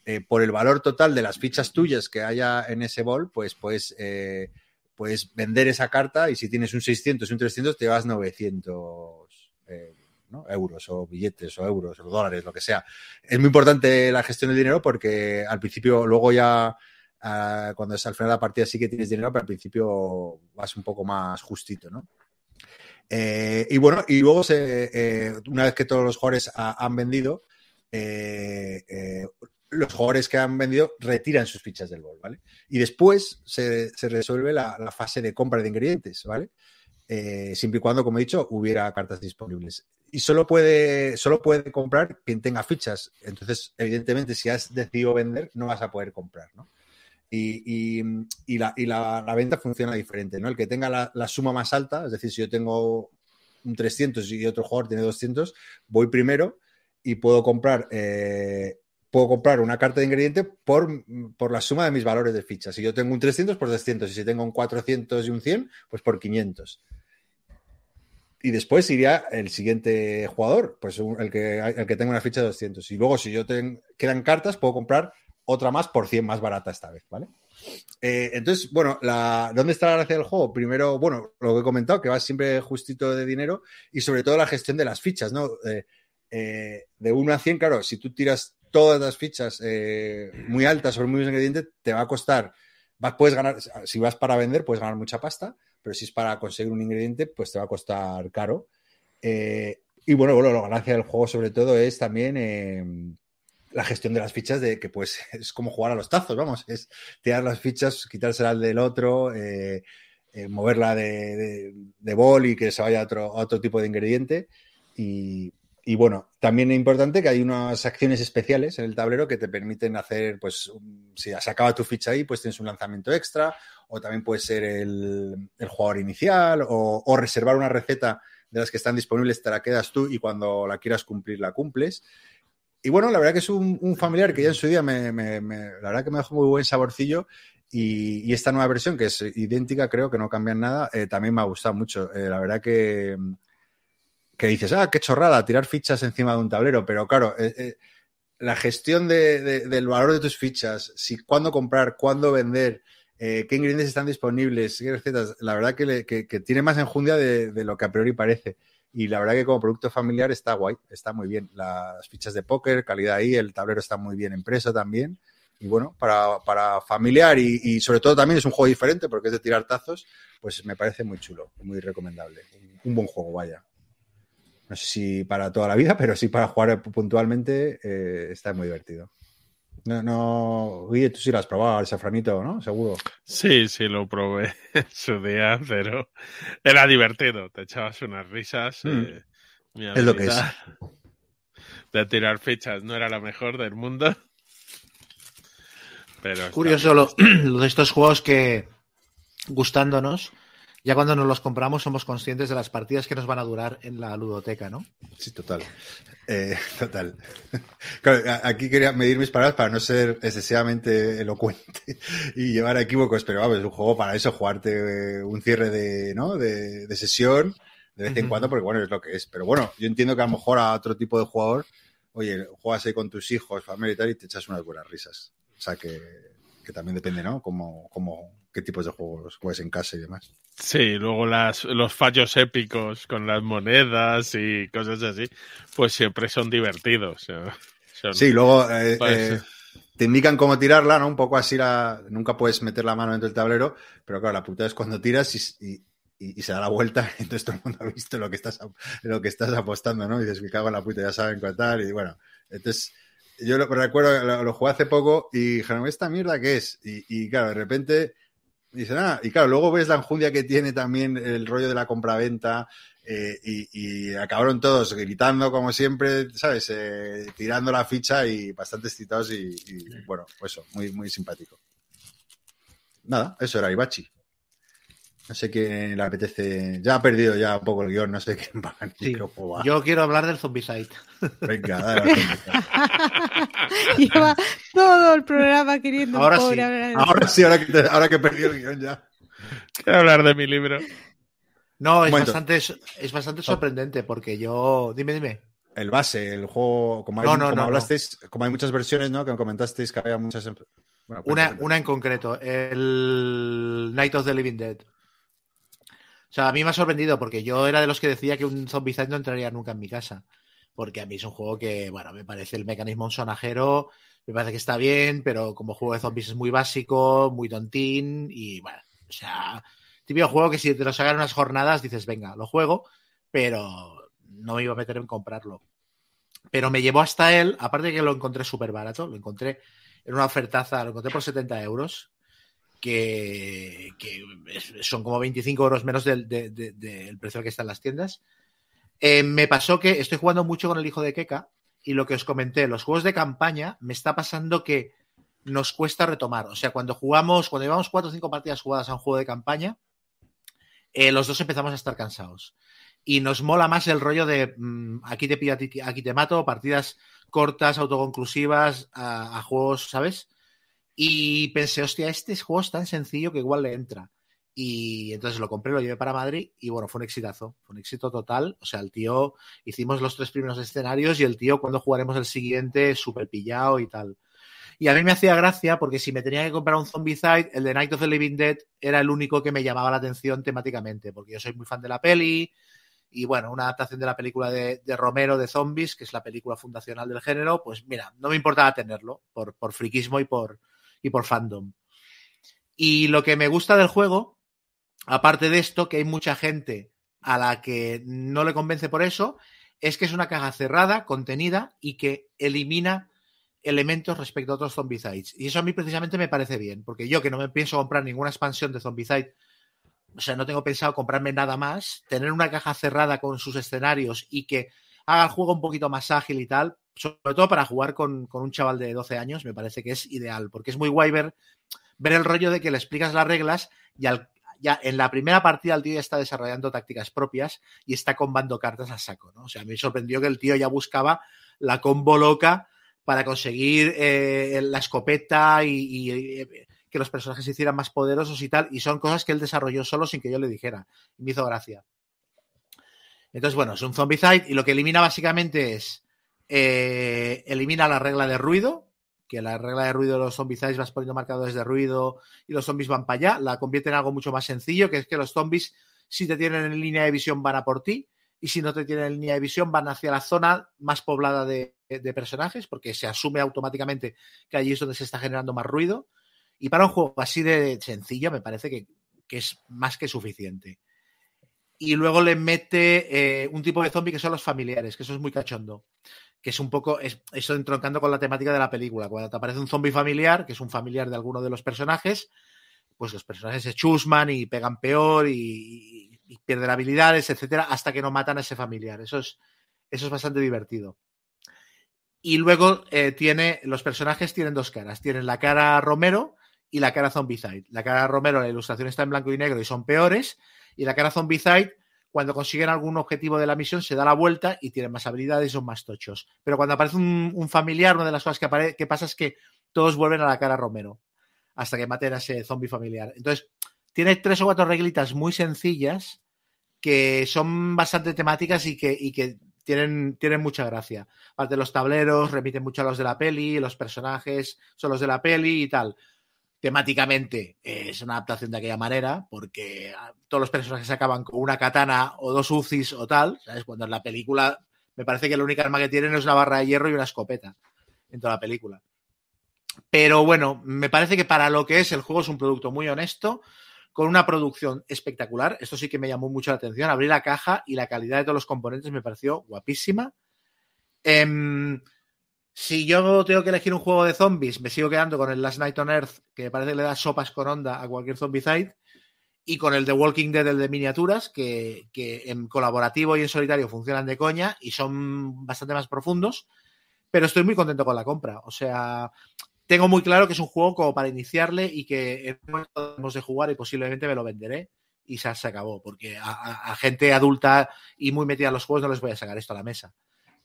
eh, por el valor total de las fichas tuyas que haya en ese bol, pues puedes, eh, vender esa carta y si tienes un 600 y un 300 te vas 900 eh, euros o billetes o euros o dólares, lo que sea. Es muy importante la gestión del dinero porque al principio, luego ya ah, cuando es al final de la partida sí que tienes dinero, pero al principio vas un poco más justito, ¿no? Eh, y bueno, y luego eh, una vez que todos los jugadores ha- han vendido, eh, los jugadores que han vendido retiran sus fichas del bol, ¿vale? Y después se, resuelve la, la fase de compra de ingredientes, ¿vale? Siempre y cuando, como he dicho, hubiera cartas disponibles. Y solo puede, solo puede comprar quien tenga fichas. Entonces, evidentemente, si has decidido vender, no vas a poder comprar, ¿no? Y, y- la, y la venta funciona diferente, ¿no? El que tenga la, la suma más alta, es decir, si yo tengo un 300 y otro jugador tiene 200, voy primero y puedo comprar, eh, puedo comprar una carta de ingrediente por, por la suma de mis valores de fichas. Si yo tengo un 300, por 300. Y si tengo un 400 y un 100, pues por 500. Y después iría el siguiente jugador, pues el que, el que tenga una ficha de 200. Y luego, si yo tengo, quedan cartas, puedo comprar otra más por 100 más barata esta vez, ¿vale? Eh, entonces, bueno, la, ¿dónde está la gracia del juego? Primero, bueno, lo que he comentado, que va siempre justito de dinero y sobre todo la gestión de las fichas, ¿no? Eh, eh, de 1 a 100, claro, si tú tiras todas las fichas eh, muy altas sobre muy ingredientes, te va a costar, vas, puedes ganar, si vas para vender, puedes ganar mucha pasta, pero si es para conseguir un ingrediente, pues te va a costar caro. Eh, y bueno, bueno, la ganancia del juego sobre todo es también eh, la gestión de las fichas, de que pues es como jugar a los tazos, vamos, es tirar las fichas, quitársela al del otro, eh, eh, moverla de, de, de bol y que se vaya a otro, otro tipo de ingrediente. Y, y bueno, también es importante que hay unas acciones especiales en el tablero que te permiten hacer, pues, si se acaba tu ficha ahí, pues tienes un lanzamiento extra, o también puede ser el, el jugador inicial, o, reservar una receta de las que están disponibles, te la quedas tú y cuando la quieras cumplir la cumples. y bueno, la verdad que es un, familiar que ya en su día me, la verdad que me dejó muy buen saborcillo. Y, esta nueva versión, que es idéntica, creo que no cambian nada, eh, también me ha gustado mucho. Eh, la verdad que, que dices, ah, qué chorrada, tirar fichas encima de un tablero, pero claro, eh, la gestión del valor de tus fichas, si cuándo comprar, cuándo vender, qué ingredientes están disponibles, qué recetas, la verdad que, tiene más enjundia de, lo que a priori parece. Y la verdad que como producto familiar está guay, está muy bien. Las fichas de póker, calidad ahí, el tablero está muy bien impreso también. Y bueno, para, familiar y, sobre todo también es un juego diferente porque es de tirar tazos, pues me parece muy chulo, muy recomendable. Un, buen juego, vaya. No sé si para toda la vida, pero sí para jugar puntualmente eh, está muy divertido. No, no, Guille, tú sí lo has probado, el safranito, ¿no? Seguro. Sí, sí, lo probé en su día, pero era divertido. Te echabas unas risas. Mm. Eh, es lo que es. De tirar fichas no era la mejor del mundo. Pero Curioso lo, de estos juegos que gustándonos ya cuando nos los compramos somos conscientes de las partidas que nos van a durar en la ludoteca, ¿no? Sí, total. Eh, total. aquí quería medir mis palabras para no ser excesivamente elocuente y llevar a equívocos, pero vamos, es un juego para eso, jugarte eh, un cierre de, ¿no? de, sesión de vez en cuando, porque bueno, es lo que es. Pero bueno, yo entiendo que a lo mejor a otro tipo de jugador, oye, juegas ahí con tus hijos, familia y tal, y te echas unas buenas risas. O sea que, que también depende, ¿no? Como, como, qué tipos de juegos juegas en casa y demás. Sí, luego las, los fallos épicos con las monedas y cosas así, pues siempre son divertidos. sí, luego eh, eh, te indican cómo tirarla, ¿no? Un poco así, la, nunca puedes meter la mano dentro del tablero, pero claro, la puta es cuando tiras y, y, se da la vuelta, entonces todo el mundo ha visto lo que estás, lo que estás apostando, ¿no? Y dices, me cago en la puta, ya saben cuál tal, y bueno, entonces yo lo, recuerdo, lo, jugué hace poco y dijeron, ¿esta mierda qué es? Y, y claro, de repente y ah, y claro, luego ves la enjundia que tiene también el rollo de la compraventa eh, y, acabaron todos gritando como siempre, ¿sabes? Eh, tirando la ficha y bastante excitados y, bueno, pues eso, muy, muy simpático. Nada, eso era Ibachi. No sé quién le apetece. Ya ha perdido ya un poco el guion, no sé quién va a Yo quiero hablar del Zombicide. Venga, dale. Lleva todo el programa queriendo. Ahora sí, ahora sí, ahora que, ahora que he perdido el guion ya. Quiero hablar de mi libro. No, es bastante, es bastante sorprendente porque yo. Dime, dime. El base, el juego, como, hay, no, no, hablasteis, como hay muchas versiones, ¿no? Que comentasteis que había muchas. una, una en concreto, el Night of the Living Dead. O sea, a mí me ha sorprendido porque yo era de los que decía que un Zombicide no entraría nunca en mi casa. Porque a mí es un juego que, bueno, me parece el mecanismo un sonajero, me parece que está bien, pero como juego de zombies es muy básico, muy tontín y, bueno, o sea, típico juego que si te lo sacan unas jornadas dices, venga, lo juego, pero no me iba a meter en comprarlo. Pero me llevó hasta él, aparte de que lo encontré súper barato, lo encontré en una ofertaza, lo encontré por 70 euros que, son como 25 euros menos del, precio que está en las tiendas. Eh, me pasó que estoy jugando mucho con el hijo de Keka y lo que os comenté, los juegos de campaña, me está pasando que nos cuesta retomar. O sea, cuando jugamos, cuando llevamos cuatro o cinco partidas jugadas a un juego de campaña, eh, los dos empezamos a estar cansados. Y nos mola más el rollo de mm, aquí te pido, aquí te mato, partidas cortas, autoconclusivas, a juegos, ¿sabes? Y pensé, hostia, este juego es tan sencillo que igual le entra. Y entonces lo compré, lo llevé para Madrid y bueno, fue un exitazo, fue un éxito total. O sea, el tío, hicimos los tres primeros escenarios y el tío, cuando jugaremos el siguiente, súper pillado y tal. Y a mí me hacía gracia porque si me tenía que comprar un Zombicide, el de Night of the Living Dead era el único que me llamaba la atención temáticamente, porque yo soy muy fan de la peli y bueno, una adaptación de la película de, Romero de Zombies, que es la película fundacional del género, pues mira, no me importaba tenerlo por, por friquismo y por, y por fandom. Y lo que me gusta del juego, aparte de esto, que hay mucha gente a la que no le convence por eso, es que es una caja cerrada, contenida y que elimina elementos respecto a otros Zombicides. Y eso a mí precisamente me parece bien, porque yo que no me pienso comprar ninguna expansión de Zombicide, o sea, no tengo pensado comprarme nada más, tener una caja cerrada con sus escenarios y que haga el juego un poquito más ágil y tal, sobre todo para jugar con, un chaval de 12 años, me parece que es ideal, porque es muy guay ver, el rollo de que le explicas las reglas y ya en la primera partida el tío ya está desarrollando tácticas propias y está combando cartas a saco, ¿no? O sea, me sorprendió que el tío ya buscaba la combo loca para conseguir eh, la escopeta y, eh, que los personajes se hicieran más poderosos y tal. Y son cosas que él desarrolló solo sin que yo le dijera. Y me hizo gracia. Entonces, bueno, es un Zombicide y lo que elimina básicamente es. Eh, elimina la regla de ruido, que la regla de ruido de los zombicides vas poniendo marcadores de ruido y los zombies van para allá, la convierte en algo mucho más sencillo, que es que los zombies, si te tienen en línea de visión, van a por ti, y si no te tienen en línea de visión, van hacia la zona más poblada de, de personajes, porque se asume automáticamente que allí es donde se está generando más ruido. Y para un juego así de sencillo, me parece que, que es más que suficiente. Y luego le mete eh, un tipo de zombie que son los familiares, que eso es muy cachondo. Que es un poco, es, eso entroncando con la temática de la película. Cuando te aparece un zombie familiar, que es un familiar de alguno de los personajes, pues los personajes se chusman y pegan peor y, pierden habilidades, etcétera, hasta que no matan a ese familiar. Eso es, eso es bastante divertido. Y luego eh, tiene, los personajes tienen dos caras. Tienen la cara Romero y la cara Zombicide. La cara Romero, la ilustración está en blanco y negro y son peores. Y la cara Zombicide, cuando consiguen algún objetivo de la misión, se da la vuelta y tienen más habilidades y son más tochos. Pero cuando aparece un, familiar, una de las cosas que, que pasa es que todos vuelven a la cara Romero hasta que maten a ese zombie familiar. Entonces, tiene tres o cuatro reglitas muy sencillas que son bastante temáticas y que, tienen mucha gracia. Aparte, los tableros remiten mucho a los de la peli, los personajes son los de la peli y tal temáticamente eh, es una adaptación de aquella manera, porque ah, todos los personajes acaban con una katana o dos UCIs o tal, ¿sabes? Cuando en la película me parece que la única arma que tienen es una barra de hierro y una escopeta en toda la película. Pero bueno, me parece que para lo que es el juego es un producto muy honesto, con una producción espectacular. Esto sí que me llamó mucho la atención. Abrí la caja y la calidad de todos los componentes me pareció guapísima. Eh, si yo tengo que elegir un juego de zombies, me sigo quedando con el Last Night on Earth, que parece que le da sopas con onda a cualquier zombicide, y con el The Walking Dead, el de miniaturas, que, en colaborativo y en solitario funcionan de coña y son bastante más profundos, pero estoy muy contento con la compra. O sea, tengo muy claro que es un juego como para iniciarle y que hemos de jugar y posiblemente me lo venderé y se, acabó, porque a, a, a gente adulta y muy metida en los juegos no les voy a sacar esto a la mesa.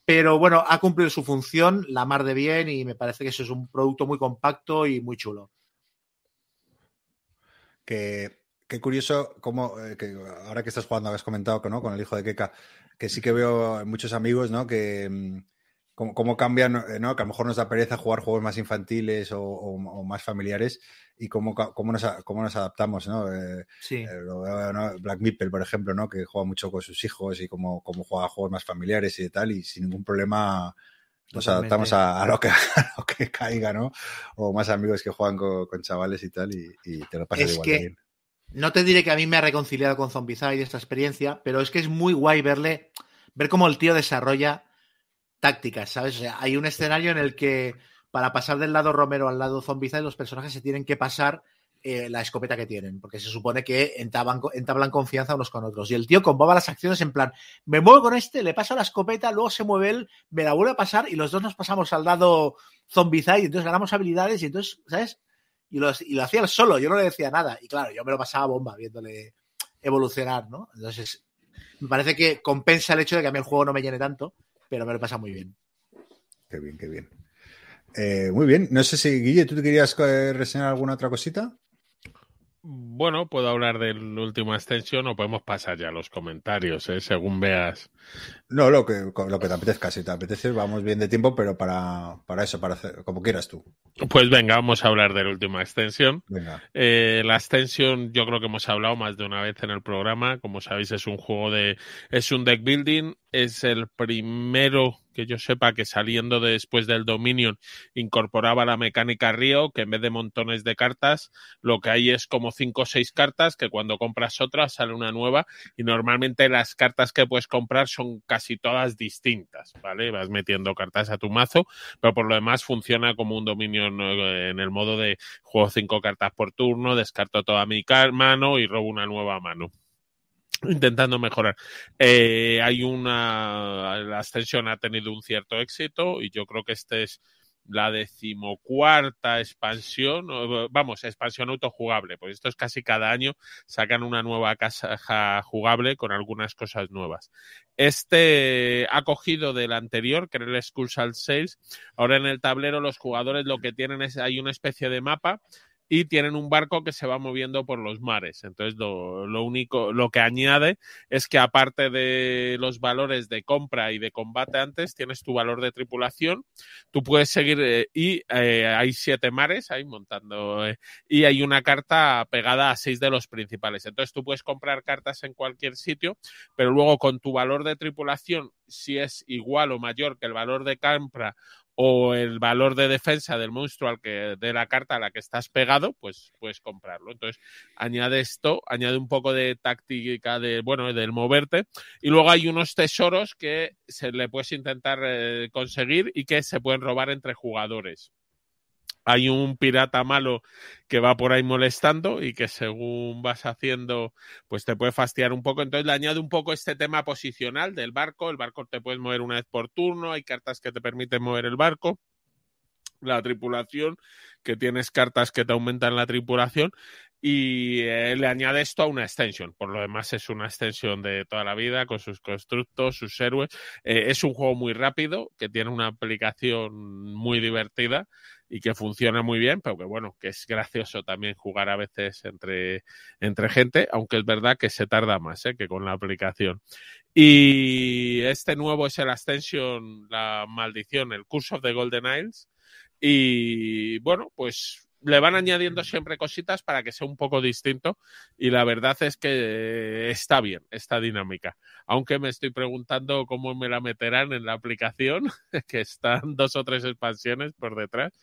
Pero bueno, ha cumplido su función la mar de bien y me parece que eso es un producto muy compacto y muy chulo. Que, qué curioso cómo, eh, que ahora que estás jugando, habías comentado no con el hijo de Keka, que sí que veo muchos amigos, ¿no? Que mm, cómo, cómo cambian, ¿no? Que a lo mejor nos da pereza jugar juegos más infantiles o, o, o más familiares y cómo, cómo, nos, cómo nos adaptamos, ¿no? Eh, sí. eh, lo veo, ¿no? Black Meeple, por ejemplo, ¿no? Que juega mucho con sus hijos y cómo, cómo juega juegos más familiares y tal, y sin ningún problema nos Totalmente. adaptamos a, a, lo que, a, lo que, caiga, ¿no? O más amigos que juegan con, con chavales y tal, y, y te lo pasas es igual que... bien. No te diré que a mí me ha reconciliado con Zombicide esta experiencia, pero es que es muy guay verle, ver cómo el tío desarrolla tácticas, ¿sabes? O sea, hay un escenario en el que para pasar del lado Romero al lado Zombicide los personajes se tienen que pasar eh, la escopeta que tienen, porque se supone que entablan, entablan, confianza unos con otros. Y el tío combaba las acciones en plan, me muevo con este, le paso la escopeta, luego se mueve él, me la vuelve a pasar y los dos nos pasamos al lado zombicide y entonces ganamos habilidades y entonces, ¿sabes? Y lo, y lo hacía él solo, yo no le decía nada. Y claro, yo me lo pasaba bomba viéndole evolucionar, ¿no? Entonces, me parece que compensa el hecho de que a mí el juego no me llene tanto, pero me lo pasa muy bien. Qué bien, qué bien. Eh, muy bien. No sé si, Guille, ¿tú te querías eh, reseñar alguna otra cosita? Bueno, puedo hablar del último extensión o podemos pasar ya a los comentarios, ¿eh? según veas. No, lo que, lo que te apetezca. Si te apetece, vamos bien de tiempo, pero para, para eso, para hacer, como quieras tú. Pues venga, vamos a hablar de la última extensión. Venga. Eh, la extensión, yo creo que hemos hablado más de una vez en el programa. Como sabéis, es un juego de. Es un deck building. Es el primero que yo sepa que saliendo de después del Dominion incorporaba la mecánica Río, que en vez de montones de cartas, lo que hay es como cinco o seis cartas que cuando compras otra sale una nueva y normalmente las cartas que puedes comprar son casi todas distintas, ¿vale? Vas metiendo cartas a tu mazo, pero por lo demás funciona como un Dominion en el modo de juego cinco cartas por turno, descarto toda mi mano y robo una nueva mano intentando mejorar. Eh, hay una, la extensión ha tenido un cierto éxito y yo creo que este es la decimocuarta expansión, vamos, expansión autojugable, pues esto es casi cada año sacan una nueva caja jugable con algunas cosas nuevas. Este ha cogido del anterior, que era el Skull Sales, ahora en el tablero los jugadores lo que tienen es, hay una especie de mapa y tienen un barco que se va moviendo por los mares. Entonces, lo, único, lo que añade es que aparte de los valores de compra y de combate antes, tienes tu valor de tripulación. Tú puedes seguir eh, y eh, hay siete mares ahí montando eh, y hay una carta pegada a seis de los principales. Entonces, tú puedes comprar cartas en cualquier sitio, pero luego con tu valor de tripulación, si es igual o mayor que el valor de compra o el valor de defensa del monstruo al que de la carta a la que estás pegado, pues puedes comprarlo. Entonces, añade esto, añade un poco de táctica de, bueno, del moverte. Y luego hay unos tesoros que se le puedes intentar eh, conseguir y que se pueden robar entre jugadores hay un pirata malo que va por ahí molestando y que según vas haciendo, pues te puede fastidiar un poco. Entonces le añade un poco este tema posicional del barco. El barco te puedes mover una vez por turno, hay cartas que te permiten mover el barco. La tripulación, que tienes cartas que te aumentan la tripulación y eh, le añade esto a una extensión. Por lo demás es una extensión de toda la vida con sus constructos, sus héroes. Eh, es un juego muy rápido que tiene una aplicación muy divertida y que funciona muy bien, pero que bueno, que es gracioso también jugar a veces entre, entre gente, aunque es verdad que se tarda más ¿eh? que con la aplicación. Y este nuevo es el Ascension, la maldición, el Curse of the Golden Isles. Y bueno, pues le van añadiendo siempre cositas para que sea un poco distinto y la verdad es que está bien esta dinámica. Aunque me estoy preguntando cómo me la meterán en la aplicación, que están dos o tres expansiones por detrás,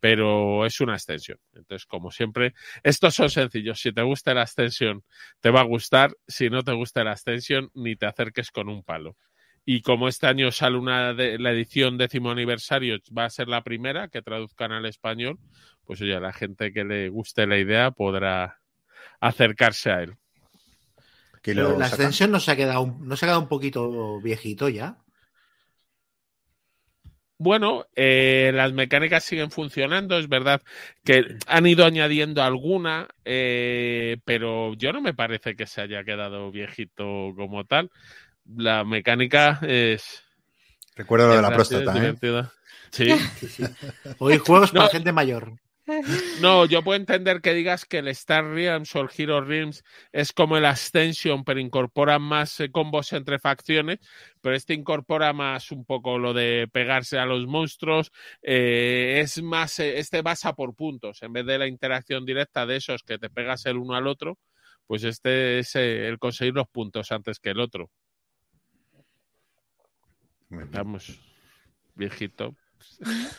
pero es una extensión. Entonces, como siempre, estos son sencillos. Si te gusta la extensión, te va a gustar. Si no te gusta la extensión, ni te acerques con un palo. Y como este año sale una de, la edición décimo aniversario, va a ser la primera que traduzcan al español, pues oye, la gente que le guste la idea podrá acercarse a él. la extensión no se ha quedado, no se ha quedado un poquito viejito ya. Bueno, eh, las mecánicas siguen funcionando, es verdad que han ido añadiendo alguna, eh, pero yo no me parece que se haya quedado viejito como tal. La mecánica es... Recuerdo lo de la próstata. ¿eh? Sí. sí, Hoy juegos para gente mayor. No, yo puedo entender que digas que el Star Realms o el Hero Realms es como el Ascension, pero incorpora más eh, combos entre facciones, pero este incorpora más un poco lo de pegarse a los monstruos, eh, es más, eh, este basa por puntos, en vez de la interacción directa de esos que te pegas el uno al otro, pues este es el conseguir los puntos antes que el otro. Vamos, viejito.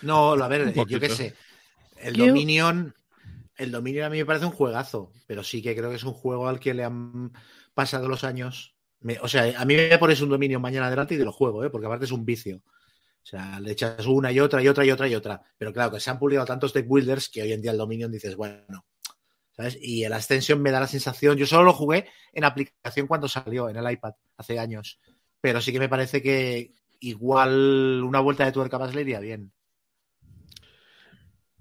No, a ver, yo qué sé el Dominion, el Dominion a mí me parece un juegazo, pero sí que creo que es un juego al que le han pasado los años. o sea, a mí me pones un Dominion mañana adelante y te lo juego, ¿eh? porque aparte es un vicio. O sea, le echas una y otra y otra y otra y otra. Pero claro, que se han publicado tantos deck builders que hoy en día el Dominion dices, bueno, ¿sabes? Y el Ascension me da la sensación, yo solo lo jugué en aplicación cuando salió en el iPad hace años, pero sí que me parece que igual una vuelta de tuerca más le iría bien.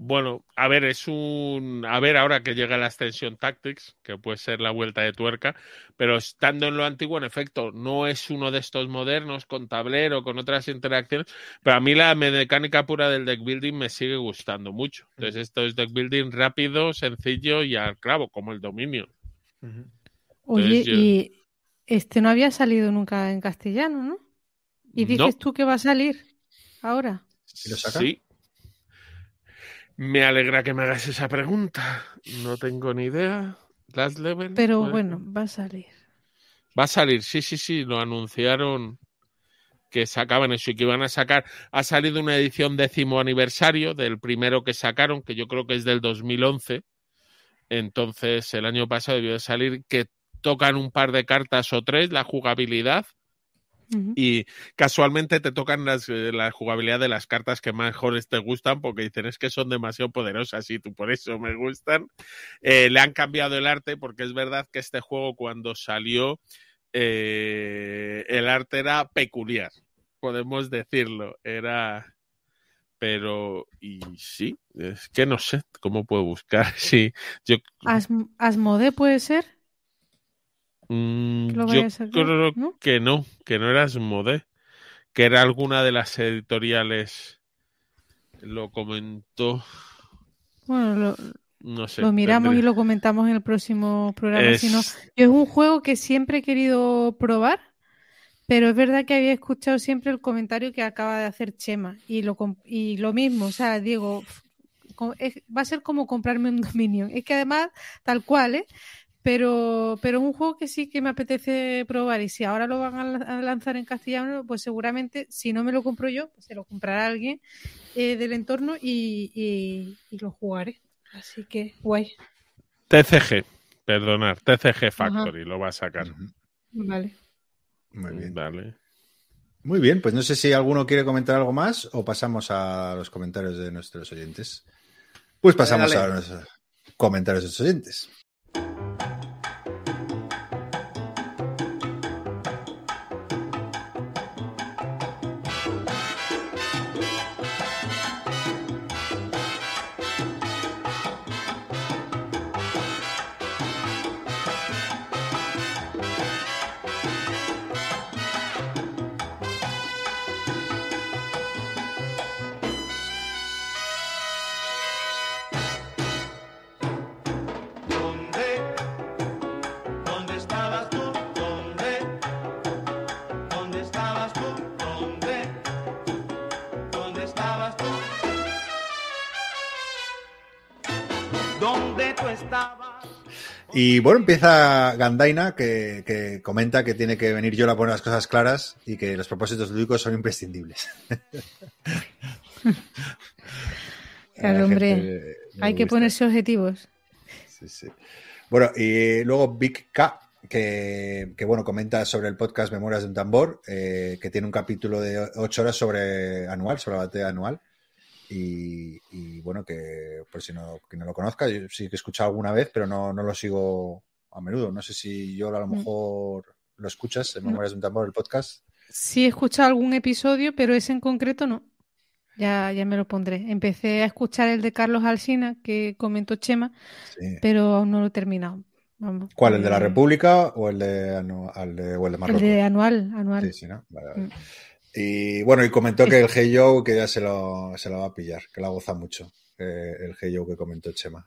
Bueno, a ver, es un. A ver, ahora que llega la extensión Tactics, que puede ser la vuelta de tuerca, pero estando en lo antiguo, en efecto, no es uno de estos modernos con tablero, con otras interacciones, pero a mí la mecánica pura del deck building me sigue gustando mucho. Entonces, esto es deck building rápido, sencillo y al clavo, como el dominio. Oye, y este no había salido nunca en castellano, ¿no? Y dices tú que va a salir ahora. Sí, me alegra que me hagas esa pregunta. No tengo ni idea. Last Level. Pero bueno, va a salir. Va a salir, sí, sí, sí. Lo anunciaron que sacaban eso y que iban a sacar. Ha salido una edición décimo aniversario del primero que sacaron, que yo creo que es del 2011. Entonces, el año pasado debió de salir que tocan un par de cartas o tres, la jugabilidad y casualmente te tocan las, eh, la jugabilidad de las cartas que mejores te gustan porque dicen es que son demasiado poderosas y tú por eso me gustan. Eh, le han cambiado el arte porque es verdad que este juego cuando salió eh, el arte era peculiar, podemos decirlo. Era pero y sí, es que no sé cómo puedo buscar. Sí, yo, As Asmode puede ser. Mm, yo sacar, creo ¿no? que no, que no era Asmodee, que era alguna de las editoriales. Lo comentó, Bueno, lo, no sé. lo miramos tendré- y lo comentamos en el próximo programa. Es- Si no, yo es un juego que siempre he querido probar, pero es verdad que había escuchado siempre el comentario que acaba de hacer Chema. Y lo, y lo mismo, o sea, digo, es- va a ser como comprarme un Dominion. Es que además, tal cual, ¿eh? Pero, pero es un juego que sí que me apetece probar. Y si ahora lo van a la- a lanzar en castellano, pues seguramente, si no me lo compro yo, pues se lo comprará alguien eh, del entorno y, y- y lo jugaré. Así que, guay. TCG, perdonar, TCG Factory lo va a sacar. Vale. Muy bien. Vale. Muy bien, pues no sé si alguno quiere comentar algo más o pasamos a los comentarios de nuestros oyentes. Pues pasamos Dale, a los comentarios de nuestros oyentes. Y bueno, empieza Gandaina que, que comenta que tiene que venir yo a poner las cosas claras y que los propósitos lúdicos son imprescindibles. Claro, hombre, Hay que ponerse objetivos. Sí, sí. Bueno, y luego Big K, que, que, bueno, comenta sobre el podcast Memorias de un Tambor, eh, que tiene un capítulo de ocho horas sobre anual, sobre la batalla anual. Y, y, bueno, que por si no, que no lo conozca, yo sí que he escuchado alguna vez, pero no, no lo sigo a menudo. No sé si yo a lo Mm. mejor lo escuchas en. Memorias de un Tambor, el podcast. Sí he escuchado algún episodio, pero ese en concreto no. Ya, ya me lo pondré. Empecé a escuchar el de Carlos Alsina, que comentó Chema, Sí. pero aún no lo he terminado. Vamos. ¿Cuál? ¿El de la Eh, República o el de, anu- al de, o el de El Marruecos? de anual, anual. Sí, sí, ¿no? Vale, vale. Mm. Y bueno, y comentó que el Hey Joe que ya se lo, se lo va a pillar, que la goza mucho, eh, el Hey Joe que comentó Chema.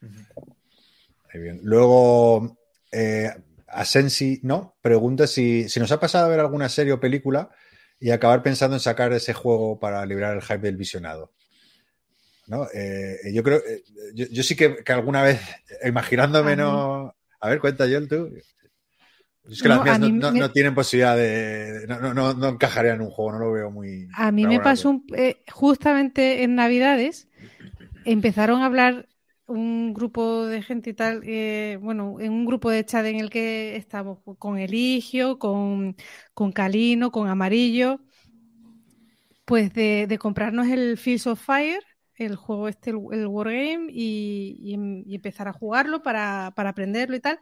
Muy bien. Luego, eh, Asensi, ¿no? Pregunta si, si nos ha pasado a ver alguna serie o película y acabar pensando en sacar ese juego para librar el hype del visionado. ¿No? Eh, yo creo, eh, yo, yo sí que, que alguna vez, imaginándome, no. A ver, cuenta, Joel, tú. Es que No, las mías no, no- me- no tienen posibilidad de. No, no, no, no encajaría en un juego, no lo veo muy. A mí me pasó un- eh, justamente en Navidades, empezaron a hablar un grupo de gente y tal, eh, bueno, en un grupo de chat en el que estamos con Eligio, con, con Calino, con Amarillo, pues de, de comprarnos el Fields of Fire, el juego este, el, el Wargame, y, y em- y empezar a jugarlo para, para aprenderlo y tal,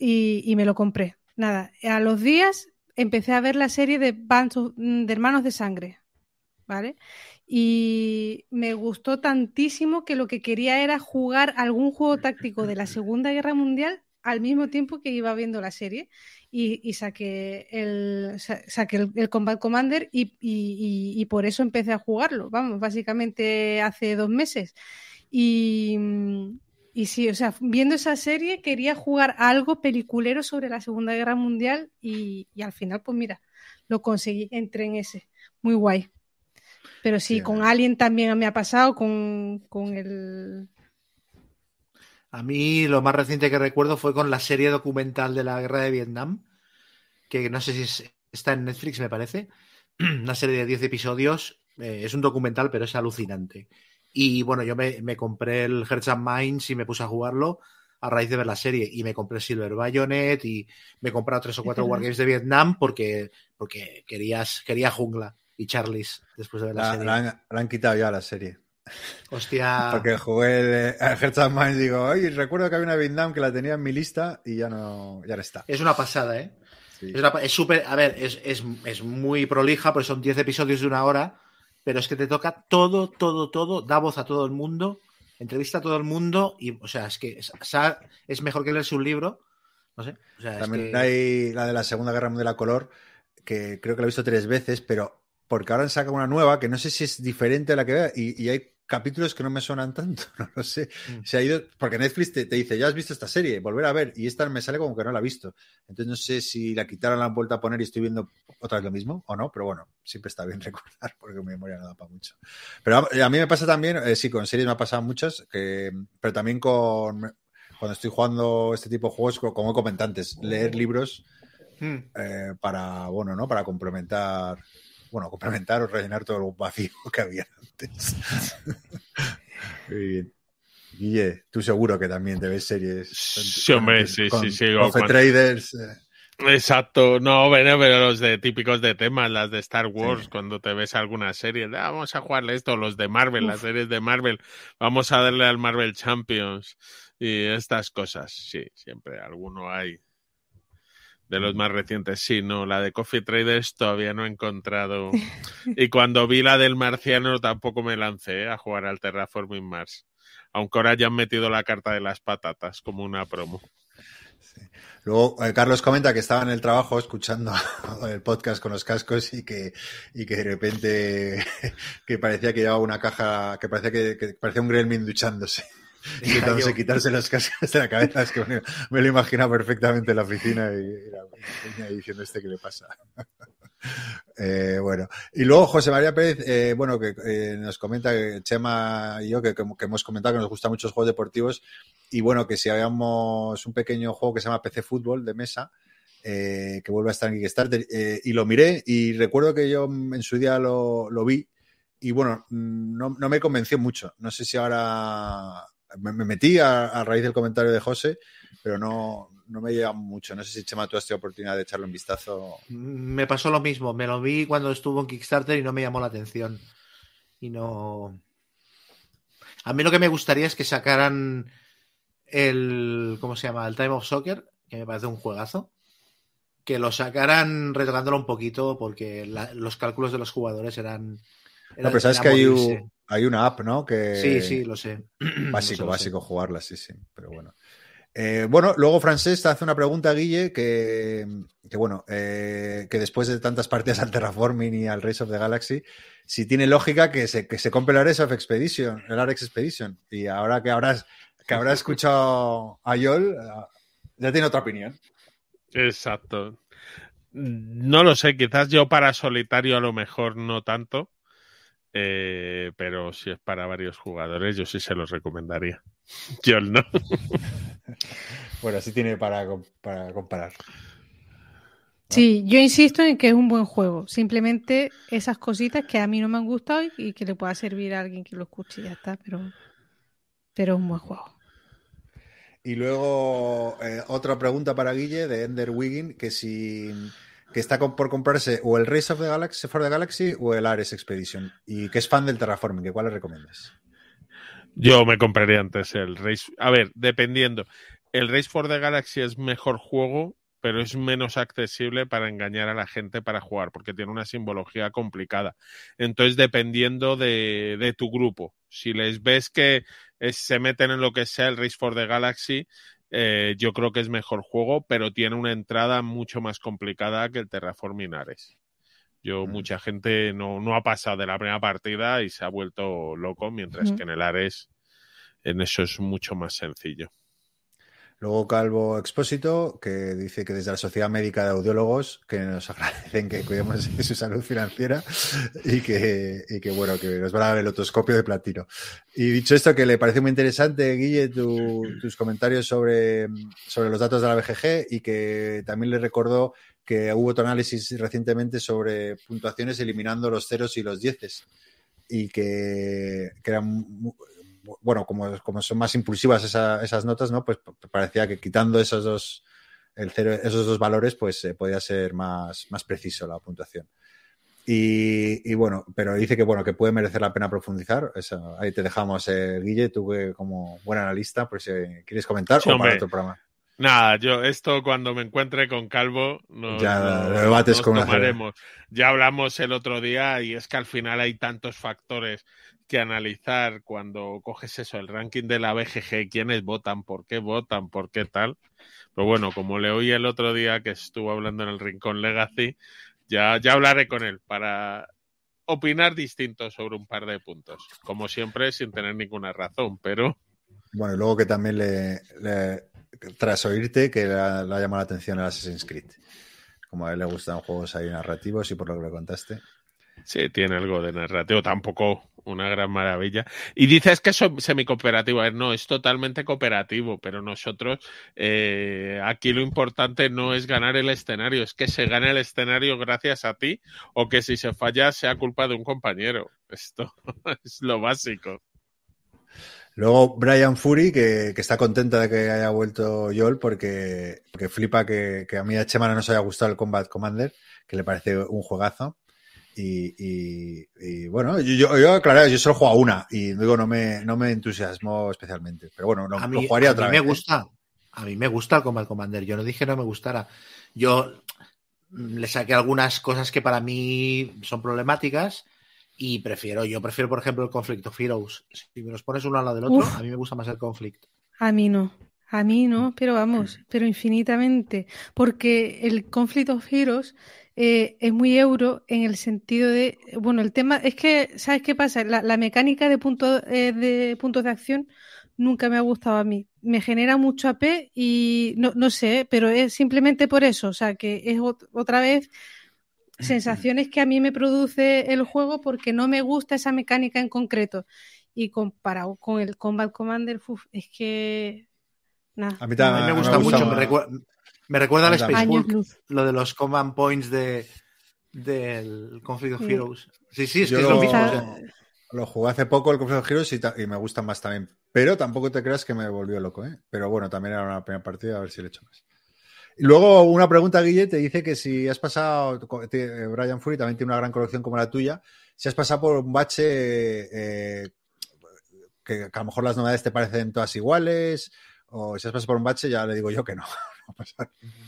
y, y me lo compré. Nada, a los días empecé a ver la serie de, Bands of- de Hermanos de Sangre, ¿vale? Y me gustó tantísimo que lo que quería era jugar algún juego táctico de la Segunda Guerra Mundial al mismo tiempo que iba viendo la serie. Y, y saqué el, sa- saqué el, el Combat Commander y- y- y por eso empecé a jugarlo, vamos, básicamente hace dos meses. Y, y sí, o sea, viendo esa serie quería jugar algo peliculero sobre la Segunda Guerra Mundial y, y al final, pues mira, lo conseguí, entré en ese. Muy guay. Pero sí, Sí, con Alien también me ha pasado, con, con el... A mí lo más reciente que recuerdo fue con la serie documental de la guerra de Vietnam, que no sé si es- está en Netflix, me parece. Una serie de 10 episodios. eh, es un documental, pero es alucinante. Y bueno, yo me, me compré el Hearts and Minds y me puse a jugarlo a raíz de ver la serie. Y me compré Silver Bayonet y me he comprado tres o cuatro. Wargames de Vietnam porque, porque querías, quería jungla y Charlies después de ver la, La, serie. la han, la han quitado ya la serie. Hostia. Porque jugué el, el Hearts and Minds y digo, oye, recuerdo que había una Vietnam que la tenía en mi lista y ya no, ya no está. Es una pasada, ¿eh? Sí. Es súper, a ver, es, es, es muy prolija, porque son 10 episodios de una hora pero es que te toca todo, todo, todo, da voz a todo el mundo, entrevista a todo el mundo y, o sea, es que es, mejor que leerse un libro, no sé. O sea, es También que- hay la de la Segunda Guerra Mundial a color, que creo que la he visto tres veces, pero porque ahora han sacado una nueva que no sé si es diferente a la que vea y, y hay capítulos que no me suenan tanto, no lo sé. Mm. Se ha ido, porque Netflix te, te dice, ya has visto esta serie, volver a ver, y esta me sale como que no la he visto. Entonces no sé si la quitaron, la han vuelto a poner y estoy viendo otra vez lo mismo o no, pero bueno, siempre está bien recordar porque mi memoria no da para mucho. Pero a, a mí me pasa también, eh, sí, con series me ha pasado muchas, que, pero también con cuando estoy jugando este tipo de juegos, co- como comentantes, leer libros Mm. eh, para, bueno, ¿no? Para complementar, bueno, complementar o rellenar todo el vacío que había antes. Muy bien. Guille, tú seguro que también te ves series. Sí, hombre, sí, con sí, sí, cuando- Traders. eh, Exacto, no, bueno, pero los de típicos de temas, las de Star Wars, cuando te ves alguna serie, "Ah, vamos a jugarle esto, los de Marvel, las series de Marvel, vamos a darle al Marvel Champions y estas cosas, sí, siempre alguno hay. De los más recientes, sí, no, la de Coffee Traders todavía no he encontrado. Y cuando vi la del marciano tampoco me lancé a jugar al Terraforming Mars. Aunque ahora ya han metido la carta de las patatas como una promo. Luego, eh, Carlos comenta que estaba en el trabajo escuchando el podcast con los cascos y que, y que de repente que parecía que llevaba una caja, que parecía que, que parecía un gremlin duchándose. Intentándose yo. quitarse las cascas de la cabeza. Es que me, me lo imagino perfectamente en la oficina y, y la peña ahí diciendo este que le pasa. Eh, bueno, y luego José María Pérez, eh, bueno, que eh, nos comenta que Chema y yo, que, que hemos comentado que nos gustan muchos juegos deportivos y bueno, que si habíamos un pequeño juego que se llama PC Fútbol de mesa, eh, que vuelve a estar en Kickstarter, eh, y lo miré y recuerdo que yo en su día lo, lo vi y bueno, mm, no, no me convenció mucho. No sé si ahora me, me metí a, a raíz del comentario de José, pero no, no me llega mucho. No sé si Chema tú has tenido oportunidad de echarle un vistazo. Me pasó lo mismo, me lo vi cuando estuvo en Kickstarter y no me llamó la atención. Y no. A mí lo que me gustaría es que sacaran el. ¿Cómo se llama? El Time of Soccer, que me parece un juegazo. Que lo sacaran retocándolo un poquito porque la- los cálculos de los jugadores eran. No, pero sabes que hay, un- hay una app, ¿no? Que, Sí, sí, lo sé. Básico, Lo sé, lo sé. básico jugarla, sí, sí, pero bueno. Eh, bueno, luego Francés te hace una pregunta, Guille, que, que bueno, eh, que después de tantas partidas al Terraforming y al Race of the Galaxy, si tiene lógica que se, que se compre el Ares of Expedition, el Ares Expedition. Y ahora que habrás, que habrás escuchado a Yol, eh, ya tiene otra opinión. Exacto. No lo sé, quizás yo para solitario a lo mejor no tanto, eh, pero si es para varios jugadores yo sí se los recomendaría. Yo no. Bueno, así tiene para, para comparar. Sí, yo insisto en que es un buen juego. Simplemente esas cositas que a mí no me han gustado y- y que le pueda servir a alguien que lo escuche y ya está, pero, pero es un buen juego. Y luego eh, otra pregunta para Guille de Ender Wiggin, que si que está por comprarse o el Race of the Galaxy for the Galaxy o el Ares Expedition y que es fan del Terraforming, ¿cuál le recomiendas? Yo me compraría antes el Race. A ver, dependiendo. El Race for the Galaxy es mejor juego, pero es menos accesible para engañar a la gente para jugar, porque tiene una simbología complicada. Entonces, dependiendo de, de tu grupo, si les ves que se meten en lo que sea el Race for the Galaxy, eh, yo creo que es mejor juego, pero tiene una entrada mucho más complicada que el Terraforming Ares. Yo, Mm. mucha gente no, no ha pasado de la primera partida y se ha vuelto loco, mientras que en el Ares, en eso es mucho más sencillo. Luego Calvo Expósito, que dice que desde la Sociedad Médica de Audiólogos, que nos agradecen que cuidemos de su salud financiera y que, y que, bueno, que nos van a dar el otoscopio de platino. Y dicho esto, que le parece muy interesante, Guille, tu- tus comentarios sobre, sobre los datos de la BGG y que también le recordó que hubo otro análisis recientemente sobre puntuaciones eliminando los ceros y los dieces y que, que eran bueno, como, como son más impulsivas esa- esas notas, ¿no? Pues parecía que quitando esos dos, el cero, esos dos valores, pues eh, podía ser más, más preciso la puntuación. Y, y bueno, pero dice que bueno, que puede merecer la pena profundizar. Eso, ahí te dejamos, eh, Guille, tú que como buen analista, por si quieres comentar Sí, o para otro programa. Nada, yo esto cuando me encuentre con Calvo nos, Ya, nos- debates nos con tomaremos. Ya hablamos el otro día y es que al final hay tantos factores que analizar cuando coges eso, el ranking de la BGG, quiénes votan, por qué votan, por qué tal. Pero bueno, como le oí el otro día que estuvo hablando en el Rincón Legacy, ya, ya hablaré con él para opinar distinto sobre un par de puntos. Como siempre, sin tener ninguna razón, pero Bueno, y luego que también le, le- tras oírte, que le ha, le ha llamado la atención el Assassin's Creed. Como a él le gustan juegos ahí narrativos y por lo que le contaste. Sí, tiene algo de narrativo, tampoco una gran maravilla. Y dices que es semicooperativo. A ver, no, es totalmente cooperativo, pero nosotros eh, aquí lo importante no es ganar el escenario, es que se gane el escenario gracias a ti o que si se falla sea culpa de un compañero. Esto es lo básico. Luego Brian Fury, que, está contenta de que haya vuelto Joel porque, flipa que, que a mí a Chema no nos haya gustado el Combat Commander, que le parece un juegazo. Y, y- y, bueno, yo, yo, yo, claro, yo solo he jugado una y digo, no me, no me entusiasmó especialmente. Pero bueno, no, a lo mí, jugaría a otra mí vez. me ¿eh? gusta. A mí me gusta el Combat Commander. Yo no dije no me gustara. Yo mm, le saqué algunas cosas que para mí son problemáticas y prefiero, yo prefiero, por ejemplo, el Conflict of Heroes. Si me los pones uno al lado del otro, Uf. a mí me gusta más el Conflict. A mí no. A mí no, pero vamos, pero infinitamente. Porque el Conflict of Heroes eh, es muy euro en el sentido de. Bueno, el tema es que, ¿sabes qué pasa? La, la mecánica de, punto, eh, de puntos de acción nunca me ha gustado a mí. Me genera mucho AP y no, no sé, pero es simplemente por eso. O sea, que es ot- otra vez sensaciones que a mí me produce el juego porque no me gusta esa mecánica en concreto. Y comparado con el Combat Commander, uf, es que. Nada. A mí A también mí me me gusta mucho. Me, me recuerda al. Space Años Hulk, luz. lo de los command points de del Conflict of Sí. Heroes. Sí, sí, es Yo que es lo- mismo. o Quizá- sea, Lo jugué hace poco el Conflict of Heroes y, ta- y me gusta más también. Pero tampoco te creas que me volvió loco, ¿eh? Pero bueno, también era una primera partida, a ver si le echo más. Y luego una pregunta, Guille, te dice que si has pasado, te- Brian Fury también tiene una gran colección como la tuya, si has pasado por un bache eh, que, que a lo mejor las novedades te parecen todas iguales, o si has pasado por un bache, ya le digo yo que no. Bache.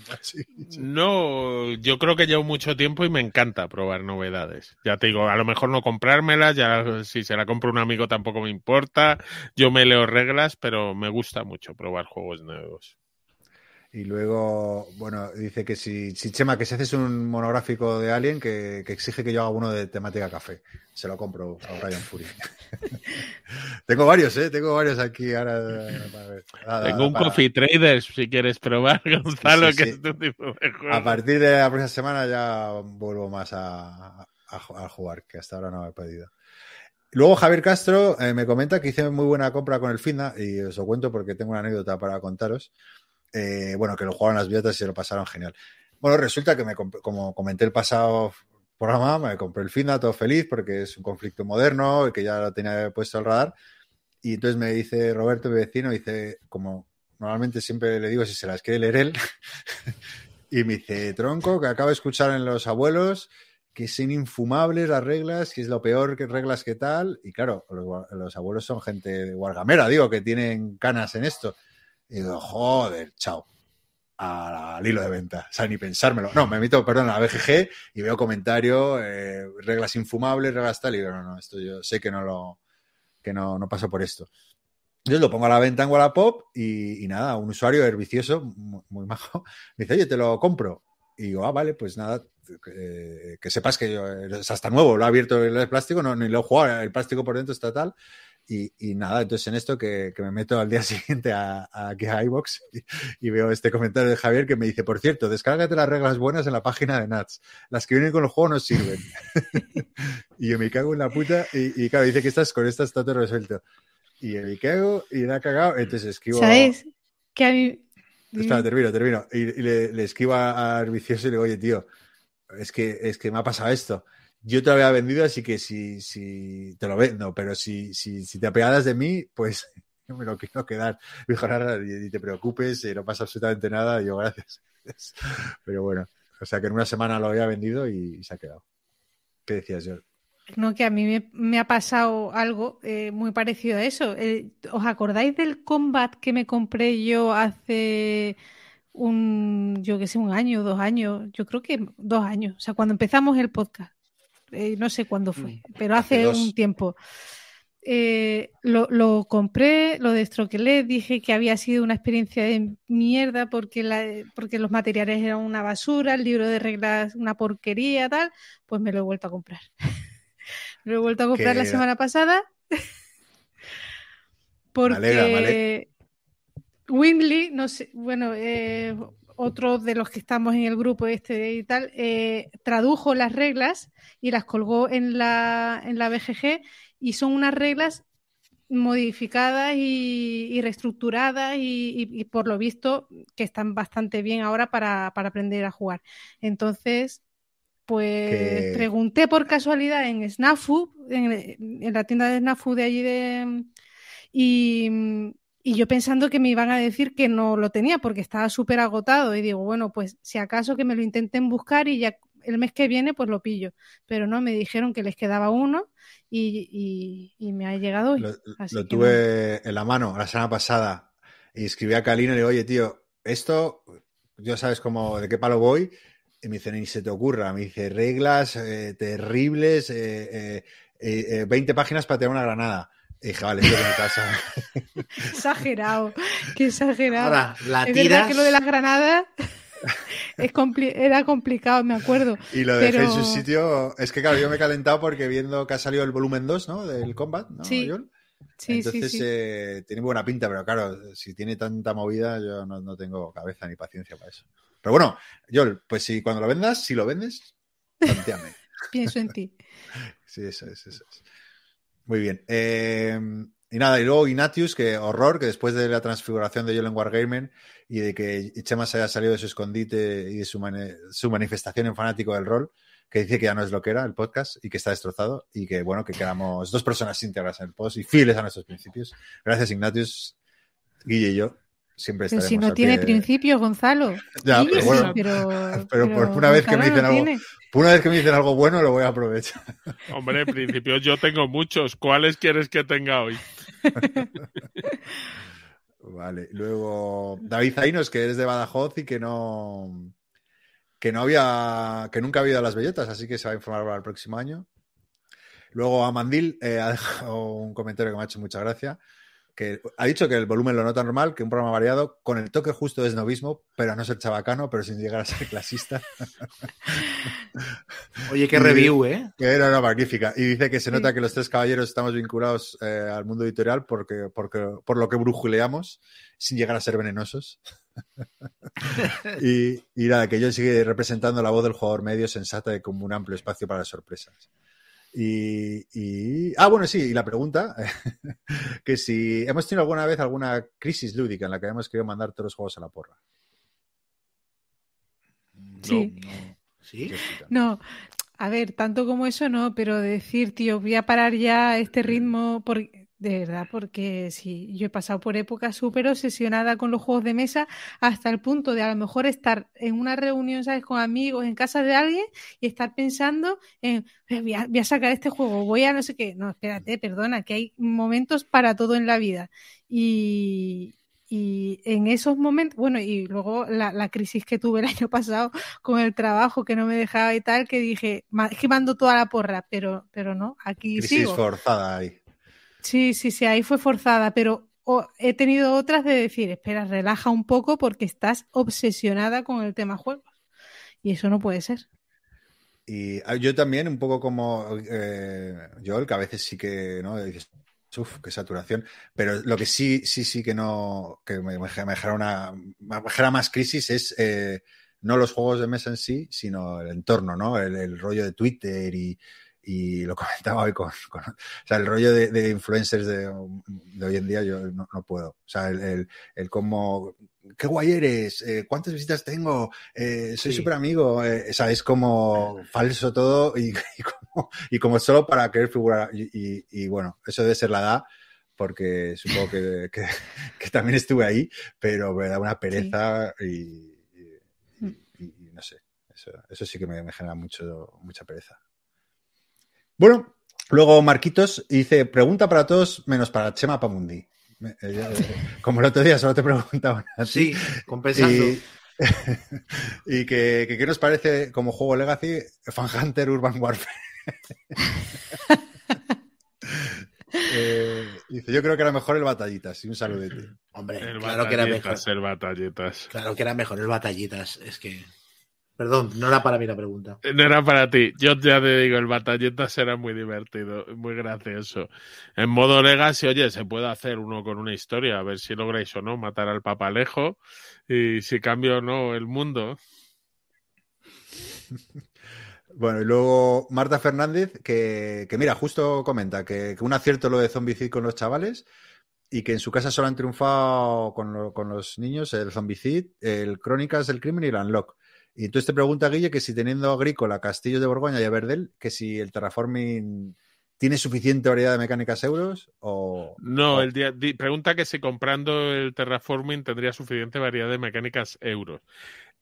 No, yo creo que llevo mucho tiempo y me encanta probar novedades. Ya te digo, a lo mejor no comprármelas, ya si se la compra un amigo tampoco me importa. Yo me leo reglas, pero me gusta mucho probar juegos nuevos. Y luego, bueno, dice que si, si Chema, que si haces un monográfico de Alien, que, que exige que yo haga uno de temática café. Se lo compro a Brian Fury. tengo varios, ¿eh? Tengo varios aquí ahora. ver. Nada, Tengo un para- Coffee Traders si quieres probar, Gonzalo, Sí, sí, que es tu tipo de juego. A partir de la próxima semana ya vuelvo más a, a- a jugar, que hasta ahora no he pedido. Luego Javier Castro eh, me comenta que hice muy buena compra con el Finda y os lo cuento porque tengo una anécdota para contaros. Eh, bueno, que lo jugaron las billetas y se lo pasaron genial. Bueno, resulta que me como comenté el pasado programa, me compré el Finda todo feliz porque es un conflicto moderno y que ya lo tenía puesto al radar. Y entonces me dice Roberto, mi vecino, dice, como normalmente siempre le digo si se las quiere leer él, y me dice, tronco, que acabo de escuchar en los abuelos que son infumables las reglas, que es lo peor que reglas que tal. Y claro, los, abuelos son gente de guargamera, digo, que tienen canas en esto. Y digo, joder, chao. Al hilo de venta. O sea, ni pensármelo. No, me meto, perdón, a la BGG y veo comentario, eh, reglas infumables, reglas tal. Y digo, no, no, esto yo sé que no lo, que no, no paso por esto. Entonces lo pongo a la venta en Wallapop y, y nada, un usuario hervicioso, muy, muy majo, me dice, oye, te lo compro. Y digo, ah, vale, pues nada, eh, que sepas que yo, es hasta nuevo, lo ha abierto el plástico, no, ni lo he jugado, el plástico por dentro está tal. Y, y nada, entonces en esto que, que me meto al día siguiente a, a, a iBox y, y, veo este comentario de Javier que me dice, por cierto, descárgate las reglas buenas en la página de Nats. Las que vienen con el juego no sirven. y yo me cago en la puta y, y, claro, dice que estás con esta está todo resuelto. Y me cago y me ha cagado, entonces escribo... ¿Sabes? Que a mí... Espera, termino, termino. Y, y le, le, escribo al vicioso y le digo, oye, tío, es que, es que me ha pasado esto. Yo te lo había vendido, así que si, si te lo vendo, pero si, si, si te apegadas de mí, pues me lo quiero quedar. Me dijo, ni te preocupes, no pasa absolutamente nada. Y yo, gracias. Pero bueno, o sea que en una semana lo había vendido y, se ha quedado. ¿Qué decías, yo? No, que a mí me, ha pasado algo eh, muy parecido a eso. Eh, ¿Os acordáis del combat que me compré yo hace un, yo que sé, un año, dos años, yo creo que dos años, o sea, cuando empezamos el podcast, eh, no sé cuándo fue, pero hace, un tiempo. Eh, lo, lo compré, lo destroquelé, dije que había sido una experiencia de mierda porque, la, porque los materiales eran una basura, el libro de reglas una porquería, tal, pues me lo he vuelto a comprar. me lo he vuelto a comprar la semana pasada. porque Windley, no sé, bueno, eh, otro de los que estamos en el grupo este y tal, eh, tradujo las reglas y las colgó en la, en la BGG y son unas reglas modificadas y, y reestructuradas y, y- y por lo visto que están bastante bien ahora para, para aprender a jugar. Entonces, pues Que- pregunté por casualidad en Snafu, en, en la tienda de Snafu de allí de... Y, y yo pensando que me iban a decir que no lo tenía porque estaba súper agotado y digo, bueno, pues si acaso que me lo intenten buscar y ya el mes que viene pues lo pillo. Pero no, me dijeron que les quedaba uno y, y- y me ha llegado hoy. Lo, lo que tuve en la mano la semana pasada y escribí a Calino y le digo, oye, tío, esto, ya sabes cómo, de qué palo voy. Y me dice, ni se te ocurra. Me dice, reglas eh, terribles, eh, eh, eh, eh, 20 páginas para tener una granada. Dije, vale, esto es mi casa. Exagerado, qué exagerado. Ahora, la es verdad que lo de las granadas es compli- era complicado, me acuerdo. Y lo dejé en Pero- su sitio. Es que, claro, yo me he calentado porque viendo que ha salido el volumen 2, ¿no? Del Combat, ¿no? Sí. Sí, Entonces sí, sí. eh, tiene buena pinta, pero claro, si tiene tanta movida, yo no, no tengo cabeza ni paciencia para eso. Pero bueno, Joel, pues si cuando lo vendas, si lo vendes, planteame. Pienso en ti. Sí, eso es, eso es. Muy bien. Eh, y nada, y luego Ignatius, que horror, que después de la transfiguración de Joel en Wargamer y de que Chema se haya salido de su escondite y de su, su manifestación en fanático del rol, que dice que ya no es lo que era el podcast y que está destrozado y que, bueno, que quedamos dos personas íntegras en el post y fieles a nuestros principios. Gracias, Ignatius. Guille y yo siempre Pero si no al tiene principios, Gonzalo. Ya, pero bueno, pero, pero por una vez que me dicen no algo- tiene. por una vez que me dicen algo bueno, lo voy a aprovechar. Hombre, en principio yo tengo muchos. ¿Cuáles quieres que tenga hoy? Vale, luego David Zainos, que es de Badajoz y que no que no había que nunca había ido a las bellotas, así que se va a informar para el próximo año. Luego Amandil eh, ha dejado un comentario que me ha hecho mucha gracia, que ha dicho que el volumen lo nota normal, que un programa variado con el toque justo de snobismo, pero a no ser chabacano, pero sin llegar a ser clasista. Oye, qué Y- review, ¿eh? Que era una magnífica. Y dice que se nota que los tres caballeros estamos vinculados eh, al mundo editorial porque, porque, por lo que brujuleamos sin llegar a ser venenosos. y, y nada, que yo sigue representando la voz del jugador medio sensata y con un amplio espacio para las sorpresas. Y, y- ah, bueno, sí, y la pregunta, que si hemos tenido alguna vez alguna crisis lúdica en la que hemos querido mandar todos los juegos a la porra. Sí. No. ¿Sí? No, a ver, tanto como eso no, pero decir, tío, voy a parar ya este ritmo, por- de verdad, porque sí, yo he pasado por épocas súper obsesionada con los juegos de mesa hasta el punto de a lo mejor estar en una reunión, ¿sabes?, con amigos en casa de alguien y estar pensando en, "Eh, voy a, voy a sacar este juego, voy a no sé qué. No, espérate, perdona, que hay momentos para todo en la vida. Y, y en esos momentos, bueno, y luego la, la crisis que tuve el año pasado con el trabajo que no me dejaba y tal, que dije, "Ma- es que mando toda la porra, pero, pero no, aquí Crisis sigo. forzada ahí. Sí, sí, sí, ahí fue forzada, pero he tenido otras de decir, espera, relaja un poco porque estás obsesionada con el tema juegos. Y eso no puede ser. Y ah, yo también, un poco como eh, Joel, que a veces sí que, ¿no? Dices, uf, qué saturación. Pero lo que sí, sí, sí que no, que me, me genera una, me genera más crisis es eh, no los juegos de mesa en sí, sino el entorno, ¿no? El rollo de Twitter y, y lo comentaba hoy con, con- o sea, el rollo de, de influencers de, de hoy en día yo no, no puedo. O sea, el, el, el cómo, qué guay eres, Eh, cuántas visitas tengo, Eh, soy Sí. súper amigo, eh, o sea, es como falso todo y, y como, y como solo para querer figurar. Y, bueno, eso debe ser la edad, porque supongo que, que- que también estuve ahí, pero me da una pereza y, y- y- y no sé, eso, eso sí que me, me genera mucho, mucha pereza. Bueno, luego Marquitos dice, pregunta para todos menos para Chema Pamundi. Eh, eh, como el otro día solo te preguntaban. Sí, compensando. Y, y que, que qué nos parece como juego Legacy Fan Hunter Urban Warfare. Eh, dice, yo creo que era mejor el Batallitas. Y un saludete. Hombre, El claro que era mejor. el batallitas. Claro que era mejor el batallitas. Es que. Perdón, no era para mí la pregunta. No era para ti. Yo ya te digo, el batalletas era muy divertido, muy gracioso. En modo Legacy, oye, se puede hacer uno con una historia, a ver si lográis o no matar al papalejo y si cambia o no el mundo. Bueno, y luego Marta Fernández, que, que mira, justo comenta que, que un acierto lo de Zombicide con los chavales y que en su casa solo han triunfado con, lo- con los niños el Zombicide, el Crónicas del Crimen y el Unlock. Y entonces te pregunta, Guille, que si teniendo Agrícola, Castillos de Borgoña y Aberdell, que si el Terraforming tiene suficiente variedad de mecánicas euros o... No, el día, di- pregunta que si comprando el Terraforming tendría suficiente variedad de mecánicas euros.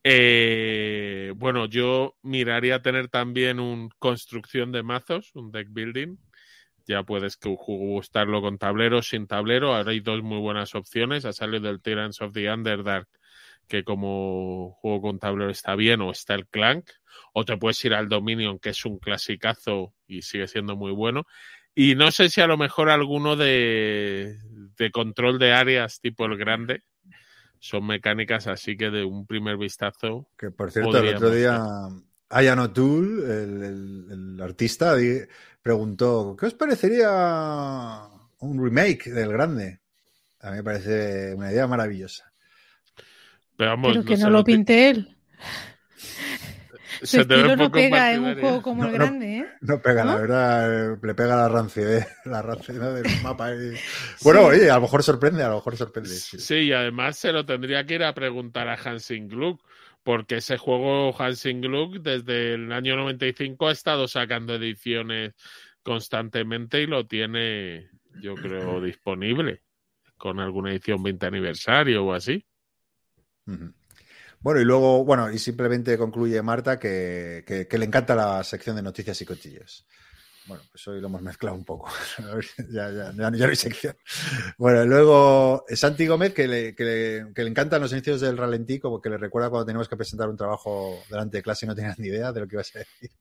Eh, bueno, yo miraría tener también un construcción de mazos, un deck building. Ya puedes gustarlo con tablero, sin tablero. Ahora hay dos muy buenas opciones. Ha salido el Tyrants of the Underdark, que como juego con tablero está bien, o está el Clank. O te puedes ir al Dominion, que es un clasicazo y sigue siendo muy bueno. Y no sé si a lo mejor alguno de, de control de áreas tipo el grande son mecánicas así que de un primer vistazo. Que por cierto, el otro día Ayan O'Toole, el, el- el artista, preguntó: ¿Qué os parecería un remake del grande? A mí me parece una idea maravillosa. Pero vamos, Pero que no lo te- pinte él. Su se estilo no pega en un juego como el No, grande, ¿eh? No pega, la verdad, eh, le pega la rancidez, la rancidez del mapa. y- Bueno, oye, a lo mejor sorprende, a lo mejor sorprende. sí. Sí, y además se lo tendría que ir a preguntar a Hansing Gluck, porque ese juego Hansing Gluck desde el año 95 ha estado sacando ediciones constantemente y lo tiene, yo creo, disponible con alguna edición 20 aniversario o así. Bueno, y luego, bueno, y simplemente concluye Marta que, que- que le encanta la sección de noticias y cochillos. Bueno, pues hoy lo hemos mezclado un poco. Ya, ya, ya, ya no hay sección. Bueno, luego eh, Santi Gómez, que le, que le- que le encantan los inicios del ralentí, como que le recuerda cuando teníamos que presentar un trabajo delante de clase y no tenías ni idea de lo que ibas a decir.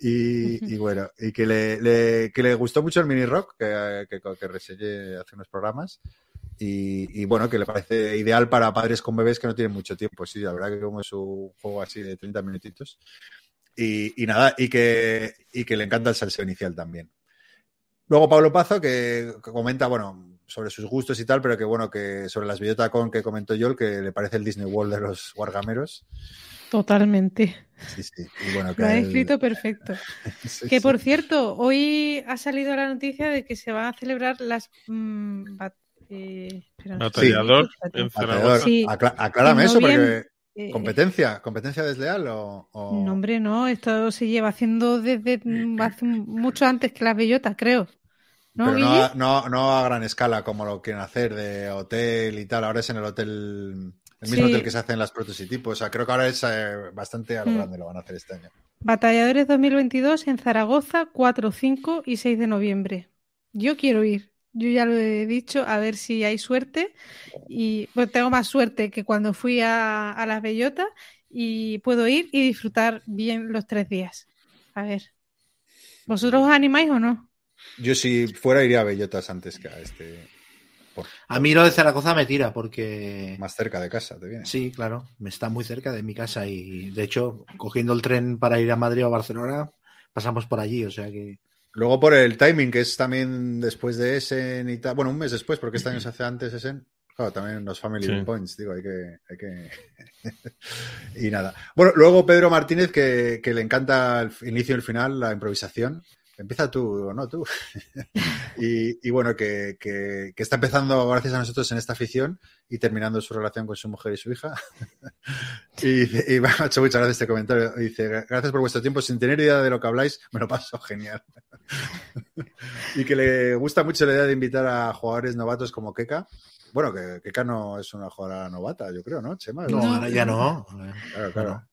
Y, y bueno, y que le, le- que le gustó mucho el mini rock, que, que, que reseñé hace unos programas. Y, y bueno, que le parece ideal para padres con bebés que no tienen mucho tiempo. Sí, la verdad que como es un juego así de 30 minutitos. Y, y nada, y que, y que le encanta el salseo inicial también. Luego Pablo Pazo, que, que comenta, bueno, sobre sus gustos y tal, pero que bueno, que sobre las Biotacon que comentó yo, que le parece el Disney World de los Wargameros. Totalmente. Sí, sí. Y bueno, que Lo ha él- escrito perfecto. sí, Que por cierto, hoy ha salido la noticia de que se van a celebrar las. mm, bat- eh, Batallador espérate. en Zaragoza. Sí. acla- aclárame En eso, porque Eh, competencia, competencia desleal o, o- No, hombre, no. Esto se lleva haciendo desde mm, hace mucho antes que las bellotas, creo. ¿No, pero no a, no, no a gran escala como lo quieren hacer de hotel y tal. Ahora es en el hotel, el mismo Sí. hotel que se hacen las prototipos. O sea, creo que ahora es eh, bastante a lo Mm. grande lo van a hacer este año. Batalladores 2022 en Zaragoza, 4, 5 y 6 de noviembre. Yo quiero ir. Yo ya lo he dicho, a ver si hay suerte. Y pues tengo más suerte que cuando fui a, a las bellotas y puedo ir y disfrutar bien los tres días. A ver. ¿Vosotros os animáis o no? Yo si fuera iría a Bellotas antes que a este, por- A mí lo de Zaragoza me tira porque. más cerca de casa, te viene. Sí, claro, me está muy cerca de mi casa y de hecho, cogiendo el tren para ir a Madrid o a Barcelona, pasamos por allí, o sea que. Luego por el timing, que es también después de Essen y tal. Bueno, un mes después, porque este año se hace antes Essen. Claro, también los Family Sí. Points, digo, hay que. Hay que... y nada. Bueno, luego Pedro Martínez, que, que le encanta el inicio y el final, la improvisación. Empieza tú o no tú. y, y bueno, que, que- que está empezando gracias a nosotros en esta afición y terminando su relación con su mujer y su hija. y, y me ha hecho muchas gracias este comentario. Dice, gracias por vuestro tiempo. Sin tener idea de lo que habláis, me lo paso genial. y que le gusta mucho la idea de invitar a jugadores novatos como Keka. Bueno, que Keka no es una jugadora novata, yo creo, ¿no, Chema? No, ahora ya no. Claro, claro.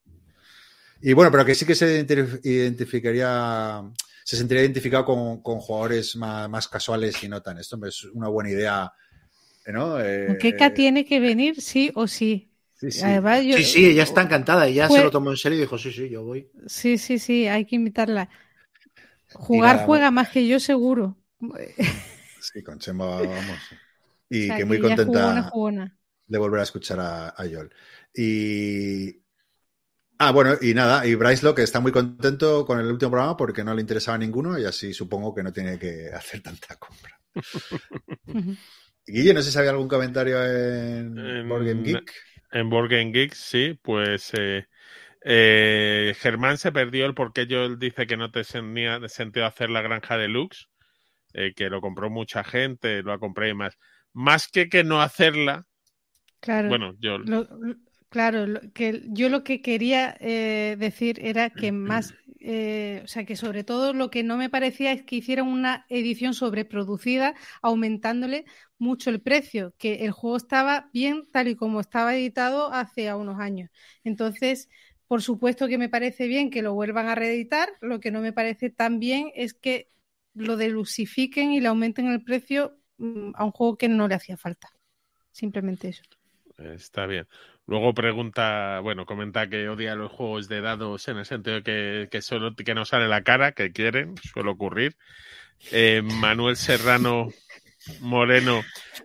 Y bueno, pero que sí que se identif- identificaría, se sentiría identificado con, con jugadores más, más casuales y no tan. Esto es una buena idea, ¿no? Eh, Keka eh, tiene que venir sí o sí. Sí, sí. Además, yo- Sí, sí, ella está encantada. Ella Fue- se lo tomó en serio y dijo, sí, sí, yo voy. Sí, sí, sí, hay que invitarla. Jugar nada, juega más que yo seguro. Sí, con Chema vamos. Y O sea, que muy contenta jugona, jugona. de volver a escuchar a, a Yol. Y. Ah, bueno, y nada, y Bryce Locke está muy contento con el último programa porque no le interesaba a ninguno y así supongo que no tiene que hacer tanta compra. Guille, no sé si había algún comentario en, En- Board Game Geek. En Board Game Geeks, sí, pues eh, eh, Germán se perdió el por qué yo dice que no te tenía sentido hacer la granja deluxe, eh, que lo compró mucha gente, lo ha comprado y más. Más que que no hacerla, Claro. bueno, yo lo- claro, lo- que yo lo que quería eh, decir era que más, eh, o sea, que sobre todo lo que no me parecía es que hicieran una edición sobreproducida, aumentándole mucho el precio, que el juego estaba bien tal y como estaba editado hace unos años. Entonces, por supuesto que me parece bien que lo vuelvan a reeditar, lo que no me parece tan bien es que lo delusifiquen y le aumenten el precio mm, a un juego que no le hacía falta. Simplemente eso. Está bien. Luego pregunta, bueno, comenta que odia los juegos de dados en el sentido de que, que solo que no sale la cara, que quieren, suele ocurrir. Eh, Manuel Serrano Moreno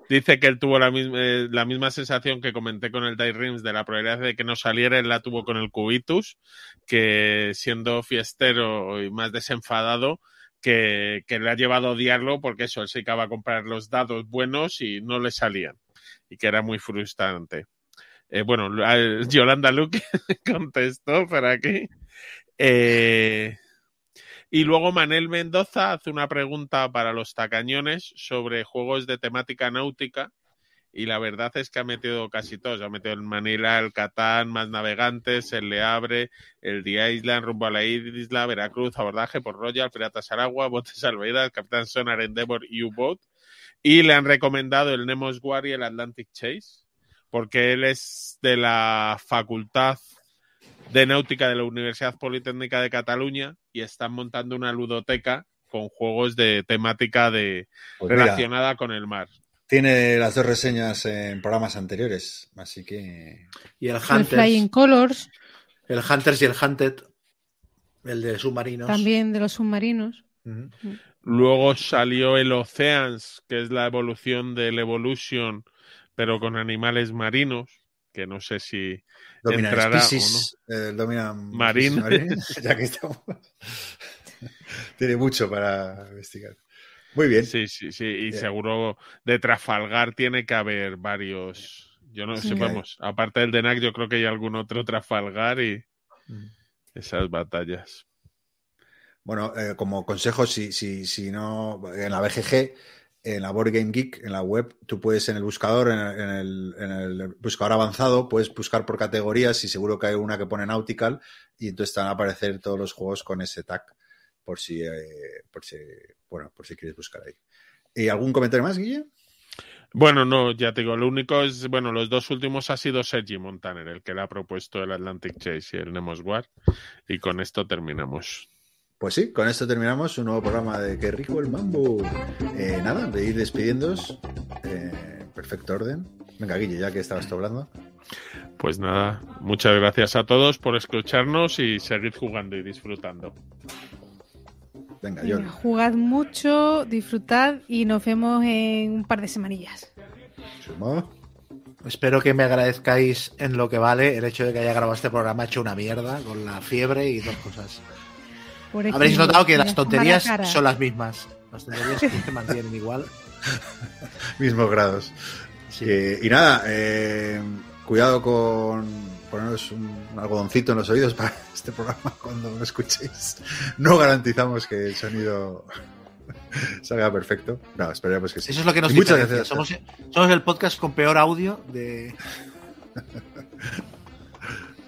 dice que él tuvo la misma, eh, la misma sensación que comenté con el Die Rims de la probabilidad de que no saliera, él la tuvo con el Cubitus, que siendo fiestero y más desenfadado, que, que le ha llevado a odiarlo porque eso, él se acaba a comprar los dados buenos y no le salían y que era muy frustrante. Eh, bueno, Yolanda Luque contestó por aquí. Eh, y luego Manel Mendoza hace una pregunta para los tacañones sobre juegos de temática náutica. Y la verdad es que ha metido casi todos. Ha metido el Manila, el Catán, Más Navegantes, el Le Abre, el The Island, Rumbo a la Isla, Veracruz, Abordaje por Royal, Piratas al Agua, Botes Salvavidas, Capitán Sonar, Endeavor y U-Boat. Y le han recomendado el Nemos War y el Atlantic Chase, porque él es de la Facultad de Náutica de la Universidad Politécnica de Cataluña y están montando una ludoteca con juegos de temática de Pues mira, relacionada con el mar. tiene las dos reseñas en programas anteriores, así que. Y el El Hunters, Flying Colors, el Hunters y el Hunted, el de submarinos. también de los submarinos. Luego salió el Oceans, que es la evolución del Evolution, pero con animales marinos, que no sé si Dominan Entrará Species, eh, dominan Marine. Marines, ya que estamos. Tiene mucho para investigar. Muy bien. Sí, sí, sí. Y Bien. seguro de Trafalgar tiene que haber varios. Yo no sé, Sí. vamos, aparte del de NAC, yo creo que hay algún otro Trafalgar y Mm. esas batallas. Bueno, eh, como consejo, si, si, si no, en la BGG, en la Board Game Geek, en la web, tú puedes en el buscador, en el, buscador avanzado, puedes buscar por categorías y seguro que hay una que pone Nautical y entonces te van a aparecer todos los juegos con ese tag, por si, eh, por si, bueno, por si quieres buscar ahí. ¿Y algún comentario más, Guille? Bueno, no, ya te digo, lo único es, bueno, los dos últimos ha sido Sergi Montaner, el que le ha propuesto el Atlantic Chase y el Nemos War. Y con esto terminamos. Pues sí, con esto terminamos un nuevo programa de Qué rico el mambo. Eh, nada, de ir despidiéndos. Eh, perfecto orden. Venga, Guille, ya que estabas tú hablando. Pues nada, muchas gracias a todos por escucharnos y seguid jugando y disfrutando. Venga, Venga, John. jugad mucho, disfrutad y nos vemos en un par de semanillas. Espero que me agradezcáis en lo que vale el hecho de que haya grabado este programa hecho una mierda con la fiebre y dos cosas. Por Habréis notado que las la tonterías son las mismas. Las tonterías que se mantienen igual. Mismos grados. Sí. Eh, y nada, eh, cuidado con poneros un, un algodoncito en los oídos para este programa cuando lo escuchéis. No garantizamos que el sonido salga perfecto. No, esperemos que sí. Eso es lo que nos Y muchas gracias. Somos, somos el podcast con peor audio de.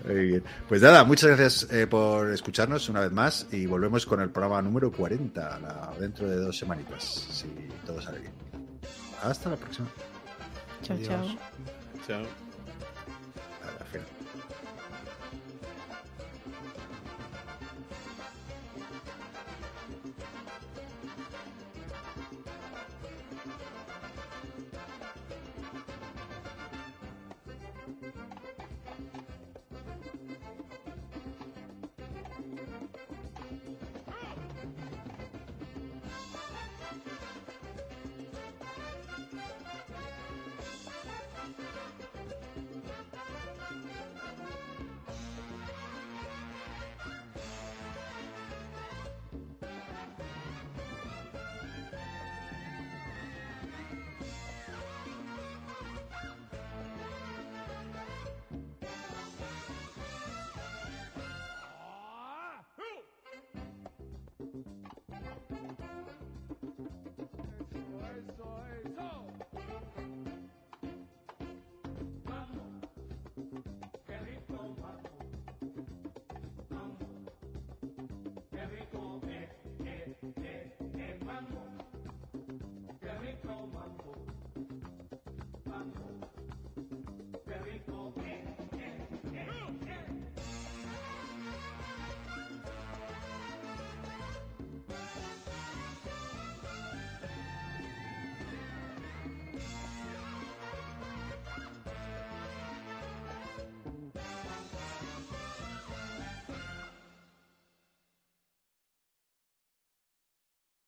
Muy bien. Pues nada, muchas gracias eh, por escucharnos una vez más y volvemos con el programa número 40 la- dentro de dos semanitas, si todo sale bien. Hasta la próxima. Chao, Adiós. chao. Chao.